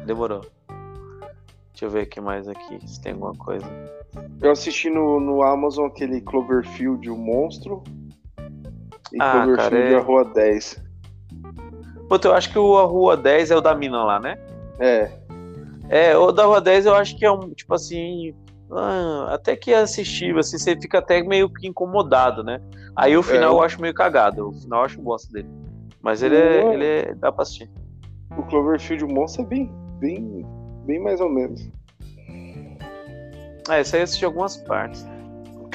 Demorou. Deixa eu ver aqui mais aqui, se tem alguma coisa. Eu assisti no, no Amazon aquele Cloverfield, o monstro. Ah, Cloverfield, cara, é- a Rua 10. Puta, eu acho que o a Rua 10 é o da mina lá, né? É, É, o da Rua 10 eu acho que é um, tipo assim, ah, até que é assistível, assim, você fica até meio que incomodado, né? Aí o final É. eu acho meio cagado, o final eu acho bosta dele. Mas ele é, Não. ele é, dá pra assistir. o Cloverfield, o monstro é bem, bem, bem mais ou menos. É, isso aí eu assisti algumas partes.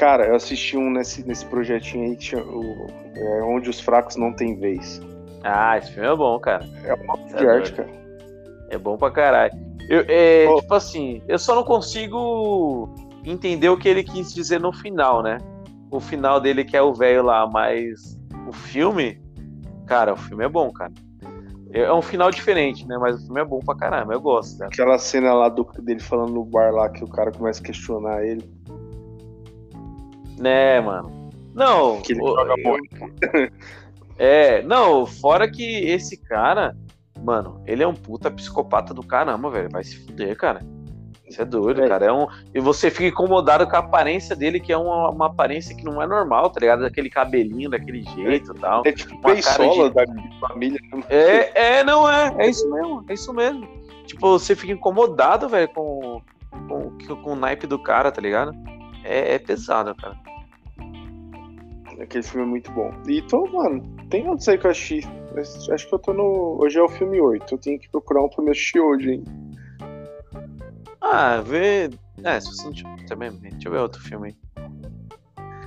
Cara, eu assisti um nesse, nesse projetinho aí que chama, o, é, Onde os Fracos Não Têm Vez. Ah, esse filme é bom, cara. É uma obra de arte, doido. cara. É bom pra caralho. Eu, é, Ô. Tipo assim, eu só não consigo entender o que ele quis dizer no final, né? O final dele que é o velho lá, mas o filme, cara, o filme é bom, cara. É é um final diferente, né? Mas o filme é bom pra caramba, eu gosto, cara. Aquela cena lá do, dele falando no bar lá que o cara começa a questionar ele. Né, mano? Não, Que ele o- joga eu- É, não, fora que esse cara, mano, ele é um puta psicopata do caramba, velho. Vai se fuder, cara. Isso é doido, É. cara. É um... E você fica incomodado com a aparência dele, que é uma, uma aparência que não é normal, tá ligado? Daquele cabelinho, daquele jeito e tal. É tipo Uma cara beisola de- da família. né? É, é, não é. É isso mesmo, é isso mesmo. Tipo, você fica incomodado, velho, com, com, com o naipe do cara, tá ligado? É, é pesado, cara. Aquele filme é muito bom. E tô, mano, tem outros aí que eu. Mas Acho que eu tô no. Hoje é o filme 8. Eu tenho que procurar um pra me assistir hoje, hein? Ah, vê. É, se você não tiver também. Deixa eu ver outro filme aí.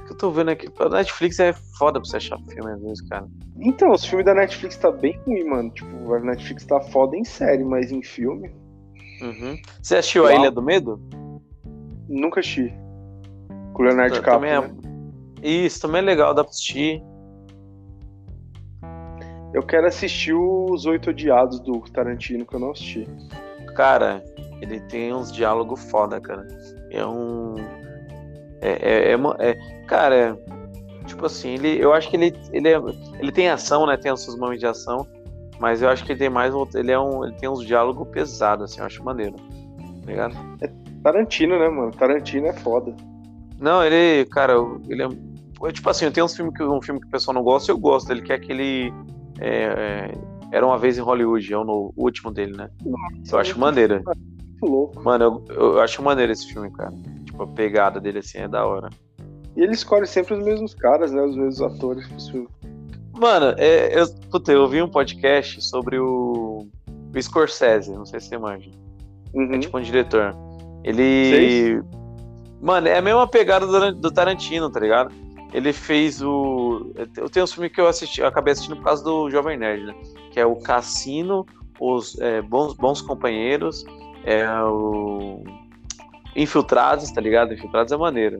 Que eu tô vendo aqui. A Netflix é foda pra você achar filme às vezes, cara. Então, os filmes da Netflix tá bem ruim, mano. Tipo, a Netflix tá foda em série, mas em filme. Uhum. Você assistiu A Uau. Ilha do Medo? Nunca assisti. Com o Leonardo DiCaprio. também né? é... Isso, também é legal, dá pra assistir. Eu quero assistir os Oito Odiados do Tarantino, que eu não assisti. Cara, ele tem uns diálogos foda, cara. É um. É, é, é é- Cara, é- tipo assim, ele, eu acho que ele, ele, é- ele tem ação, né? Tem os seus momentos de ação, mas eu acho que ele tem mais. Ele, é um, ele tem uns diálogos pesados, assim, eu acho maneiro. Tá ligado? Tarantino, né, mano? Tarantino é foda. Não, ele, cara, ele é. é Tipo assim, tem uns filmes que um filme que o pessoal não gosta, eu gosto dele, que é aquele. é, é, Era uma vez em Hollywood, é o no- o último dele, né? Eu acho maneiro. Muito louco. Mano, eu, eu acho maneiro esse filme, cara. Tipo, a pegada dele assim é da hora. E ele escolhe sempre os mesmos caras, né? Os mesmos atores pros filmes. Mano, é, eu, puta, eu vi um podcast sobre o, o Scorsese, não sei se você manja. Uhum. É tipo um diretor. Ele. Mano, é a mesma pegada do, do Tarantino, tá ligado? Ele fez o. Eu tenho um filme que eu assisti, eu acabei assistindo por causa do Jovem Nerd, né? Que é o Cassino, os é, bons, bons Companheiros, é o. Infiltrados, tá ligado? Infiltrados é maneiro.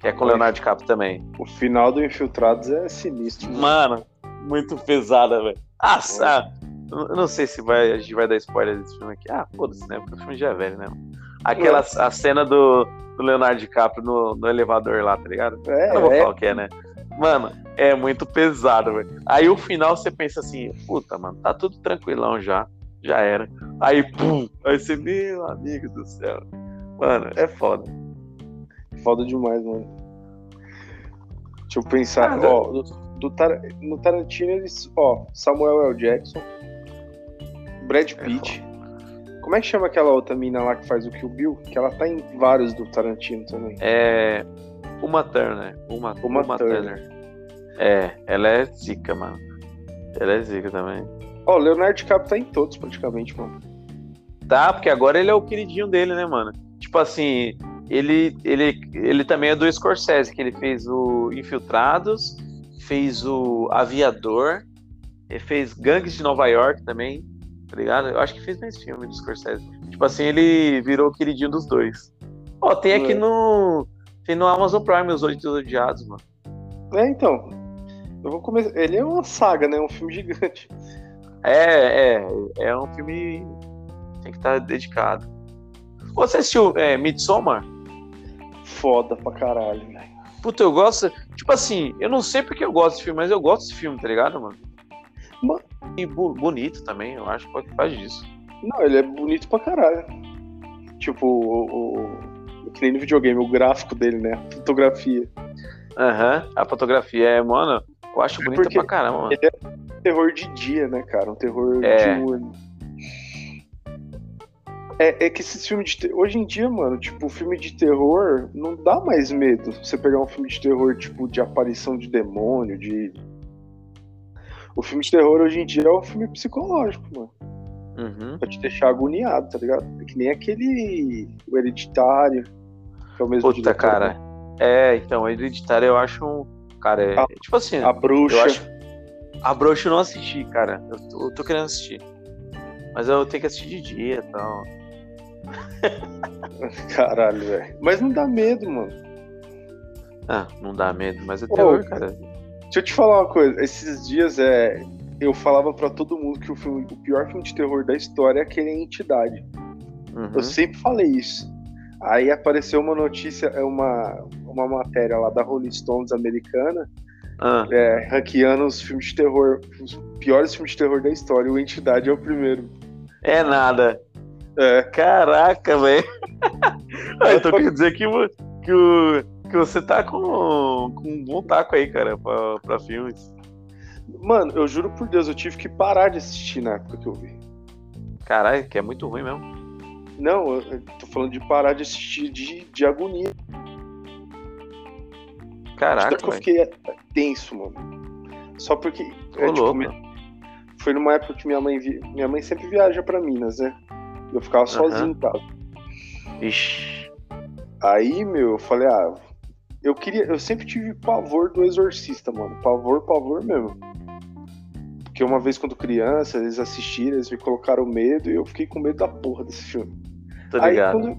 Que é com o Leonardo DiCaprio também. O final do Infiltrados é sinistro. né? Mano, muito pesada, velho. Ah, eu não sei se vai, a gente vai dar spoiler desse filme aqui. Ah, foda-se, né? Porque o filme já é velho, né? Aquela a cena do, do Leonardo DiCaprio no, no elevador lá, tá ligado? É, Eu não vou é. falar o que é, né? Mano, é muito pesado, velho. Aí o final você pensa assim, puta, mano, tá tudo tranquilão já. Já era. Aí, pum! Aí você, meu amigo do céu. Mano, é foda. Foda demais, mano. Deixa eu pensar. Cara. Ó, do, do Tar- no Tarantino, eles. Ó, Samuel L. Jackson. Brad Pitt. Como é que chama aquela outra mina lá que faz o Kill Bill? Que ela tá em vários do Tarantino também. É. Uma Turner. Uma, Uma uma, Turner. Turner. É, ela é zica, mano. Ela é zica também. Ó, o Leonardo DiCaprio tá em todos praticamente, mano. Tá, porque agora ele é o queridinho dele, né, mano? Tipo assim, ele, ele, ele também é do Scorsese, que ele fez o Infiltrados, fez o Aviador, fez Gangues de Nova York também, tá ligado? Eu acho que fez mais filme do Scorsese. Tipo assim, ele virou o queridinho dos dois. Ó, tem aqui É. no. Tem no Amazon Prime os Oito Odiados, mano. É, então. Eu vou começar. Ele é uma saga, né? Um filme gigante. É, é, é um filme. Tem que estar dedicado. Você assistiu é, Midsommar? Foda pra caralho, velho. Puta, eu gosto. Tipo assim, eu não sei porque eu gosto desse filme, mas eu gosto desse filme, tá ligado, mano? Mano. E bonito também, eu acho que pode faz disso. Não, ele é bonito pra caralho. Tipo, o, o, que nem no videogame, o gráfico dele, né? A fotografia. Aham. A fotografia é, mano, eu acho bonita porque pra caramba, mano. Ele é um terror de dia, né, cara? Um terror É. diurno. É, é que esses filmes de terror. Hoje em dia, mano, tipo, filme de terror não dá mais medo. Você pegar um filme de terror, tipo, de aparição de demônio, de. O filme de terror hoje em dia é um filme psicológico, mano. Uhum. Pra te deixar agoniado, tá ligado? É que nem aquele. O hereditário. Que é o mesmo Puta, diretor, cara. né? É, então, Hereditário eu acho um. Cara, é. A- tipo assim, A bruxa. acho. A Broxa eu não assisti, cara. Eu tô, eu tô querendo assistir. Mas eu tenho que assistir de dia e tal. Caralho, velho. Mas não dá medo, mano. Ah, não dá medo, mas é Ô, terror, cara. Deixa eu te falar uma coisa. Esses dias é. Eu falava pra todo mundo que o, filme, o pior filme de terror da história é aquele Entidade. Uhum. Eu sempre falei isso. Aí apareceu uma notícia, é uma, uma matéria lá da Rolling Stones americana, Ah, é, ranqueando os filmes de terror, os piores filmes de terror da história. O Entidade é o primeiro. é nada. É. Caraca, velho. Ah, então quer dizer que, que, o, que você tá com, com um bom taco aí, cara, pra, pra filmes. Mano, eu juro por Deus, eu tive que parar de assistir na época que eu vi. Caralho, que é muito ruim mesmo. Não, eu, tô falando de parar de assistir de, de agonia. Caraca, que eu fiquei tenso, mano. Só porque. Ô, é, tipo, louco. minha- foi numa época que minha mãe vi- minha mãe sempre viaja pra Minas, né? Eu ficava sozinho em casa. Ixi. Aí, meu, eu falei, ah, Eu queria. Eu sempre tive pavor do exorcista, mano. Pavor, pavor mesmo. Porque uma vez quando criança, eles assistiram, eles me colocaram medo e eu fiquei com medo da porra desse filme. Tô Aí ligado. quando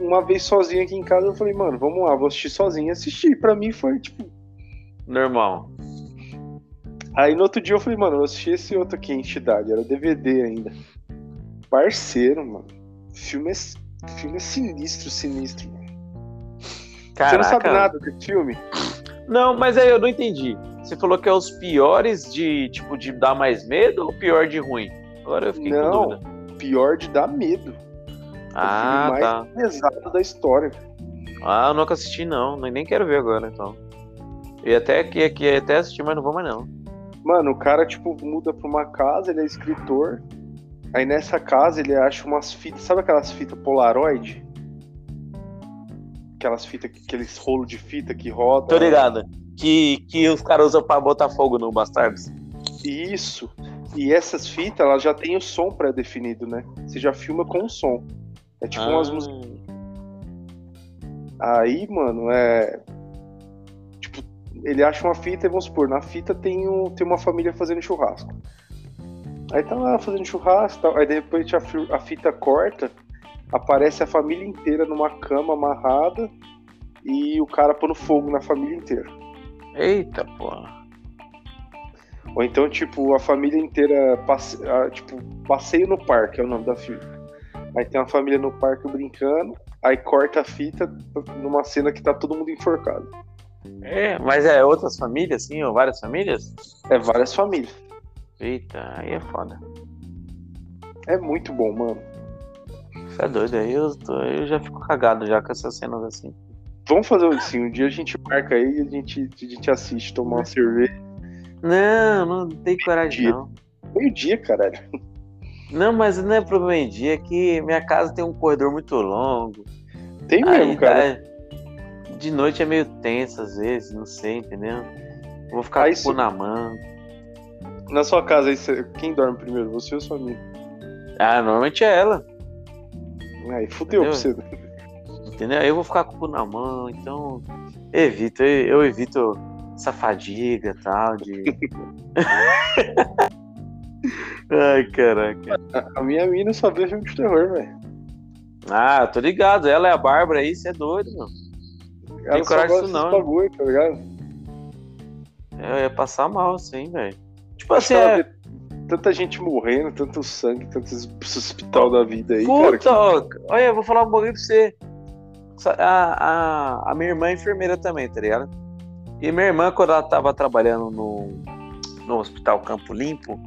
uma vez sozinho aqui em casa, eu falei, mano, vamos lá, vou assistir sozinho. Assisti, pra mim foi tipo. Normal. Aí no outro dia eu falei, mano, eu vou assistir esse outro aqui, Entidade, era DVD ainda. Parceiro, mano. Filme é, filme é sinistro, sinistro. Mano. Você não sabe Caraca. nada desse filme? Não, mas aí eu não entendi. Você falou que é os piores de, tipo, de dar mais medo ou pior de ruim? Agora eu fiquei com Não. dúvida. Pior de dar medo. Ah, mais- tá. Pesado da história. Ah, eu nunca assisti não, nem nem quero ver agora, então. E até que aqui até assistir, mas não vou mais não. Mano, o cara, tipo, muda pra uma casa, ele é escritor. Aí nessa casa ele acha umas fitas. Sabe aquelas fitas Polaroid? Aquelas fitas, aqueles rolos de fita que roda. Tô ligado. Que, que os caras usam pra botar fogo no Bastardos. Isso. E essas fitas, elas já têm o som pré-definido, né? Você já filma com o som. É tipo umas Ah, músicas. Aí, mano, é. Tipo, ele acha uma fita e vamos supor, na fita tem, um, tem uma família fazendo churrasco. Aí tá lá fazendo churrasco tal. Aí de repente a, a fita corta, aparece a família inteira numa cama amarrada e o cara pondo fogo na família inteira. Eita, porra. Ou então, tipo, a família inteira passe... tipo, passeio no parque é o nome da fita. Aí tem uma família no parque brincando, aí corta a fita numa cena que tá todo mundo enforcado. É, mas é outras famílias, sim, ou várias famílias? É várias famílias. Eita, aí é foda. É muito bom, mano. É doido, aí eu, tô- eu já fico cagado já com essas cenas assim. Vamos fazer assim, um dia a gente marca aí e a gente, a gente assiste, tomar uma cerveja. Não, não tem coragem Dia. não. Meio dia, caralho. Não, mas não é problema em dia, é que minha casa tem um corredor muito longo. Tem mesmo, cara. dá- de noite é meio tenso às vezes, não sei, entendeu? Eu Vou ficar Aí com o cu sim. na mão. Na sua casa aí, quem dorme primeiro? Você ou sua amiga? Ah, normalmente é ela, Aí fudeu pra você. entendeu? Aí eu vou ficar com o cu na mão, então evito, eu, evito essa fadiga e tal de. Ai, caraca. A, a minha mina só vê filme de terror, velho. Ah, tô ligado, ela é a Bárbara aí, você é doido, mano. Ela só coragem disso não, bagulho, tá ligado? Eu ia passar mal, assim, velho. Tipo Acho assim, é. Tanta gente morrendo, tanto sangue, tantos hospital da vida aí, cara. Puta, ó, olha, eu vou falar um bagulho pra você. A, a, a minha irmã é enfermeira também, tá ligado? E minha irmã, quando ela tava trabalhando no, no Hospital Campo Limpo,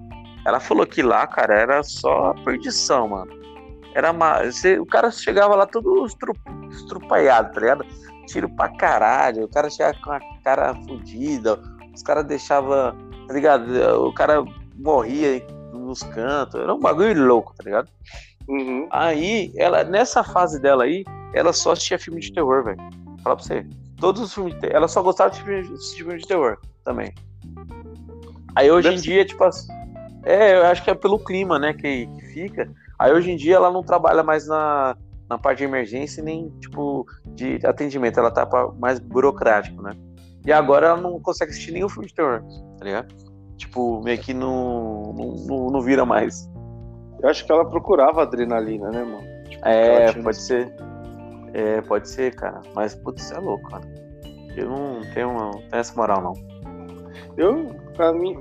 ela falou que lá, cara, era só perdição, mano. Era uma, você- o cara chegava lá todo estru, estrupaiado, tá ligado? Tiro pra caralho, o cara chegava com a cara fodida, os caras deixavam, tá ligado? O cara morria nos cantos, era um bagulho louco, tá ligado? Uhum. Aí, ela, nessa fase dela aí, ela só assistia filme de terror, velho. Fala pra você. Todos os filmes de terror. Ela só gostava de filme, assistir filme de terror também. Aí hoje Deve em dia, tipo assim. É, eu acho que é pelo clima, né, que, que fica. Aí hoje em dia ela não trabalha mais na, na parte de emergência nem, tipo, de atendimento. Ela tá mais burocrático, né? E agora ela não consegue assistir nenhum filme de terror, tá ligado? Tipo, meio que não, não, não, vira mais. Eu acho que ela procurava adrenalina, né, mano? Tipo, É, pode ser. É, pode ser, cara. Mas, putz, é louco, cara. Eu não tenho, não tenho essa moral, não. Eu, pra mim,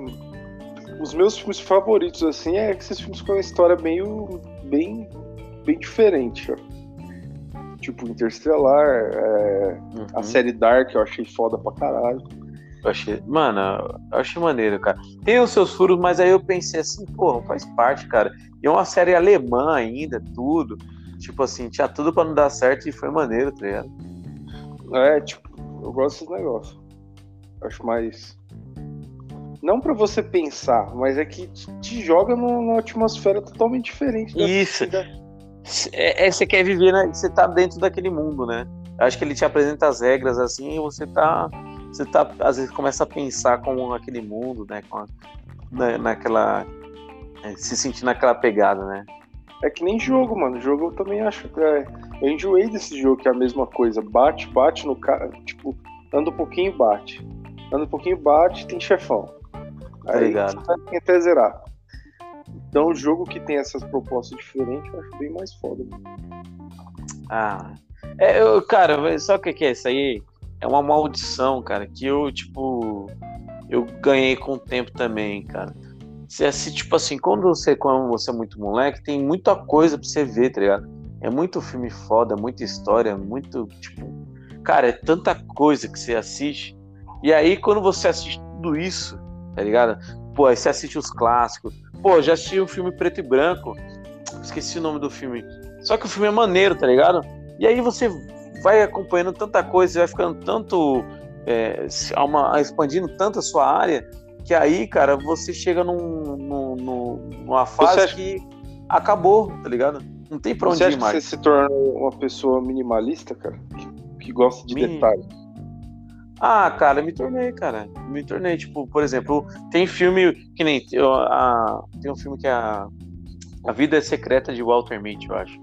os meus filmes favoritos, assim, é esses filmes com uma história meio. bem. bem diferente, ó. Tipo, Interstellar, é, a Uhum. série Dark eu achei foda pra caralho. Eu achei, mano, eu achei maneiro, cara. Tem os seus furos, mas aí eu pensei assim, pô, faz parte, cara. E é uma série alemã ainda, tudo. Tipo assim, tinha tudo pra não dar certo e foi maneiro, tá ligado? É, tipo, eu gosto desses negócios. Acho mais. Não pra você pensar, mas é que te- joga numa atmosfera totalmente diferente. Isso. da- É, é, você quer viver, né? Você tá dentro daquele mundo, né? Acho que ele te apresenta as regras assim e você tá. Você tá, às vezes, começa a pensar como aquele mundo, né? Com a- na, naquela. é, se sentir naquela pegada, né? É que nem jogo, mano. Jogo eu também acho. que É... Eu enjoei desse jogo que é a mesma coisa. Bate, bate no cara. Tipo, anda um pouquinho bate. Anda um pouquinho bate, tem chefão. Tá Aí ligado. você vai até zerar. Então o jogo que tem essas propostas diferentes eu acho bem mais foda. Ah. É, eu, cara, sabe o que que é isso aí? É uma maldição, cara, que eu, tipo, eu ganhei com o tempo também, cara. Você assiste, tipo assim, quando você, quando você é muito moleque, tem muita coisa pra você ver, tá ligado? É muito filme foda, muita história, muito, tipo. Cara, é tanta coisa que você assiste. E aí, quando você assiste tudo isso, tá ligado? Pô, aí você assiste os clássicos. Pô, já assisti um filme preto e branco. Esqueci o nome do filme. Só que o filme é maneiro, tá ligado? E aí você vai acompanhando tanta coisa, vai ficando tanto. É, a uma- expandindo tanto a sua área, que aí, cara, você chega num, num- num- numa fase acha- que acabou, tá ligado? Não tem pra onde Você ir mais. você se torna uma pessoa minimalista, cara? Que, que gosta de detalhes. Ah, cara, me tornei, cara. Me tornei, tipo, por exemplo, tem filme que nem. eu- a- tem um filme que é a, a Vida é Secreta de Walter Mitty, eu acho.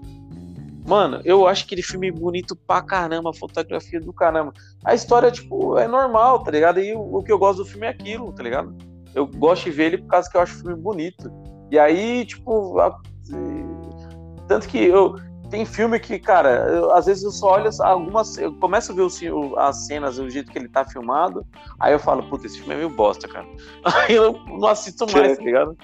Mano, eu acho aquele filme bonito pra caramba, a fotografia do caramba. A história, tipo, é normal, tá ligado? E o, o que eu gosto do filme é aquilo, tá ligado? Eu gosto de ver ele por causa que eu acho o filme bonito. E aí, tipo, a- tanto que eu, tem filme que, cara, eu- às vezes eu só olho algumas. Eu começo a ver o- as cenas, o jeito que ele tá filmado, aí eu falo, puta, esse filme é meio bosta, cara. Aí eu não assisto mais, tá ligado?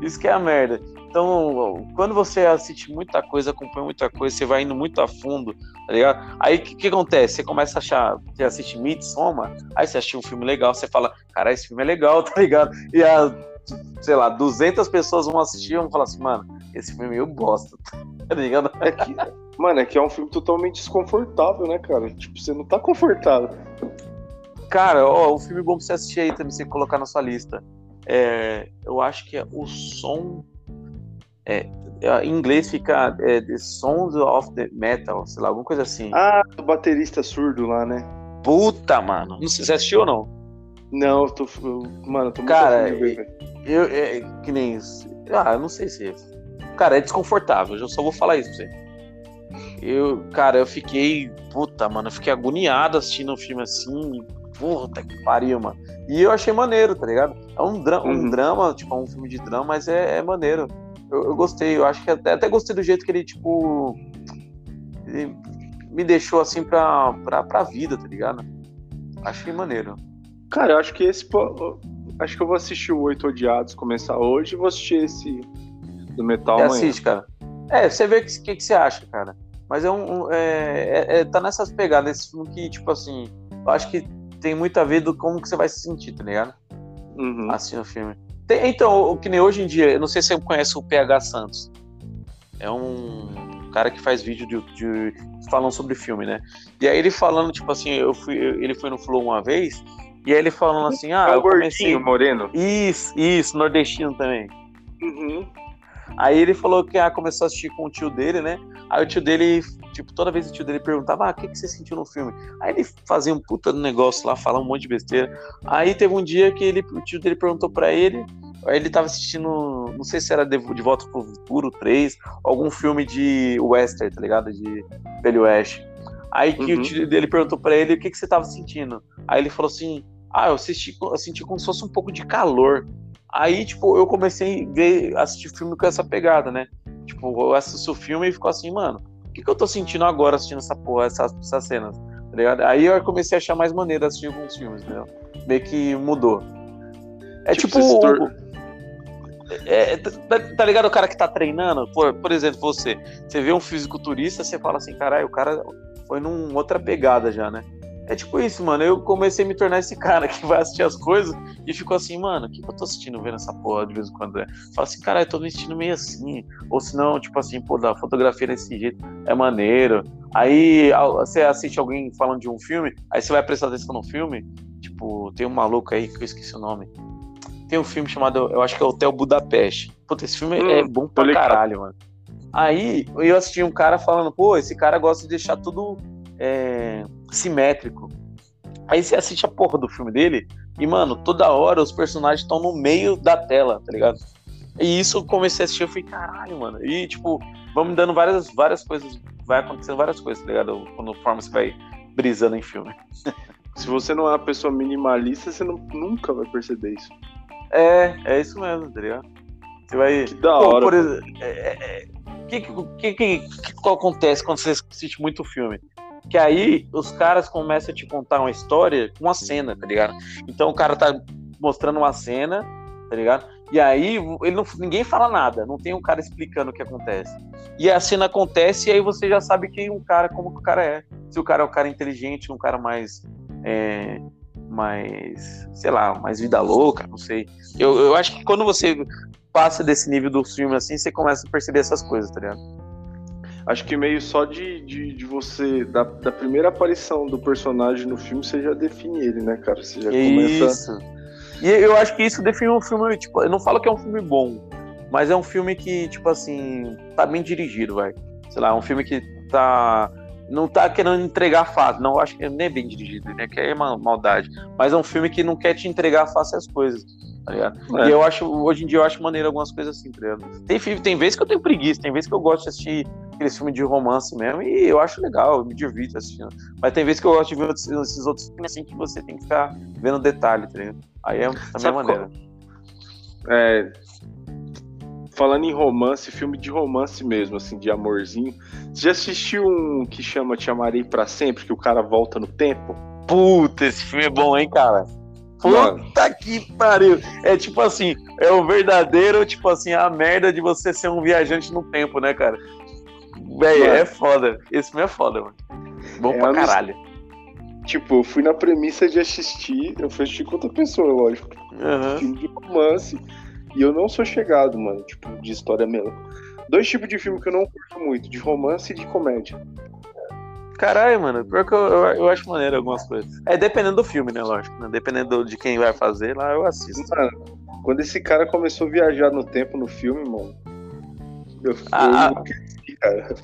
Isso que é a merda. Então, quando você assiste muita coisa, acompanha muita coisa, você vai indo muito a fundo, tá ligado? Aí o que, que acontece? Você começa a achar, você assiste Midsommar, aí você assiste um filme legal, você fala, cara, esse filme é legal, tá ligado? E a, sei lá, 200 pessoas vão assistir e vão falar assim, mano, esse filme é meio bosta, tá ligado? É que, mano, é que é um filme totalmente desconfortável, né, cara? Tipo, você não tá confortável. Cara, ó, um filme bom pra você assistir aí também, você colocar na sua lista. É, eu acho que é o som. É, é, em inglês fica é, The Sound of the Metal, sei lá, alguma coisa assim. Ah, do baterista surdo lá, né? Puta, mano. Não sei se você assistiu ou não. Não, eu tô. eu- mano, eu tô muito Cara, afim de velho. Eu, é, que nem. isso. Ah, eu não sei se. Cara, é desconfortável, eu só vou falar isso pra você. Eu, cara, eu fiquei. Puta, mano, eu fiquei agoniado assistindo um filme assim. Puta que pariu, mano. E eu achei maneiro, tá ligado? É um, dra um Uhum. drama, tipo, é um filme de drama, mas é, é maneiro. Eu, eu gostei, eu acho que até, até gostei do jeito que ele, tipo. Ele me deixou assim pra, pra, pra vida, tá ligado? Achei maneiro. Cara, eu acho que esse. Acho que eu vou assistir o Oito Odiados começar hoje e vou assistir esse do Metal Você amanhã. assiste, cara. É, você vê o que, que, que você acha, cara. Mas é um. é, é- é- tá nessas pegadas, esse filme que, tipo assim, eu acho que tem muito a ver do como que você vai se sentir, tá ligado? Uhum. Assistindo o filme. Tem- então, o que nem hoje em dia, eu não sei se você conhece o PH Santos. É um cara que faz vídeo de, de falando sobre filme, né? E aí ele falando, tipo assim, eu fui, ele foi no Flow uma vez, e aí ele falando assim, ah, é eu comecei. gordinho, moreno. Isso, isso, nordestino também. Uhum. Aí ele falou que ah, começou a assistir com o tio dele, né? Aí o tio dele, tipo, toda vez o tio dele perguntava, ah, o que, que você sentiu no filme? Aí ele fazia um puta negócio lá, falava um monte de besteira. Aí teve um dia que ele, o tio dele perguntou pra ele, aí ele tava assistindo, não sei se era De, de Volta pro Futuro 3, algum filme de western, tá ligado? De Velho Oeste. Aí que Uhum. o tio dele perguntou pra ele o que, que você tava sentindo. Aí ele falou assim, ah, eu, assisti, eu senti como se fosse um pouco de calor. Aí, tipo, eu comecei a ver, assistir filme com essa pegada, né? Tipo, eu assisto o filme e fico assim, mano, o que, que eu tô sentindo agora assistindo essa porra, essas, essas cenas? Tá ligado? Aí eu comecei a achar mais maneiro assistir alguns filmes, entendeu? Meio que mudou. É Tipo, tipo. tor- é, tá, tá ligado o cara que tá treinando? Por, por exemplo, você. Você vê um fisiculturista, você fala assim, caralho, o cara foi num outra pegada já, né? É tipo isso, mano. Eu comecei a me tornar esse cara que vai assistir as coisas e ficou assim, mano, o que, eu tô assistindo vendo essa porra de vez em quando? É? Fala assim, cara, eu tô me sentindo meio assim. Ou senão, tipo assim, pô, da fotografia desse jeito é maneiro. Aí você assiste alguém falando de um filme, aí você vai prestar atenção no filme. Tipo, tem um maluco aí que eu esqueci o nome. Tem um filme chamado, eu acho que é Hotel Budapeste. Puta, esse filme é Hum, bom tô pra caralho, mano. Aí eu assisti um cara falando, pô, esse cara gosta de deixar tudo é, simétrico. Aí você assiste a porra do filme dele e, mano, toda hora os personagens estão no meio da tela, tá ligado? E isso eu comecei a assistir, eu falei, caralho, mano. E, tipo, vamos me dando várias, várias coisas, vai acontecendo várias coisas, tá ligado? Quando forma você vai brisando em filme. Se você não é uma pessoa minimalista, você não, nunca vai perceber isso. É, é isso mesmo, tá ligado? Você vai. Que da hora. exemplo, é, é, é, que, que, que, que, que acontece quando você assiste muito filme? Que aí os caras começam a te contar uma história com uma cena, tá ligado? Então o cara tá mostrando uma cena, tá ligado? E aí ele não, ninguém fala nada, não tem um cara explicando o que acontece. E a cena acontece e aí você já sabe quem um cara, como que o cara é. Se o cara é um cara inteligente, um cara mais. é, mais. sei lá, mais vida louca, não sei. Eu, eu acho que quando você passa desse nível do filme assim, você começa a perceber essas coisas, tá ligado? Acho que meio só de, de, de você, da, da primeira aparição do personagem no filme, você já define ele, né, cara? Você já começa. Isso. E eu acho que isso define um filme, tipo, eu não falo que é um filme bom, mas é um filme que, tipo assim, tá bem dirigido, vai. Sei lá, é um filme que tá. Não tá querendo entregar fácil. Não, acho que nem é bem dirigido, né? Que é uma maldade. Mas é um filme que não quer te entregar fácil as coisas, tá ligado? É. E eu acho, hoje em dia eu acho maneiro algumas coisas assim, tá ligado? Tem, tem vezes que eu tenho preguiça, tem vezes que eu gosto de assistir aqueles filmes de romance mesmo, e eu acho legal, eu me divirto assistindo. Mas tem vezes que eu gosto de ver outros- esses outros filmes assim que você tem que ficar vendo detalhe, tá ligado? Aí é também é Sabe maneiro. É, falando em romance, filme de romance mesmo, assim, de amorzinho. Você já assistiu um que chama Te Amarei Pra Sempre, que o cara volta no tempo? Puta, esse filme é bom, hein, cara? Puta que pariu. É tipo assim, é o verdadeiro, tipo assim, a merda de você ser um viajante no tempo, né, cara? Véi, é foda. Esse filme é foda, mano. Bom É pra caralho. Tipo, eu fui na premissa de assistir, eu fui assistir com outra pessoa, lógico. Aham. Filme de romance. E eu não sou chegado, mano, tipo, de história mesmo. Dois tipos de filme que eu não curto muito, de romance e de comédia. Caralho, mano. Pior que eu, eu, eu acho maneiro algumas coisas. É dependendo do filme, né, lógico. Né? Dependendo de quem vai fazer, lá eu assisto. Mano, quando esse cara começou a viajar no tempo no filme, mano. Eu fiquei Ah, ah. cara.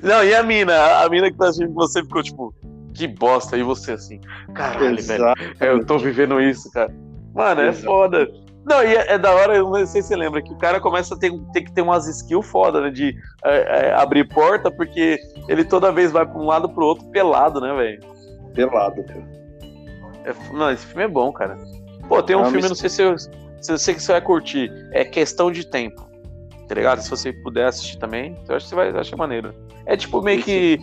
Não, e a mina? A mina que tá assistindo você ficou tipo, que bosta. E você assim, caralho, velho. Exato. É, eu tô vivendo isso, cara. Mano, é Exato. foda. Não, e é, é da hora, eu não sei se você lembra, que o cara começa a ter, ter que ter umas skills foda, né? De é, é, abrir porta, porque ele toda vez vai pra um lado pro outro pelado, né, velho? Pelado, cara. É não, esse filme é bom, cara. Pô, tem um Ah, filme, não sei se, eu, se que você vai curtir. É questão de tempo. Tá ligado? Se você puder assistir também, eu acho que você vai achar maneiro. É tipo meio que.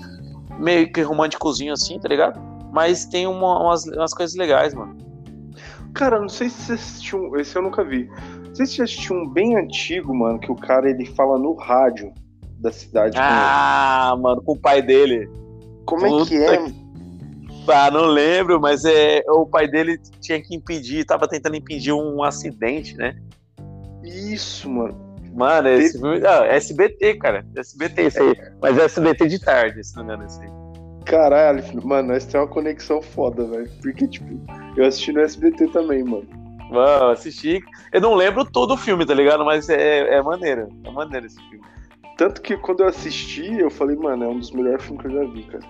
meio que românticozinho assim, tá ligado? Mas tem uma- umas, umas coisas legais, mano. Cara, não sei se você assistiu. um- Esse eu nunca vi. Não sei se você assistiu um bem antigo, mano, que o cara ele fala no rádio da cidade. com Ah, mano, com o pai dele. ele. Como é que puta é? Ah, não lembro, mas é o pai dele tinha que impedir, tava tentando impedir um acidente, né? Isso, mano. Mano, esse filme. Ah, SBT, cara. SBT, isso aí. Mas é SBT de tarde, se não me engano, esse aí. Caralho, mano, nós temos uma conexão foda, velho. Porque, tipo, eu assisti no SBT também, mano. Mano, eu assisti. Eu não lembro todo o filme, tá ligado? Mas é, é maneiro. É maneiro esse filme. Tanto que quando eu assisti, eu falei, mano, é um dos melhores filmes que eu já vi, cara.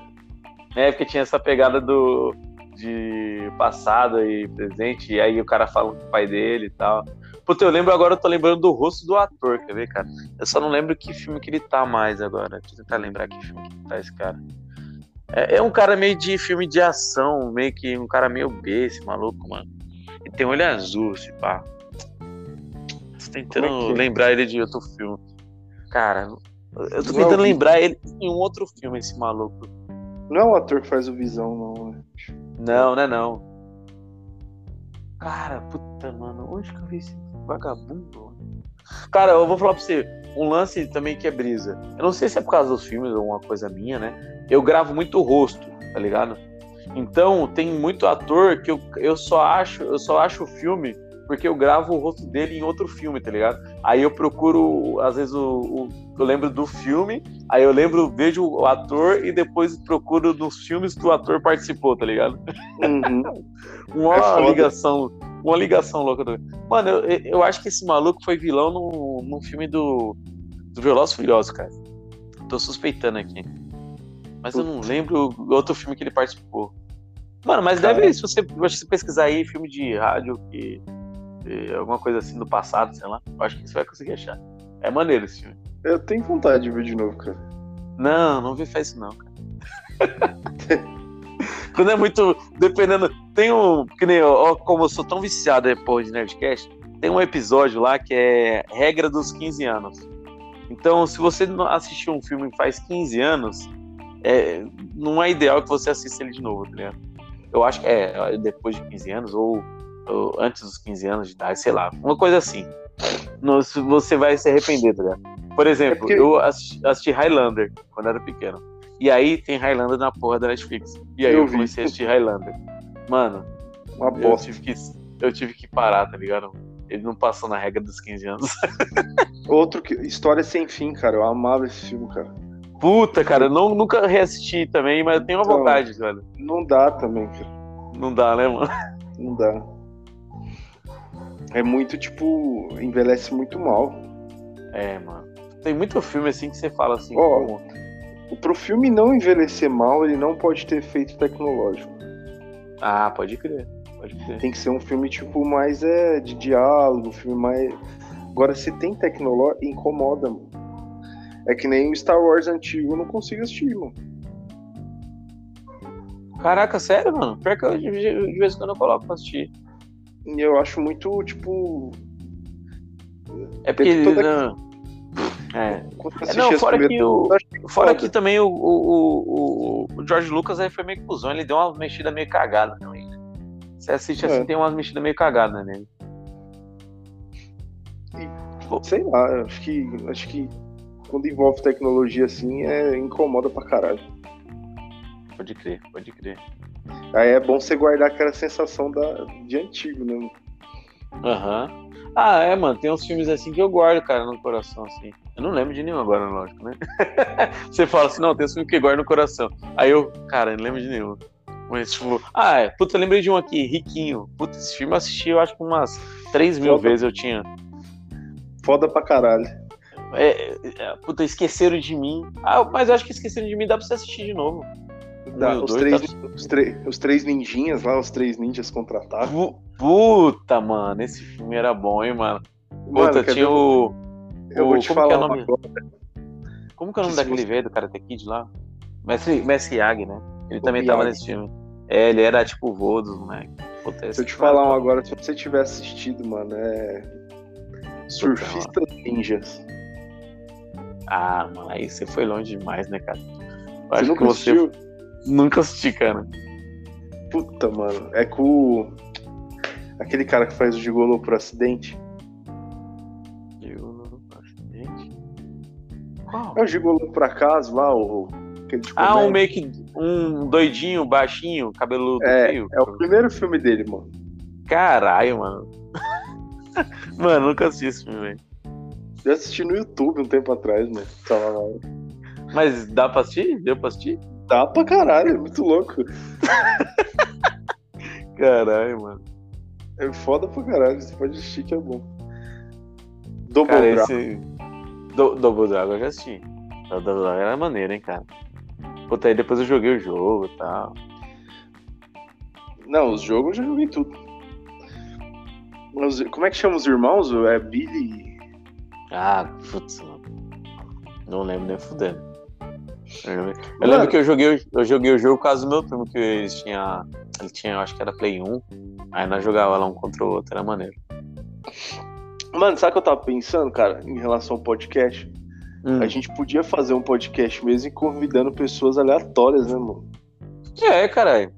É, porque tinha essa pegada do. de passado e presente, e aí o cara fala com o pai dele e tal. Puta, eu lembro agora, eu tô lembrando do rosto do ator, quer ver, cara? Eu só não lembro que filme que ele tá mais agora. Deixa eu tentar lembrar que filme que tá esse cara. É, é um cara meio de filme de ação, meio que um cara meio B, esse maluco, mano. E tem olho azul, esse pá. Tô tentando é é? lembrar ele de outro filme. Cara, eu tô Não é tentando lembrar ele em um outro filme, esse maluco. Não é o ator que faz o Visão, não, né? Não, não é não. Cara, puta, mano, onde que eu vi esse vagabundo? Cara, eu vou falar pra você, um lance também que é brisa. Eu não sei se é por causa dos filmes ou uma coisa minha, né? Eu gravo muito o rosto, tá ligado? Então, tem muito ator que eu, eu só acho, eu só acho o filme porque eu gravo o rosto dele em outro filme, tá ligado? Aí eu procuro, às vezes, o, o- eu lembro do filme, aí eu lembro, vejo o ator e depois procuro nos filmes que o ator participou, tá ligado? Uhum. Uma É ligação, uma ligação louca. Do... Mano, eu, eu acho que esse maluco foi vilão no, no filme do, do Velozes e Furiosos, cara. Tô suspeitando aqui. Mas eu não lembro outro filme que ele participou. Mano, mas deve, se você, se você pesquisar aí, filme de rádio, que alguma coisa assim do passado, sei lá, eu acho que você vai conseguir achar. É maneiro esse filme. Eu tenho vontade de ver de novo, cara. Não, não vê faz isso não, cara. Quando é muito. Dependendo. tem um. Que nem, ó, como eu sou tão viciado depois de Nerdcast, tem um episódio lá que é Regra dos 15 anos. Então, se você não assistiu um filme faz 15 anos, é, não é ideal que você assista ele de novo, tá ligado? Eu acho que é depois de 15 anos, ou antes dos 15 anos de idade, sei lá, uma coisa assim. Você vai se arrepender, tá ligado? Por exemplo, É porque- eu assisti, assisti Highlander quando era pequeno. E aí tem Highlander na porra da Netflix. E aí Eu eu, comecei a assistir Highlander. Mano, Uma eu bosta. tive, que, eu tive que parar, tá ligado? Ele não passou na regra dos 15 anos. Outro que. História sem fim, cara. Eu amava esse filme, cara. Puta, cara, eu não, nunca reassisti também, mas eu tenho uma Então. vontade, velho. Não dá também, cara. Não dá, né, mano? Não dá. É muito, tipo, envelhece muito mal. É, mano. Tem muito filme assim que você fala assim, Ó. como- Pro filme não envelhecer mal, ele não pode ter efeito tecnológico. Ah, pode crer. Pode crer. Tem que ser um filme, tipo, mais é, de diálogo, um filme mais. Agora, se tem tecnológico, incomoda, mano. É que nem o Star Wars antigo, eu não consigo assistir, mano. Caraca, sério, mano? Pior que eu de, de vez em quando eu coloco pra assistir. E eu acho muito, tipo. É porque. Toda- não, É. É, Não, fora que o. Fora que também o, o, o, o George Lucas aí foi meio cuzão, ele deu uma mexida meio cagada também, né? Você assiste assim, É. tem umas mexidas meio cagadas nele. Sei lá, acho que. Acho que quando envolve tecnologia assim, é, incomoda pra caralho. Pode crer, pode crer. Aí é bom você guardar aquela sensação da, de antigo, né? Aham. Ah, é, mano, tem uns filmes assim que eu guardo, cara, no coração, assim. Eu não lembro de nenhum agora, lógico, né? Você fala assim, não, tem uns filmes que eu guardo no coração. Aí eu, cara, não lembro de nenhum. Mas, tipo, ah, é, puta, lembrei de um aqui, Riquinho. Puta, esse filme eu assisti, eu acho que umas 3 mil Foda. vezes eu tinha. Foda pra caralho. É, é, puta, esqueceram de mim. Ah, mas eu acho que esqueceram de mim dá pra você assistir de novo. O os, três, tá- os, três, os três ninjinhas lá, os três ninjas contra-ataque. Pu- Puta, mano, esse filme era bom, hein, mano. Puta, Mano, tinha o. Eu o- vou te como que é falar o nome? Como que é o nome Se daquele velho do Karate Kid lá? Mestre, Mestre Yagi, né? Ele O também tava Miyagi. nesse filme. É, ele era tipo o vô dos moleques. Se eu te falar um agora, se você tiver assistido, mano, é. Surfistas Ninjas. Ah, mano, aí você foi longe demais, né, cara? Eu Você acho nunca que você assistiu? Nunca assisti, cara. Puta, mano. É com o. Aquele cara que faz o gigolô por acidente. Eu... Gente. Qual? É o gigolô por acaso lá, o. Aquele Ah, um meio que. Um doidinho, baixinho, cabeludo É, feio. é o primeiro filme dele, mano. Caralho, mano. mano, nunca assisti esse filme, velho. Eu assisti no YouTube um tempo atrás, mano. Mas dá pra assistir? Deu pra assistir? Dá pra caralho, é muito louco. Caralho, mano. É foda pra caralho, você pode assistir que é bom. Double Cara, Dragon. esse. Do, Double Dragon eu já assisti. O Double Dragon era maneiro, hein, cara. Puta, aí depois eu joguei o jogo e tal. Não, os jogos eu já joguei tudo. Os- como é que chama os irmãos? É Billy. Ah, putz, mano. Não lembro nem fudendo. Eu, lembro- eu lembro que eu joguei, o- eu joguei o jogo por causa do meu primo, que eles tinha. Ele tinha, eu acho que era Play 1. Aí nós jogava lá um contra o outro, era maneiro. Mano, sabe o que eu tava pensando, cara, em relação ao podcast? Hum. A gente podia fazer um podcast mesmo e convidando pessoas aleatórias, né, mano? É, caralho.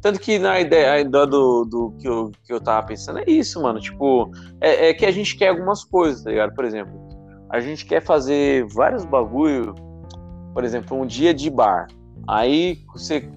Tanto que na ideia, a ideia do, do que, eu, que eu tava pensando é isso, mano. Tipo, é, é que a gente quer algumas coisas, tá ligado? Por exemplo, a gente quer fazer vários bagulho, por exemplo, um dia de bar. Aí você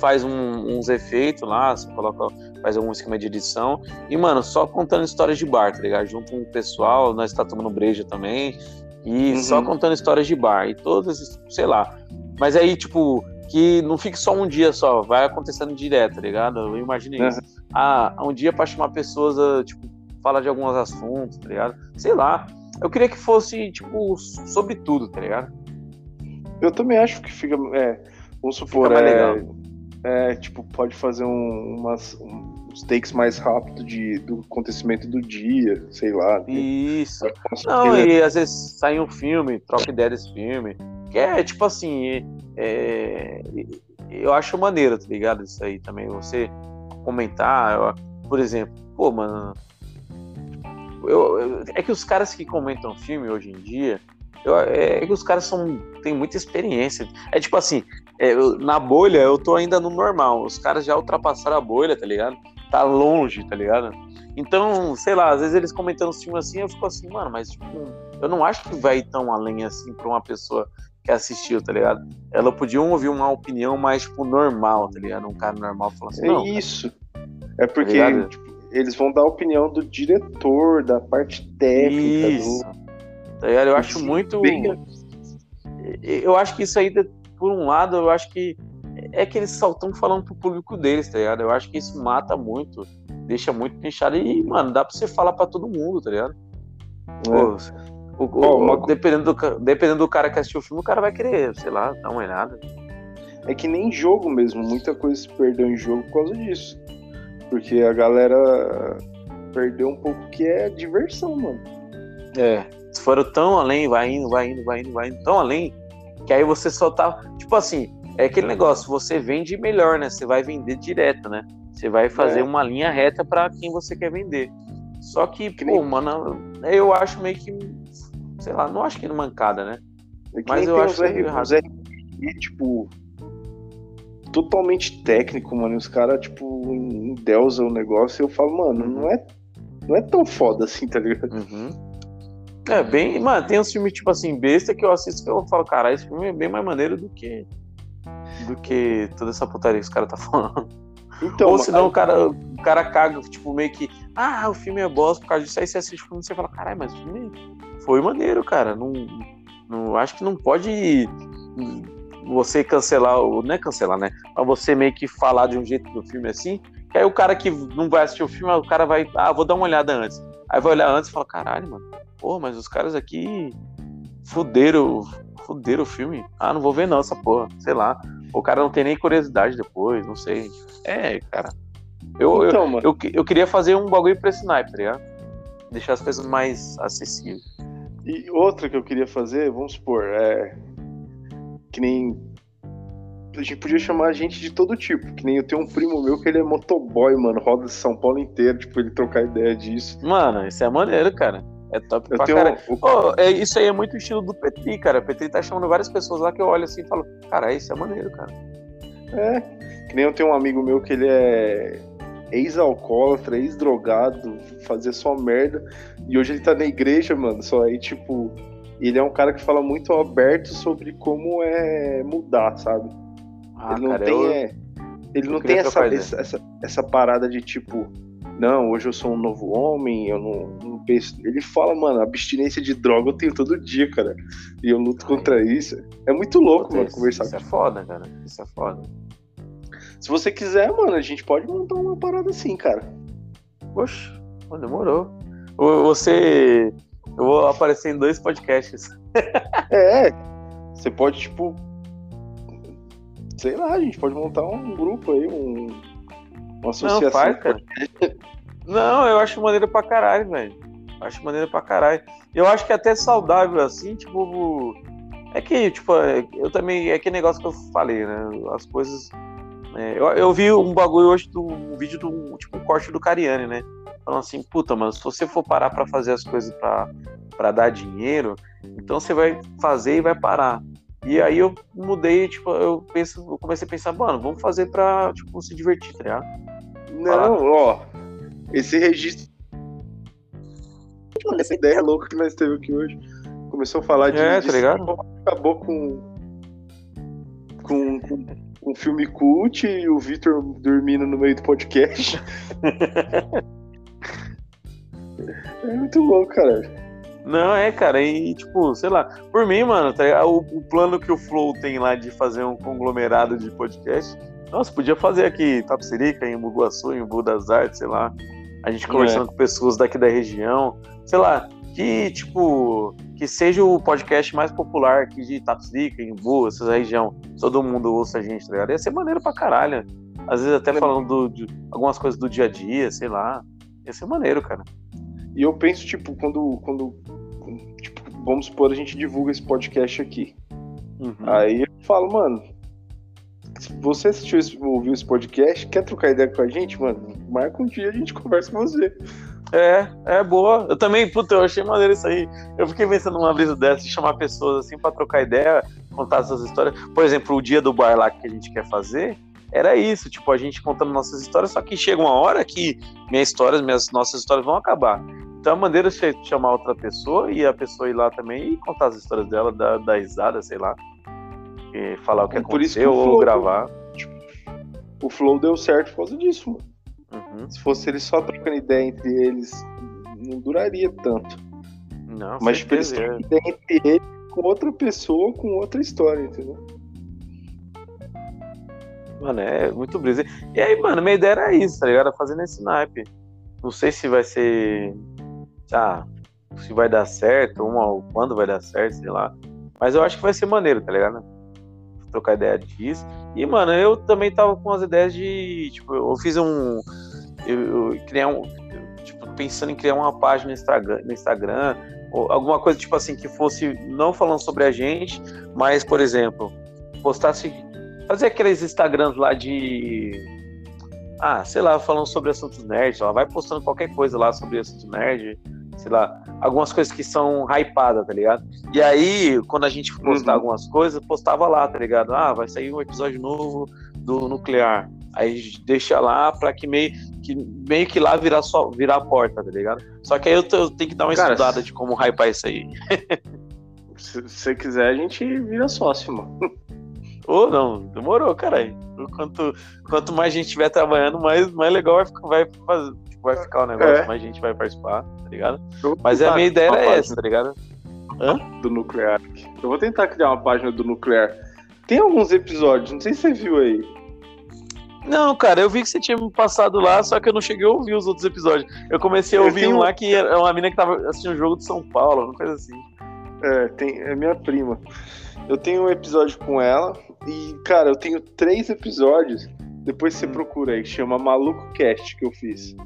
faz um- uns efeitos lá, você coloca, faz algum esquema de edição. E, mano, só contando histórias de bar, tá ligado? Junto com o pessoal, nós tá tomando breja também. E Uhum. só contando histórias de bar. E todas, sei lá. Mas aí, tipo, que não fique só um dia só, vai acontecendo direto, tá ligado? Eu imaginei Uhum. isso. Ah, um dia pra chamar pessoas a, tipo, falar de alguns assuntos, tá ligado? Sei lá. Eu queria que fosse, tipo, sobre tudo, tá ligado? Eu também acho que fica. É, vamos supor, mais é, legal. é, tipo, pode fazer um, umas, uns takes mais rápido de, do acontecimento do dia, sei lá. né? Isso. Nossa, Não, e às vezes sai um filme, troca ideia desse filme. Que é tipo assim, é, eu acho maneiro, tá ligado? Isso aí também. Você comentar, por exemplo, pô, mano. eu- eu- é que os caras que comentam filme hoje em dia, eu- é que os caras são, têm muita experiência. É tipo assim, é, eu- na bolha eu tô ainda no normal. Os caras já ultrapassaram a bolha, tá ligado? Tá longe, tá ligado? Então, sei lá, às vezes eles comentando os filmes assim, eu fico assim, mano, mas tipo, eu não acho que vai tão além assim pra uma pessoa que assistiu, tá ligado? Ela podia ouvir uma opinião mais, tipo, normal, tá ligado? Um cara normal falando assim, É não, isso. É porque ligado? tipo, eles vão dar a opinião do diretor, da parte técnica. Isso. Tá? Eu acho muito. bem- Eu acho que isso aí, por um lado, eu acho que é que eles só estão falando pro público deles, tá ligado? Eu acho que isso mata muito, deixa muito pinchado e, mano, dá pra você falar pra todo mundo, tá ligado? Pô, o- o- Ó, uma co- dependendo, do, dependendo do cara que assistiu o filme, o cara vai querer, sei lá, dar uma olhada. É que nem jogo mesmo, muita coisa se perdeu em jogo por causa disso. Porque a galera perdeu um pouco que é diversão, mano. É. Foram tão além, vai indo, vai indo, vai indo, vai indo, tão além, que aí você só tá. Tipo assim, é aquele negócio, você vende melhor, né? Você vai vender direto, né? Você vai fazer É. uma linha reta pra quem você quer vender. Só que, Que pô, nem- mano, eu acho meio que. Sei lá, não acho que mancada, né? É que Mas eu acho uns R- errado. uns RPG, tipo, totalmente técnico, mano. Os caras, tipo, endeusam o negócio e eu falo, mano, não é, não é tão foda assim, tá ligado? Uhum. É, bem. Mano, tem uns filmes, tipo assim, besta que eu assisto que eu falo, cara, esse filme é bem mais maneiro do que. Do que toda essa putaria que os caras tá falando. Então, Ou senão o cara, o cara caga, tipo, meio que, ah, o filme é bosta por causa disso. Aí você assiste o filme e você fala, caralho, mas o filme foi maneiro, cara. Não, não, acho que não pode você cancelar, o- não é cancelar, né? Mas você meio que falar de um jeito do filme assim, que aí o cara que não vai assistir o filme, o cara vai, ah, vou dar uma olhada antes. Aí vai olhar antes e fala, caralho, mano, pô, mas os caras aqui fuderam, fuderam o filme. Ah, não vou ver não essa porra, sei lá. O cara não tem nem curiosidade depois, não sei. É, cara. Eu, eu, então, mano. eu, eu queria fazer um bagulho pra esse naipe, tá ligado? Deixar as coisas mais acessíveis. E outra que eu queria fazer, vamos supor, é. Que nem. A gente podia chamar gente de todo tipo. Que nem eu tenho um primo meu que ele é motoboy, mano. Roda São Paulo inteiro, tipo, ele trocar ideia disso. Mano, isso é maneiro, cara. É top Eu pra tenho. caralho. o- Pô, é, isso aí é muito estilo do Petri, cara. O Petri tá chamando várias pessoas lá que eu olho assim e falo, cara, isso é maneiro, cara. É. Que nem eu tenho um amigo meu que ele é ex-alcoólatra, ex-drogado, fazia só merda. E hoje ele tá na igreja, mano. Só aí, tipo. Ele é um cara que fala muito aberto sobre como é mudar, sabe? Ah, ele não cara, tem, eu, é, ele não tem essa, essa, essa, essa parada de tipo, não, hoje eu sou um novo homem, eu não, não penso. Ele fala, mano, abstinência de droga eu tenho todo dia, cara. E eu luto contra isso. É muito louco, Puta, mano, isso, conversar isso é foda, cara. Isso é foda. Se você quiser, mano, a gente pode montar uma parada assim, cara. Poxa, pô, demorou. Você. Eu vou aparecer em dois podcasts. É, você pode, tipo. Sei lá, a gente pode montar um grupo aí, um, uma associação. Não, faz, cara. Não, eu acho maneiro pra caralho, velho. Acho maneiro pra caralho. Eu acho que é até saudável assim, tipo. É que, tipo, é- eu também. É aquele negócio que eu falei, né? As coisas. é, eu, eu vi um bagulho hoje do um vídeo do. Tipo, um corte do Cariani, né? Falando assim, puta, mano, se você for parar pra fazer as coisas pra, pra dar dinheiro, então você vai fazer e vai parar. E aí eu mudei, tipo, eu penso, eu comecei a pensar, mano, vamos fazer pra, tipo, se divertir, tá ligado? Não, ó. Esse registro. Mano, Essa ideia louca que nós teve aqui hoje. Começou a falar de. É, de tá ligado? Acabou com. Com, com, com filme cult e o Victor dormindo no meio do podcast. é muito louco, cara. Não, é, cara, e tipo, sei lá, por mim, mano, tá o, o plano que o Flow tem lá de fazer um conglomerado de podcast, nossa, podia fazer aqui em Tapsirica, em Buguaçu, em Buda das Artes, sei lá, a gente conversando com pessoas daqui da região, sei lá, que, tipo, que seja o podcast mais popular aqui de Tapsirica, em Buga, essa região, todo mundo ouça a gente, tá ligado? Ia ser maneiro pra caralho, às vezes até falando do- de algumas coisas do dia a dia, sei lá, ia ser maneiro, cara. E eu penso, tipo, quando. quando tipo, vamos supor, a gente divulga esse podcast aqui. Uhum. Aí eu falo, mano, você assistiu, ouviu esse podcast, quer trocar ideia com a gente, mano? Marca um dia a gente conversa com você. É, é boa. Eu também, puta, eu achei maneiro isso aí. Eu fiquei pensando numa brisa dessa, de chamar pessoas assim pra trocar ideia, contar essas histórias. Por exemplo, o dia do bar lá que a gente quer fazer, era isso, tipo, a gente contando nossas histórias, só que chega uma hora que minhas histórias, minhas nossas histórias vão acabar. Então a maneira de chamar outra pessoa e a pessoa ir lá também e contar as histórias dela, dar, dar risada, sei lá. E falar o que É por isso que aconteceu o ou gravar. O Flow deu certo por causa disso, mano. Uhum. Se fosse eles só trocando ideia entre eles, não duraria tanto. Não, Mas tipo, eles certeza, trocam ideia entre eles com outra pessoa, com outra história, entendeu? Mano, é muito brisa. E aí, mano, minha ideia era isso, tá ligado? Fazendo esse naipe. Não sei se vai ser. Ah, se vai dar certo, uma, ou quando vai dar certo, sei lá. Mas eu acho que vai ser maneiro, tá ligado? Trocar ideia disso. E, mano, eu também tava com as ideias de. Tipo, eu fiz um. Eu, eu criar um. Tipo, pensando em criar uma página no Instagram, no Instagram, alguma coisa, tipo assim, que fosse não falando sobre a gente, mas, por exemplo, postasse fazer aqueles Instagrams lá de. Ah, sei lá, falando sobre assuntos nerds, ela vai postando qualquer coisa lá sobre assuntos nerd, sei lá, algumas coisas que são hypadas, tá ligado? E aí, quando a gente postar Uhum. algumas coisas, postava lá, tá ligado? Ah, vai sair um episódio novo do nuclear. Aí deixa lá pra que meio que, meio que lá virar, só, virar a porta, tá ligado? Só que aí eu, eu tenho que dar uma Cara, estudada de como hypar isso aí. Se você quiser, a gente vira sócio, mano. Ou não, demorou, caralho. Quanto, quanto mais gente estiver trabalhando, mais, mais legal vai ficar, vai, fazer, vai ficar o negócio, É. mais gente vai participar, tá ligado? Mas a tentar minha ideia era essa, tá ligado? página Do nuclear. Eu vou tentar criar uma página do nuclear. Tem alguns episódios, não sei se você viu aí. Não, cara, eu vi que você tinha me passado lá, só que eu não cheguei a ouvir os outros episódios. Eu comecei a ouvir tenho- um lá que era uma mina que tava assistindo um jogo de São Paulo, uma coisa assim. É, tem, é minha prima. Eu tenho um episódio com ela e, cara, eu tenho três episódios. Depois você Hum. procura aí, que chama Maluco Cast que eu fiz.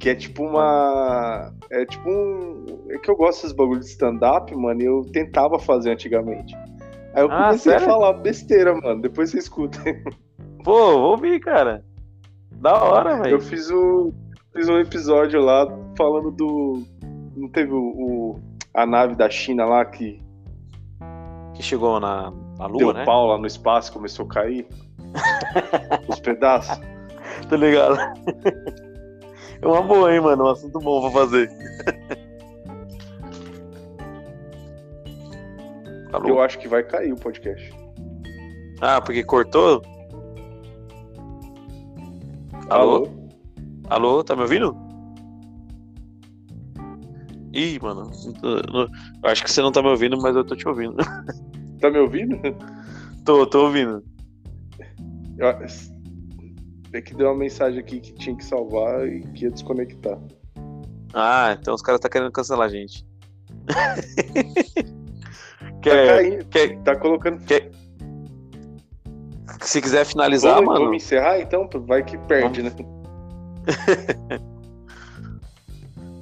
Que é tipo uma. É tipo um. É que eu gosto desses bagulhos de stand-up, mano, e eu tentava fazer antigamente. Aí eu Ah, comecei a falar besteira, mano. Depois você escuta. Pô, vou ouvir, cara. Da hora, Eu velho. fiz um, fiz um episódio lá falando do. Não teve o, o- a nave da China lá que Que chegou na, na deu lua, né? pau lá no espaço, começou a cair? Os pedaços? Tá ligado? É uma boa, hein, mano? Um assunto bom pra fazer. Alô? Eu acho que vai cair o podcast. Ah, porque cortou? Alô? Alô, tá me ouvindo? Ih, mano. Eu acho que você não tá me ouvindo, mas eu tô te ouvindo. Tá me ouvindo? tô, tô ouvindo. Eu- É que deu uma mensagem aqui que tinha que salvar e que ia desconectar. Ah, então os caras tá querendo cancelar a gente. Tá quer, caindo. quer, Tá colocando. se quiser finalizar, mano. vamos encerrar então? Vai que perde, né?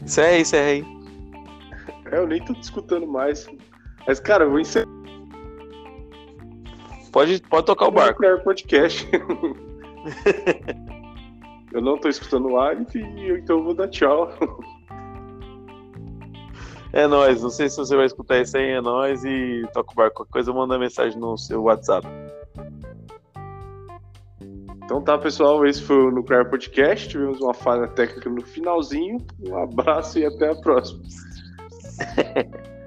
Encerra aí. É, eu nem tô te escutando mais. Mas, cara, eu vou encerrar Pode, pode tocar o barco. Nuclear Podcast. eu não tô escutando o Alif, então eu vou dar tchau. É nóis. Não sei se você vai escutar isso aí, é nóis. E toca o barco. Qualquer coisa, manda mensagem no seu WhatsApp. Então tá, pessoal, esse foi o Nuclear Podcast. Tivemos uma falha técnica no finalzinho. Um abraço e até a próxima.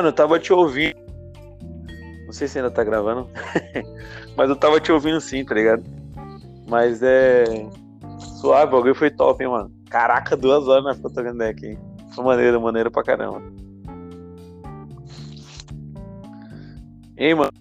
Mano, eu tava te ouvindo. Não sei se ainda tá gravando. Mas eu tava te ouvindo sim, tá ligado? Mas é. Suave, o bagulho foi top, hein, mano. Caraca, duas horas trocando ideia aqui. hein? Foi maneiro, maneiro pra caramba. Hein, mano?